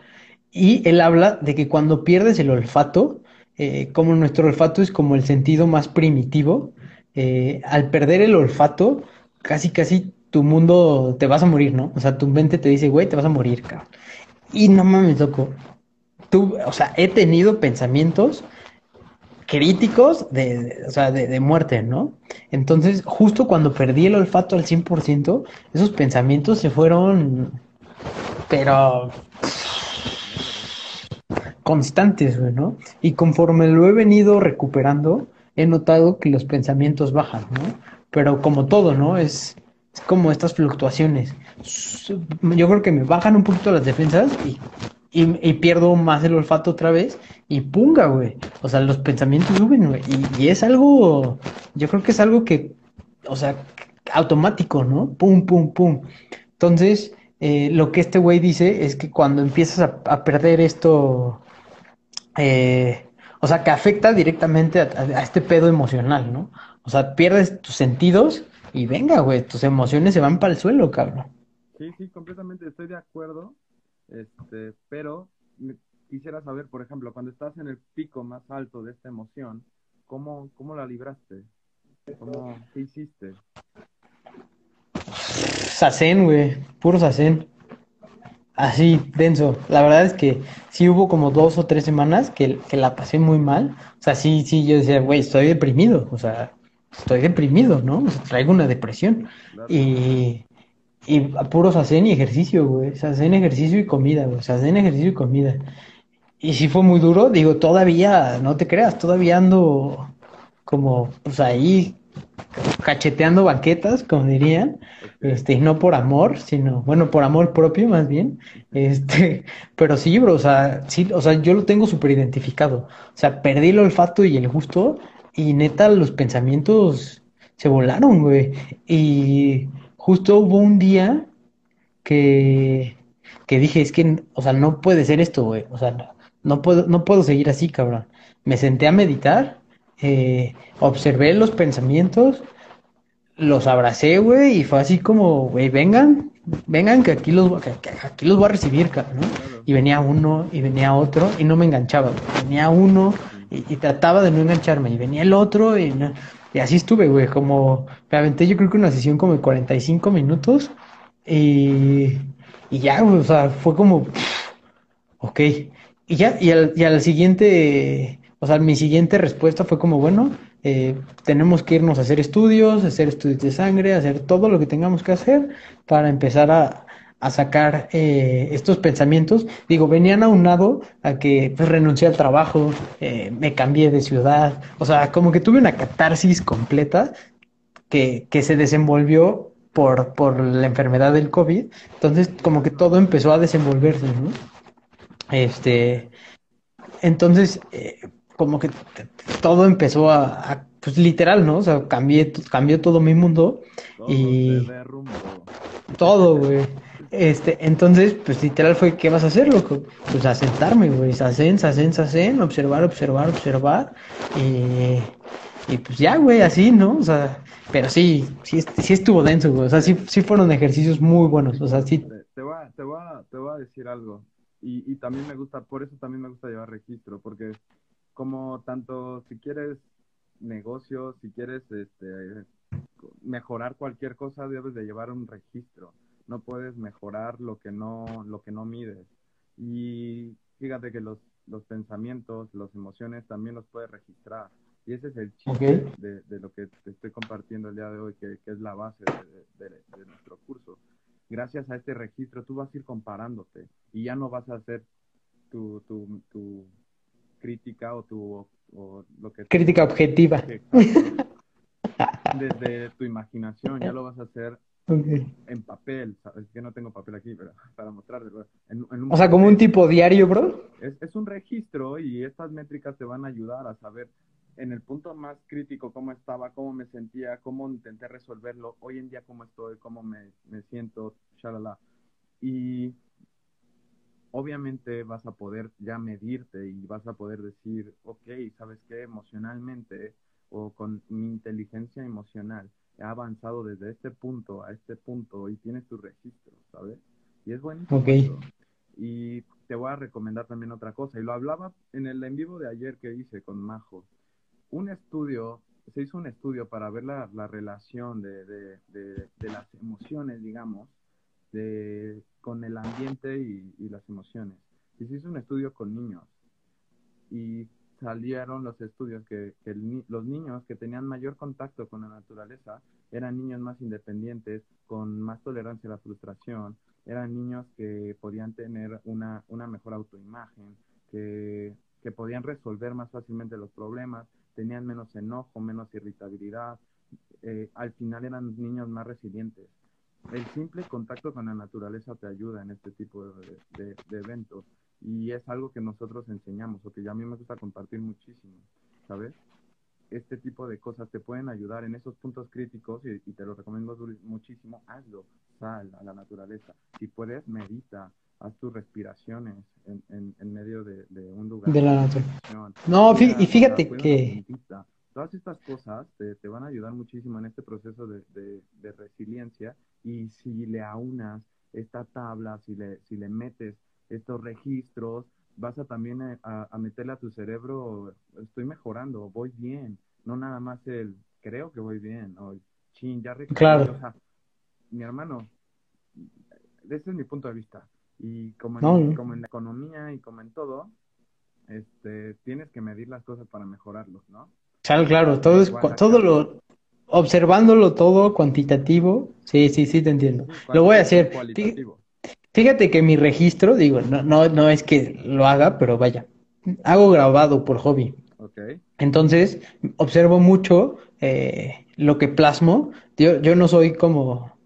y él habla de que cuando pierdes el olfato, eh, como nuestro olfato es como el sentido más primitivo, eh, al perder el olfato, casi casi tu mundo te vas a morir, ¿no? O sea, tu mente te dice, güey, te vas a morir, cabrón. Y no mames, loco. Tú, o sea, he tenido pensamientos críticos de, o sea, de, muerte, ¿no? Entonces, justo cuando perdí el olfato al 100%, esos pensamientos se fueron, pero constantes, ¿no? Y conforme lo he venido recuperando, he notado que los pensamientos bajan, ¿no? Pero como todo, ¿no? Es, como estas fluctuaciones. Yo creo que me bajan un poquito las defensas y, y, pierdo más el olfato otra vez y punga, güey. O sea, los pensamientos suben, güey. Y, es algo, yo creo que es algo que, o sea, automático, ¿no? Pum, pum, pum. Entonces, eh, lo que este güey dice es que cuando empiezas a perder esto, eh, o sea, que afecta directamente a, este pedo emocional, ¿no? O sea, pierdes tus sentidos y venga, güey, tus emociones se van para el suelo, cabrón. Sí, sí, completamente estoy de acuerdo, este, pero quisiera saber, por ejemplo, cuando estás en el pico más alto de esta emoción, ¿cómo, cómo la libraste? ¿Cómo, ¿Qué hiciste? Sacén, güey, puro sacén. Así, denso. La verdad es que sí hubo como dos o tres semanas que, que la pasé muy mal. O sea, sí, sí, yo decía, güey, estoy deprimido. O sea, estoy deprimido, ¿no? O sea, traigo una depresión. Y, y puros hacen y ejercicio, güey. Hacen ejercicio y comida, güey. Hacen ejercicio y comida. Y sí fue muy duro. Digo, todavía, no te creas, todavía ando como, pues ahí, cacheteando banquetas, como dirían este, no por amor, sino, bueno, por amor propio más bien, este, pero sí, bro, o sea, sí, o sea, yo lo tengo súper identificado, o sea, perdí el olfato y el gusto, y neta, los pensamientos se volaron, güey, y justo hubo un día que, que dije, es que, o sea, no puede ser esto, güey, o sea, no, puedo, no puedo seguir así, cabrón, me senté a meditar, eh, observé los pensamientos, los abracé, güey, y fue así como, güey, vengan, vengan que aquí los, aquí los voy a recibir, ¿no? Y venía uno, y venía otro, y no me enganchaba, Venía uno, y, trataba de no engancharme, y venía el otro, y, y así estuve, güey, como, me aventé yo creo que una sesión como de 45 minutos, Y, y ya, güey, o sea, fue como, ok. Y ya, y al, y al siguiente, o sea, mi siguiente respuesta fue como, bueno, eh, tenemos que irnos a hacer estudios, hacer estudios de sangre, hacer todo lo que tengamos que hacer para empezar a, a sacar eh, estos pensamientos. Digo, venían aunado a que pues, renuncié al trabajo, eh, me cambié de ciudad, o sea, como que tuve una catarsis completa que, que se desenvolvió por, por la enfermedad del COVID. Entonces, como que todo empezó a desenvolverse, ¿no? Este, entonces, como que todo empezó a, a, pues literal, ¿no? O sea, cambié, cambió todo mi mundo Todo y todo, güey. Este, entonces, pues literal fue, ¿qué vas a hacer, loco? Pues a sentarme, güey, sazen, sazen, sazen, observar, observar, observar, y, y pues ya, güey, así, ¿no? O sea, pero sí, sí, sí estuvo denso, güey, o sea, sí, sí fueron ejercicios muy buenos, o sea, sí, Te, te voy a, te voy a- te voy a decir algo. Y, y también me gusta, por eso también me gusta llevar registro, porque como tanto si quieres negocios, si quieres este, mejorar cualquier cosa, debes de llevar un registro. No puedes mejorar lo que no, lo que no mides. Y fíjate que los, los pensamientos, las emociones también los puedes registrar. Y ese es el chiste de, de lo que te estoy compartiendo el día de hoy, que, que es la base de, de- de nuestro curso. Gracias a este registro tú vas a ir comparándote y ya no vas a hacer tu, tu, tu crítica o tu o lo que crítica objetiva. Exacto. desde tu imaginación, ya lo vas a hacer en papel, sabes que no tengo papel aquí, pero para mostrarlo. En, en un O sea, como un tipo diario, bro. Es, es un registro y estas métricas te van a ayudar a saber en el punto más crítico cómo estaba, cómo me sentía, cómo intenté resolverlo, hoy en día cómo estoy, cómo me, me siento, shalala. Y obviamente vas a poder ya medirte y vas a poder decir, ok, ¿sabes qué? Emocionalmente o con mi inteligencia emocional he avanzado desde este punto a este punto y tienes tu registro, ¿sabes? Y es buenísimo Ok. eso. Y te voy a recomendar también otra cosa. Y lo hablaba en el en vivo de ayer que hice con Majo. Un estudio, se hizo un estudio para ver la, la relación de, de, de, de las emociones, digamos, de, con el ambiente y, las emociones. Y se hizo un estudio con niños. Y salieron los estudios que, los niños que tenían mayor contacto con la naturaleza eran niños más independientes, con más tolerancia a la frustración, eran niños que podían tener una, una mejor autoimagen, que, que podían resolver más fácilmente los problemas, tenían menos enojo, menos irritabilidad, eh, al final eran niños más resilientes. El simple contacto con la naturaleza te ayuda en este tipo de, de- de eventos y es algo que nosotros enseñamos o que ya a mí me gusta compartir muchísimo, ¿sabes? Este tipo de cosas te pueden ayudar en esos puntos críticos y, y te lo recomiendo muchísimo, hazlo, sal a la naturaleza. Si puedes, medita, haz tus respiraciones en, en, en medio de, de un lugar De la naturaleza. No, fí- y fíjate que. Todas estas cosas te, te van a ayudar muchísimo en este proceso de, de- de resiliencia y si le aunas esta tabla, si le, si le metes estos registros, vas a también a, a meterle a tu cerebro, estoy mejorando, voy bien, no nada más el creo que voy bien, o chin, ya Claro. o sea, mi hermano, ese es mi punto de vista. Y como en, No, no. como en la economía y como en todo, este, tienes que medir las cosas para mejorarlos, ¿no? claro, claro, todo es, todo lo, observándolo todo cuantitativo, sí, sí, sí, te entiendo. Lo voy a hacer. Fíjate que mi registro, digo, no, no, no es que lo haga, pero vaya, hago grabado por hobby. Entonces, observo mucho eh, lo que plasmo. Yo, yo no soy como,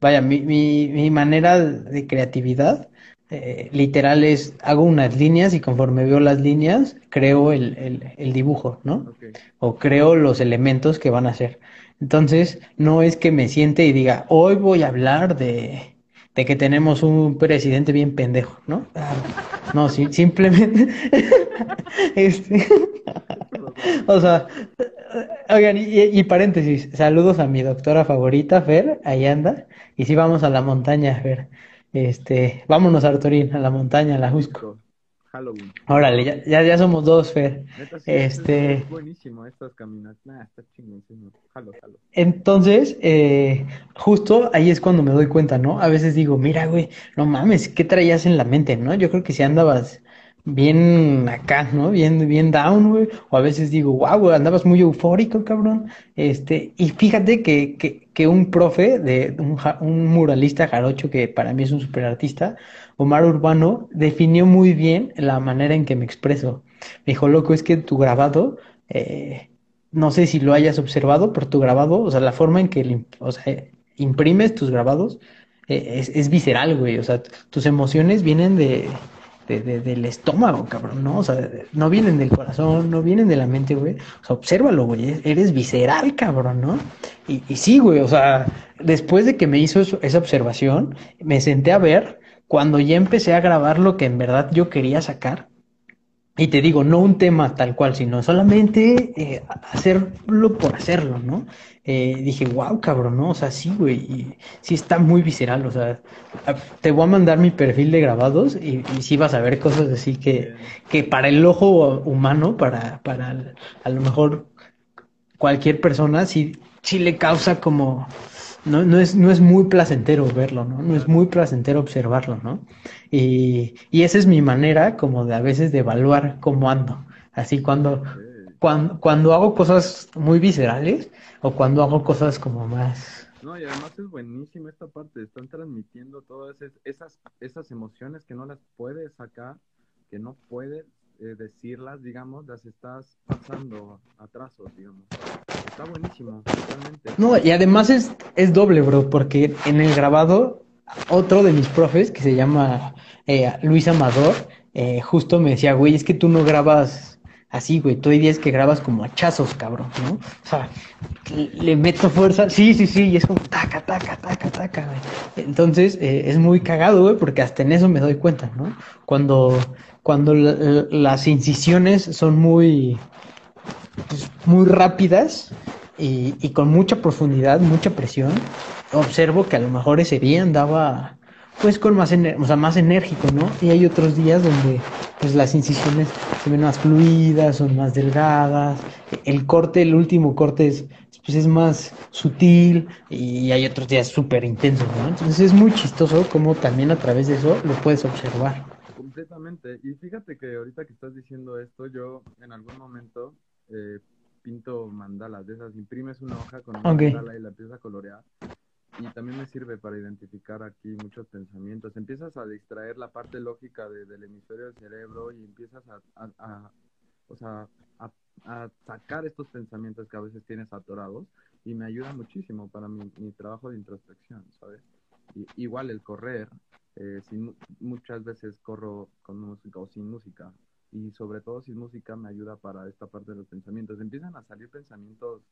vaya, mi, mi, mi manera de creatividad eh, literal es, hago unas líneas y conforme veo las líneas, creo el, el, el dibujo, ¿no? O creo los elementos que van a ser. Entonces, no es que me siente y diga, hoy voy a hablar de, de que tenemos un presidente bien pendejo, ¿no? No, sí, simplemente, este, o sea, oigan, y, y paréntesis, saludos a mi doctora favorita, Fer, ahí anda, y sí vamos a la montaña, Fer, este, vámonos, Arturín, a la montaña, a la Jusco. Halloween. Órale, ya, ya, ya somos dos, Fer. Neta, sí, Este- es, es buenísimo estas caminatas. Nah, está no. Jalo, jalo. Entonces, eh, justo ahí es cuando me doy cuenta, ¿no? A veces digo, mira, güey, no mames, ¿qué traías en la mente, no? Yo creo que si andabas bien acá, ¿no? Bien, bien down, güey. O a veces digo, wow, güey, andabas muy eufórico, cabrón. Este, y fíjate que, que, que un profe de un, un muralista jarocho que para mí es un superartista, Omar Urbano, definió muy bien la manera en que me expreso. Me dijo, loco, es que tu grabado, eh, no sé si lo hayas observado, pero tu grabado, o sea, la forma en que, o sea, imprimes tus grabados, eh, es, visceral, güey. O sea, tus emociones vienen de, de- de- del estómago, cabrón, ¿no? O sea, no vienen del corazón, no vienen de la mente, güey. O sea, obsérvalo, güey. e- Eres visceral, cabrón, ¿no? Y, y sí, güey, o sea, después de que me hizo esa observación, me senté a ver cuando ya empecé a grabar lo que en verdad yo quería sacar. Y te digo, no un tema tal cual, sino solamente eh, hacerlo por hacerlo, ¿no? Eh, dije, wow, cabrón, ¿no? O sea, sí, güey, y sí está muy visceral, o sea, te voy a mandar mi perfil de grabados y, y sí vas a ver cosas así que, que para el ojo humano, para, para a lo mejor cualquier persona, sí, sí le causa como, no, no es, no es muy placentero verlo, ¿no? No es muy placentero observarlo, ¿no? Y, y esa es mi manera como de a veces de evaluar cómo ando. Así cuando, cuando, cuando hago cosas muy viscerales o cuando hago cosas como más... No, y además es buenísima esta parte. Están transmitiendo todas es- esas, esas emociones que no las puedes sacar, que no puedes eh, decirlas, digamos, las estás pasando a trazos, digamos. Está buenísimo, totalmente. No, y además es, es doble, bro, porque en el grabado, otro de mis profes, que se llama eh, Luis Amador, eh, justo me decía, güey, es que tú no grabas así, güey, tú hay días que grabas como hachazos, cabrón, ¿no? O sea, le, meto fuerza, sí, sí, sí, y es como taca, taca, taca, taca, güey. Entonces, es muy cagado, güey, porque hasta en eso me doy cuenta, ¿no? Cuando, cuando la- la- las incisiones son muy, pues, muy rápidas y, y con mucha profundidad, mucha presión, observo que a lo mejor ese día andaba pues con más, o sea, más enérgico, ¿no? Y hay otros días donde pues las incisiones se ven más fluidas, son más delgadas, el corte, el último corte es, pues es más sutil y hay otros días súper intensos, ¿no? Entonces es muy chistoso como también a través de eso lo puedes observar. Completamente. Y fíjate que ahorita que estás diciendo esto, yo en algún momento eh, pinto mandalas de esas, imprimes una hoja con una Ok. mandala y la empiezas a colorear. Y también me sirve para identificar aquí muchos pensamientos. Empiezas a distraer la parte lógica de- del hemisferio del cerebro y empiezas a, a- a- o sea, a, a sacar estos pensamientos que a veces tienes atorados y me ayuda muchísimo para mi, mi trabajo de introspección, ¿sabes? Y, igual el correr, eh, sin, mu- muchas veces corro con música o sin música. Y sobre todo sin música me ayuda para esta parte de los pensamientos. Empiezan a salir pensamientos,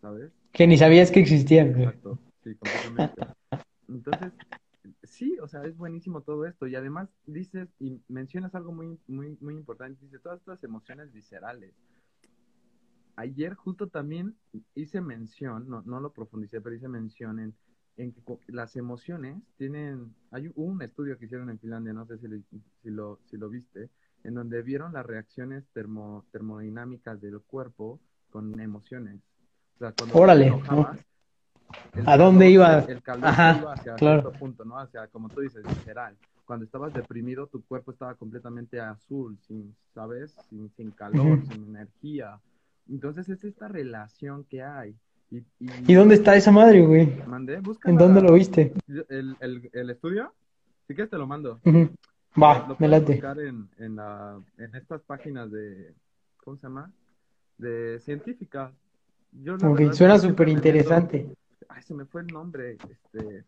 ¿sabes? Que ni sabías que existían. Exacto, sí, completamente. Entonces, sí, o sea, es buenísimo todo esto. Y además dices y mencionas algo muy, muy, muy importante. Dice, todas estas emociones viscerales. Ayer justo también hice mención, no, no lo profundicé, pero hice mención en, en que las emociones tienen, hay un- estudio que hicieron en Finlandia, no sé si lo, si lo, si lo viste, en donde vieron las reacciones termo, termodinámicas del cuerpo con emociones. O sea, cuando Órale, enojabas, ¿A dónde calor iba? El calor Ajá, iba hacia claro. cierto punto, ¿no? Hacia, como tú dices, visceral. Cuando estabas deprimido, tu cuerpo estaba completamente azul, sin, ¿sabes? Sin, sin calor, Ujú. sin energía. Entonces es esta relación que hay. Y, ¿Y dónde está esa madre, güey? Mandé, busca ¿En dónde lo viste? el, el, el estudio. Si quieres te lo mando. Ujú. Lo- Va, lo me late. buscar en, en, la, en estas páginas de, ¿cómo se llama? De científicas. Yo verdad suena que súper interesante. Ay, se me fue el nombre. Este,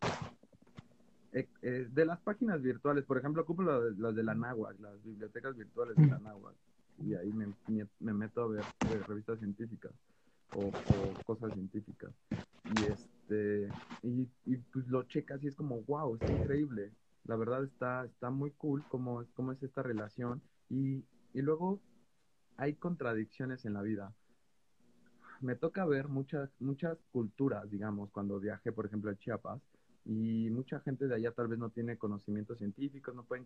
eh, eh, de las páginas virtuales, por ejemplo, ocupo las de la náhuatl, las bibliotecas virtuales de la náhuatl. Y ahí me, me- me meto a ver eh, revistas científicas o, cosas científicas. Y este y, pues lo checas y es como, wow, está increíble. La verdad está, está muy cool cómo, cómo es esta relación. Y, y luego hay contradicciones en la vida me toca ver muchas, muchas culturas, digamos, cuando viajé, por ejemplo, a Chiapas, y mucha gente de allá tal vez no tiene conocimientos científicos, no pueden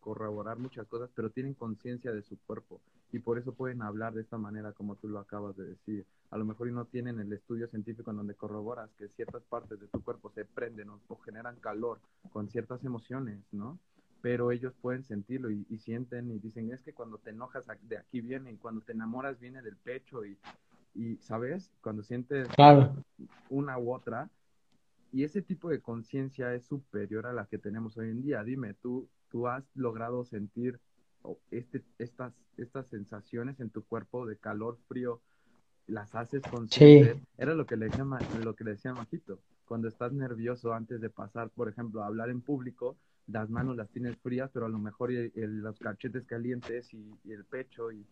corroborar muchas cosas, pero tienen conciencia de su cuerpo y por eso pueden hablar de esta manera como tú lo acabas de decir. A lo mejor y no tienen el estudio científico en donde corroboras que ciertas partes de tu cuerpo se prenden o, generan calor con ciertas emociones, ¿no? Pero ellos pueden sentirlo y, sienten y dicen, es que cuando te enojas de aquí viene y cuando te enamoras viene del pecho y, y ¿sabes? Cuando sientes una u otra, y ese tipo de conciencia es superior a la que tenemos hoy en día. Dime, ¿tú, tú has logrado sentir este, estas, estas sensaciones en tu cuerpo de calor, frío? ¿Las haces conscientes? Era lo que, le decía, lo que le decía Majito. Cuando estás nervioso antes de pasar, por ejemplo, a hablar en público, las manos las tienes frías, pero a lo mejor los cachetes calientes y, y el pecho y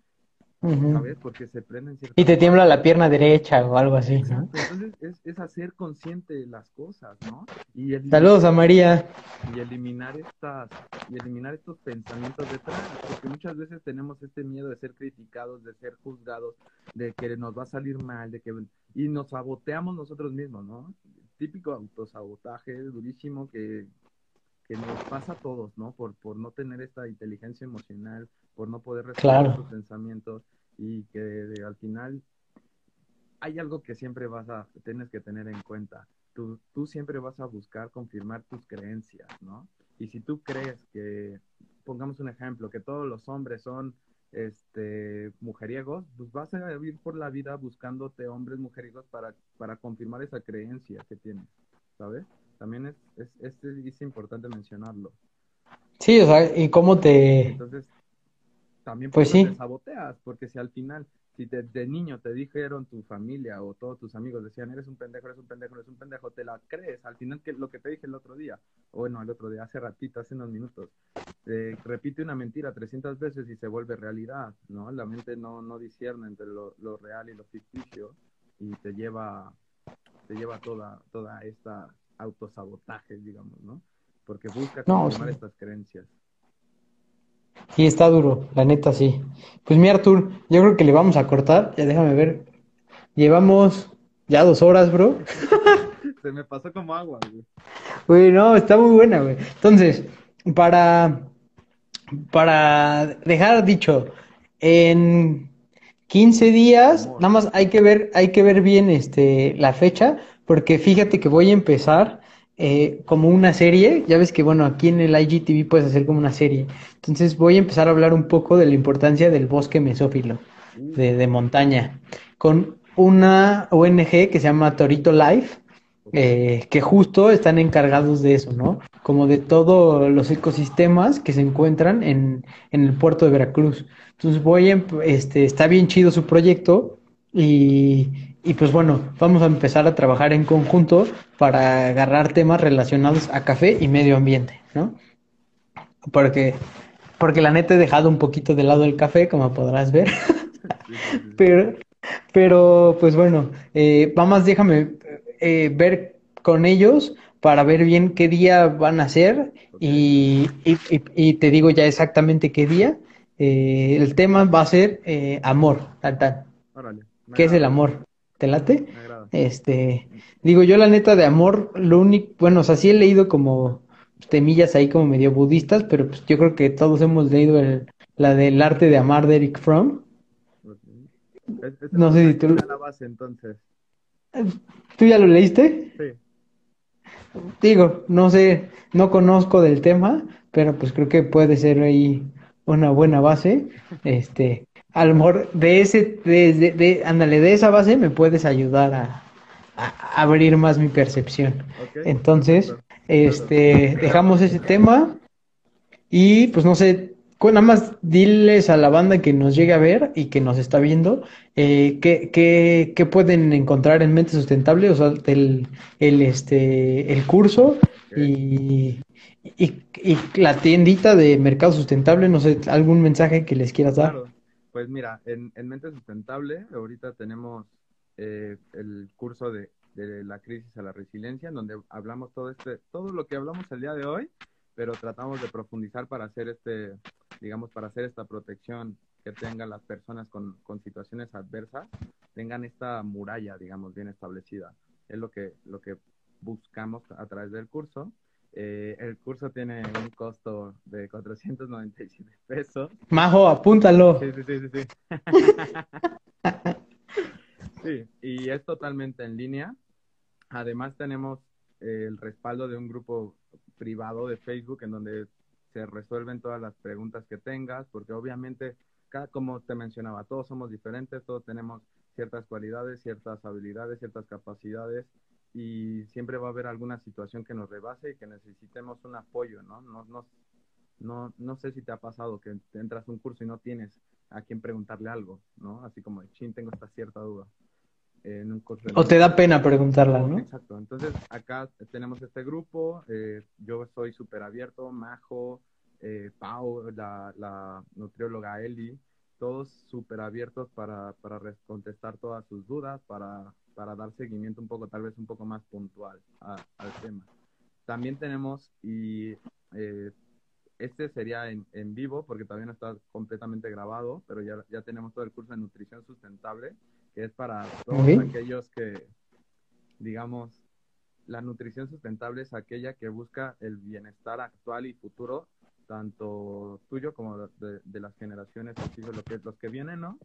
¿sabes? Porque se prenden Y te tiembla la pierna derecha o algo así, Entonces es, es, hacer consciente las cosas, ¿no? Y Saludos a María. Y eliminar estas, y eliminar estos pensamientos detrás, porque muchas veces tenemos este miedo de ser criticados, de ser juzgados, de que nos va a salir mal, de que y nos saboteamos nosotros mismos, ¿no? Típico autosabotaje durísimo que, que nos pasa a todos, ¿no? Por, por no tener esta inteligencia emocional, por no poder resolver sus pensamientos y que al final hay algo que siempre vas a, tienes que tener en cuenta. Tú, tú siempre vas a buscar confirmar tus creencias, ¿no? Y si tú crees que, pongamos un ejemplo, que todos los hombres son este, mujeriegos, pues vas a vivir por la vida buscándote hombres mujeriegos para, para confirmar esa creencia que tienes, ¿sabes? También es, es, es, es importante mencionarlo. Sí, o sea, y cómo te... Entonces, también pues sí. te saboteas, porque si al final, si de niño te dijeron tu familia o todos tus amigos decían, eres un pendejo, eres un pendejo, eres un pendejo, te la crees, al final que lo que te dije el otro día, o bueno, el otro día, hace ratito, hace unos minutos, repite una mentira 300 veces y se vuelve realidad, ¿no? La mente no, no discierne entre lo, real y lo ficticio y te lleva, te lleva toda, toda esta autosabotaje, digamos, ¿no? Porque busca confirmar estas creencias. Sí, está duro, la neta sí. Pues mira, Artur, yo creo que le vamos a cortar. Ya déjame ver. Llevamos ya dos horas, bro. Se me pasó como agua, güey. Güey, no, está muy buena, güey. Entonces, para, para dejar dicho, en 15 días, nada más hay que ver, hay que ver bien este, la fecha, porque fíjate que voy a empezar eh, como una serie. Ya ves que, bueno, aquí en el IGTV puedes hacer como una serie. Entonces voy a empezar a hablar un poco de la importancia del bosque mesófilo, de, montaña, con una ONG que se llama Torito Life, eh, que justo están encargados de eso, ¿no? Como de todos los ecosistemas que se encuentran en, en el puerto de Veracruz. Entonces voy a, este, está bien chido su proyecto y, y pues bueno, vamos a empezar a trabajar en conjunto para agarrar temas relacionados a café y medio ambiente, ¿no? Porque, porque la neta he dejado un poquito de lado el café, como podrás ver. pero, pero, pues bueno, eh, vamos, déjame eh, ver con ellos para ver bien qué día van a ser y, y, te digo ya exactamente qué día. Eh, el tema va a ser eh, amor, tal, tal. ¿Qué es el amor? ¿Te late? Este, digo yo la neta de amor, lo único, bueno, o sea, sí he leído como temillas ahí como medio budistas, pero pues yo creo que todos hemos leído el, la del arte de amar de Eric Fromm. no sé si tú... La base, entonces. ¿Tú ya lo leíste? Sí. Digo, no sé, no conozco del tema, pero pues creo que puede ser ahí una buena base. Este, a lo mejor de ese, de, de, ándale, de esa base me puedes ayudar a, abrir más mi percepción. Entonces, este, dejamos ese tema y pues no sé, nada más diles a la banda que nos llegue a ver y que nos está viendo, eh, ¿qué, qué, qué, pueden encontrar en Mente Sustentable, o sea, el, el, este, el curso y, y, y, la tiendita de Mercado Sustentable, no sé, algún mensaje que les quieras dar. Pues mira, en, Mente Sustentable ahorita tenemos eh, el curso de, la crisis a la resiliencia, en donde hablamos todo este, todo lo que hablamos el día de hoy, pero tratamos de profundizar para hacer este, digamos, para hacer esta protección que tengan las personas con, con situaciones adversas, tengan esta muralla, digamos, bien establecida. Es lo que, lo que buscamos a través del curso. Eh, el curso tiene un costo de 497 pesos. Majo, apúntalo. Sí, sí, sí, sí. Sí, sí y es totalmente en línea. Además tenemos el respaldo de un grupo privado de Facebook en donde se resuelven todas las preguntas que tengas, porque obviamente, cada, como te mencionaba, todos somos diferentes, todos tenemos ciertas cualidades, ciertas habilidades, ciertas capacidades y siempre va a haber alguna situación que nos rebase y que necesitemos un apoyo, ¿no? No, no, no, no sé si te ha pasado que entras a un curso y no tienes a quien preguntarle algo, ¿no? Así como, chin, tengo esta cierta duda. En un curso o te da pena preguntarla, ¿no? Exacto. Entonces, acá tenemos este grupo, eh, yo soy súper abierto, Majo, eh, Pau, la, la nutrióloga Eli, todos súper abiertos para, para contestar todas sus dudas, para para dar seguimiento un poco, tal vez un poco más puntual al tema. También tenemos, y eh, este sería en, en, vivo, porque todavía no está completamente grabado, pero ya, ya tenemos todo el curso de nutrición sustentable, que es para todos aquellos que, digamos, la nutrición sustentable es aquella que busca el bienestar actual y futuro, tanto tuyo como de, de las generaciones, así de lo que, los que vienen, ¿no?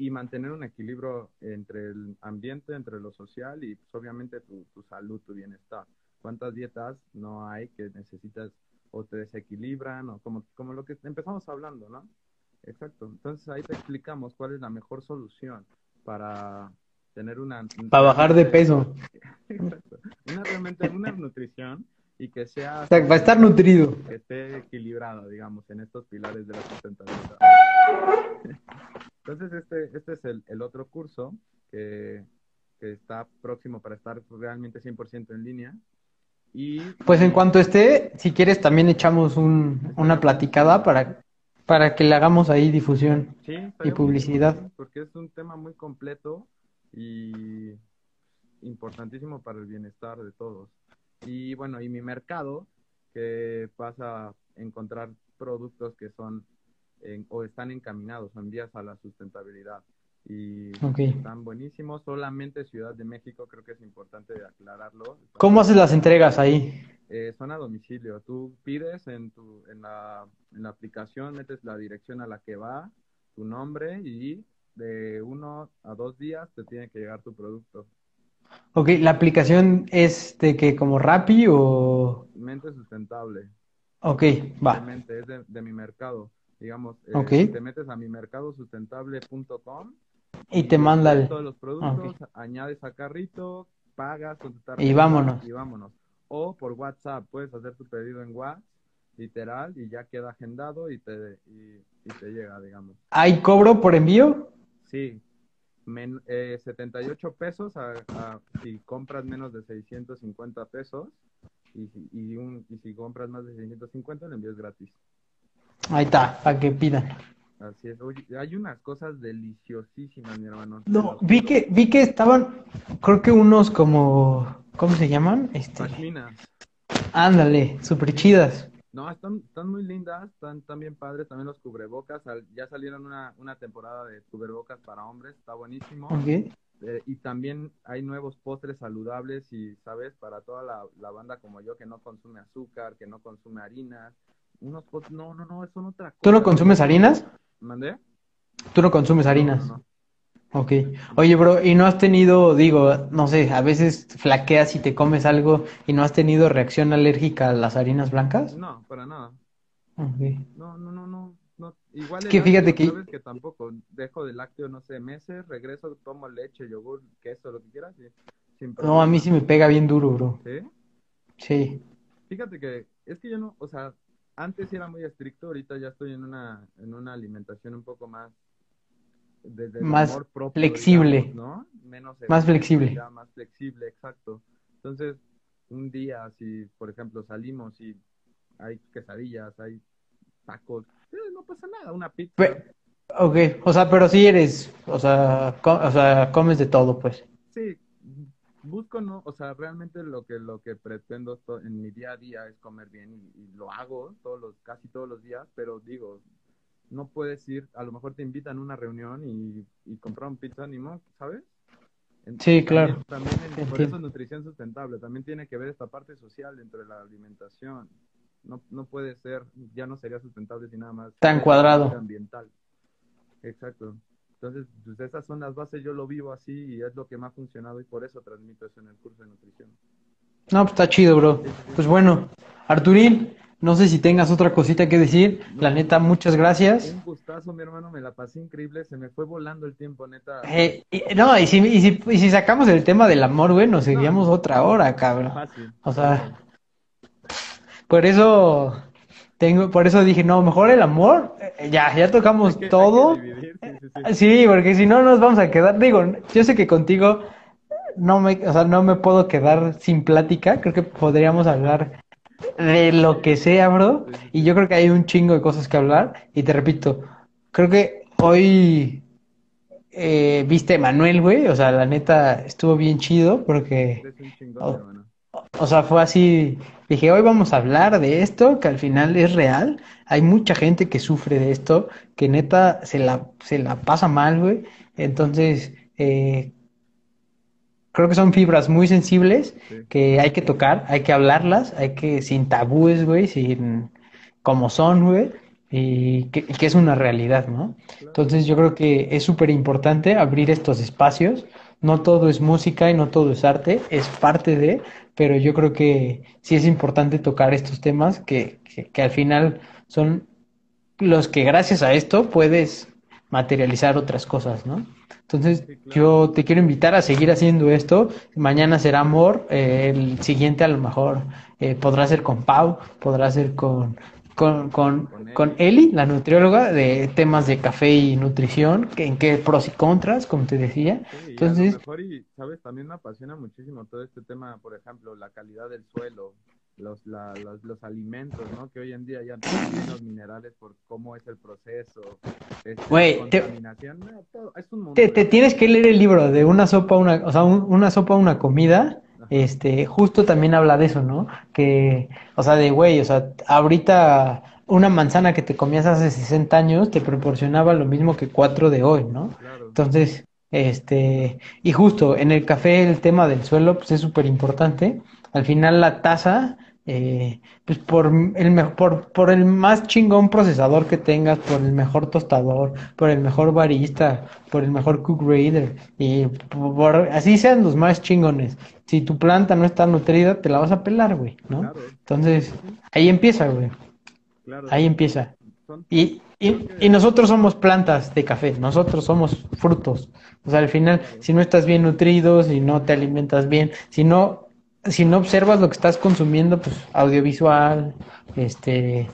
Y mantener un equilibrio entre el ambiente, entre lo social y pues, obviamente tu, tu, salud, tu bienestar. ¿Cuántas dietas no hay que necesitas o te desequilibran o como, como lo que empezamos hablando, ¿no? Exacto. Entonces ahí te explicamos cuál es la mejor solución para tener una... Para bajar de peso. Exacto. Una realmente una nutrición y que sea... O sea, va a estar nutrido. Que esté equilibrado, digamos, en estos pilares de la sustentabilidad. Entonces, este, este es el, el otro curso que, que, está próximo para estar realmente 100% en línea. Y, pues en cuanto esté, si quieres, también echamos un, una platicada para, para que le hagamos ahí difusión sí, y publicidad. Bien, porque es un tema muy completo y importantísimo para el bienestar de todos. Y bueno, y mi mercado, que pasa a encontrar productos que son o están encaminados en vías a la sustentabilidad. Y están buenísimos. Solamente Ciudad de México, creo que es importante aclararlo. ¿Cómo haces las entregas ahí? Eh, son a domicilio. Tú pides en, tu, en, la, en la aplicación, metes la dirección a la que va, tu nombre y de uno a dos días te tiene que llegar tu producto. Ok, ¿la aplicación es de que como Rappi o...? Mente sustentable. Ok, va. Es de, de mi mercado. Digamos, eh, te metes a mi mercadosustentable.com y te manda el... todos los productos, añades a carrito, pagas y vámonos. Y vámonos. O por WhatsApp, puedes hacer tu pedido en WhatsApp, literal, y ya queda agendado y te, y, te llega, digamos. ¿Hay cobro por envío? Sí, eh, 78 pesos si compras menos de 650 pesos y, y, un, y si compras más de 650 el envío es gratis. Ahí está, para que pidan. Así es. Oye, hay unas cosas deliciosísimas, mi hermano. No, vi que, vi que estaban, creo que unos como, ¿cómo se llaman? Este... Pashminas. Ándale, súper chidas. No, están, están muy lindas, están, están bien padres. También los cubrebocas. Ya salieron una, una temporada de cubrebocas para hombres, está buenísimo. Okay. Eh, y también hay nuevos postres saludables y, ¿sabes? Para toda la, la banda como yo que no consume azúcar, que no consume harinas, unos no, no, no, son otra cosa. ¿Tú no consumes harinas? ¿Mandé? ¿Tú no consumes harinas? No, Ok. Oye, bro, ¿y no has tenido, digo, no sé, a veces flaqueas y te comes algo y no has tenido reacción alérgica a las harinas blancas? No, para nada. Okay. No, no, no, no. no. Igual es que fíjate que... Sabes que tampoco dejo de lácteo, no sé, meses, regreso, tomo leche, yogur, queso, lo que quieras. no, a mí sí me pega bien duro, bro. ¿Sí? Sí. Fíjate que es que yo no, o sea, antes era muy estricto, ahorita ya estoy en una, en una alimentación un poco más desde más amor propio, flexible, ¿no? Menos más flexible. Más flexible, exacto. Entonces, un día, si por ejemplo salimos y hay quesadillas, hay tacos, eh, no pasa nada, una pizza. ok, o sea, pero si eres, o sea, o sea, comes de todo, pues. Sí, busco no, o sea, realmente lo que lo que pretendo en mi día a día es comer bien y, lo hago todos los casi todos los días, pero digo, no puedes ir, a lo mejor te invitan a una reunión y, y comprar un pizza ni más, ¿sabes? Sí, también- claro. También, el- por eso es nutrición sustentable. También tiene que ver esta parte social dentro de la alimentación. No, no puede ser, ya no sería sustentable si nada más. Tan cuadrado. Ambiental. Exacto. Entonces, pues esas son las bases, yo lo vivo así y es lo que me ha funcionado y por eso transmito eso en el curso de nutrición. No, pues está chido, bro. Pues bueno, Arturín, no sé si tengas otra cosita que decir. La neta, muchas gracias. Un gustazo, mi hermano, me la pasé increíble, se me fue volando el tiempo, neta. Eh, y- no, y si, y si, y si sacamos el tema del amor, güey, nos seguíamos otra hora, cabrón. Fácil. O sea, por eso tengo, por eso dije, no, mejor el amor. eh, Ya, ya tocamos Hay que- hay que todo. sí, porque si no nos vamos a quedar, digo, yo sé que contigo no me, o sea, no me puedo quedar sin plática, creo que podríamos hablar de lo que sea, bro, y yo creo que hay un chingo de cosas que hablar, y te repito, creo que hoy eh, viste a Manuel, güey, o sea, la neta estuvo bien chido, porque, un chingón, o sea, fue así, dije, hoy vamos a hablar de esto, que al final es real, hay mucha gente que sufre de esto, que neta se la, se la pasa mal, güey, entonces, eh, creo que son fibras muy sensibles Sí. que hay que tocar, hay que hablarlas, hay que, sin tabúes, güey, sin, como son, güey, y que, y que es una realidad, ¿no? Entonces yo creo que es súper importante abrir estos espacios. No todo es música y no todo es arte, es parte de, pero yo creo que sí es importante tocar estos temas que, que, que al final son los que gracias a esto puedes materializar otras cosas, ¿no? Entonces Sí, claro. yo te quiero invitar a seguir haciendo esto. Mañana será amor, eh, el siguiente a lo mejor eh, podrá ser con Pau, podrá ser con, con, con, Con Eli, la nutrióloga, de temas de café y nutrición, que, en qué pros y contras, como te decía. Sí, y a lo Entonces, mejor, y sabes, también me apasiona muchísimo todo este tema, por ejemplo, la calidad del suelo, los, la- los, los alimentos, ¿no? Que hoy en día ya tienen menos minerales por cómo es el proceso, este, Güey, te- contaminación, no, todo, es un mundo. te, tienes que leer el libro de una sopa, una, o sea, un- una sopa, una comida. Este, justo también habla de eso, ¿no? Que, o sea, de güey, o sea, ahorita una manzana que te comías hace 60 años te proporcionaba lo mismo que cuatro de hoy, ¿no? Claro. Entonces, este, y justo en el café el tema del suelo, pues es súper importante. Al final la taza, eh, pues por el, me- por, por el más chingón procesador que tengas, por el mejor tostador, por el mejor barista, por el mejor cook grader, y por, así sean los más chingones. Si tu planta no está nutrida, te la vas a pelar, güey, ¿no? Claro, Entonces, ahí empieza, güey, claro. ahí empieza. Y, y, y nosotros somos plantas de café, nosotros somos frutos. O sea, al final, si no estás bien nutrido, si no te alimentas bien, si no, si no observas lo que estás consumiendo, pues audiovisual, este,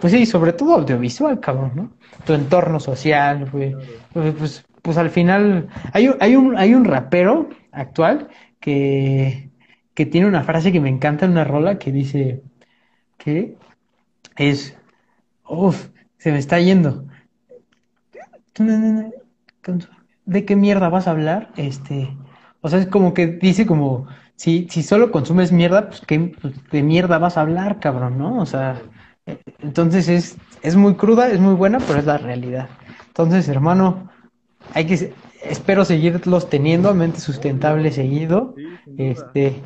pues sí, sobre todo audiovisual, cabrón, ¿no? Tu entorno social. Pues, pues, pues al final, hay, hay un, hay un rapero actual que, que tiene una frase que me encanta en una rola que dice que es, uff, se me está yendo. ¿De qué mierda vas a hablar? Este, o sea, es como que dice como, si, si solo consumes mierda, pues ¿qué, pues, de mierda vas a hablar, cabrón, ¿no? O sea, eh, entonces es, es muy cruda, es muy buena, pero es la realidad. Entonces, hermano, hay que, espero seguirlos teniendo, mente sustentable seguido. Este,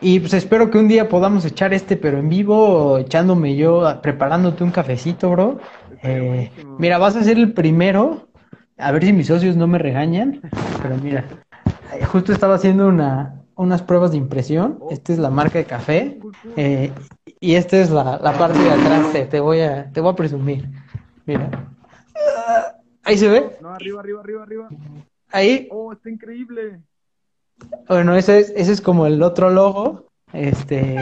y pues espero que un día podamos echar este, pero en vivo, echándome yo, a- preparándote un cafecito, bro. Eh, mira, vas a ser el primero. A ver si mis socios no me regañan. Pero mira, eh, justo estaba haciendo una, unas pruebas de impresión. Esta es la marca de café. Eh, y esta es la, la parte de atrás. Te, te voy a, te voy a presumir. Mira. Ah, Ahí se ve. No, arriba, arriba, arriba, arriba. Ahí. Oh, está increíble. Bueno, ese es, ese es como el otro logo. Este,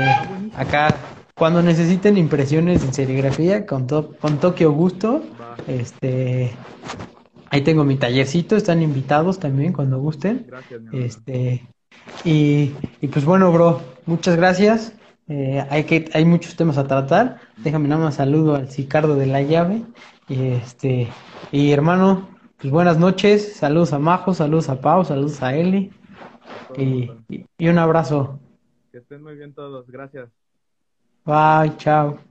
acá, cuando necesiten impresiones en serigrafía, con, to- con Tokio Gusto, Va, este, ahí tengo mi tallercito, están invitados también cuando gusten. gracias, mi. Este, y, y pues bueno, bro, muchas gracias. Eh, hay que, hay muchos temas a tratar. Déjame nada más saludo al Sicardo de la llave. Y este, y hermano, pues buenas noches. Saludos a Majo, saludos a Pau, saludos a Eli. Y, y, y un abrazo. Que estén muy bien todos. Gracias. Bye, chao.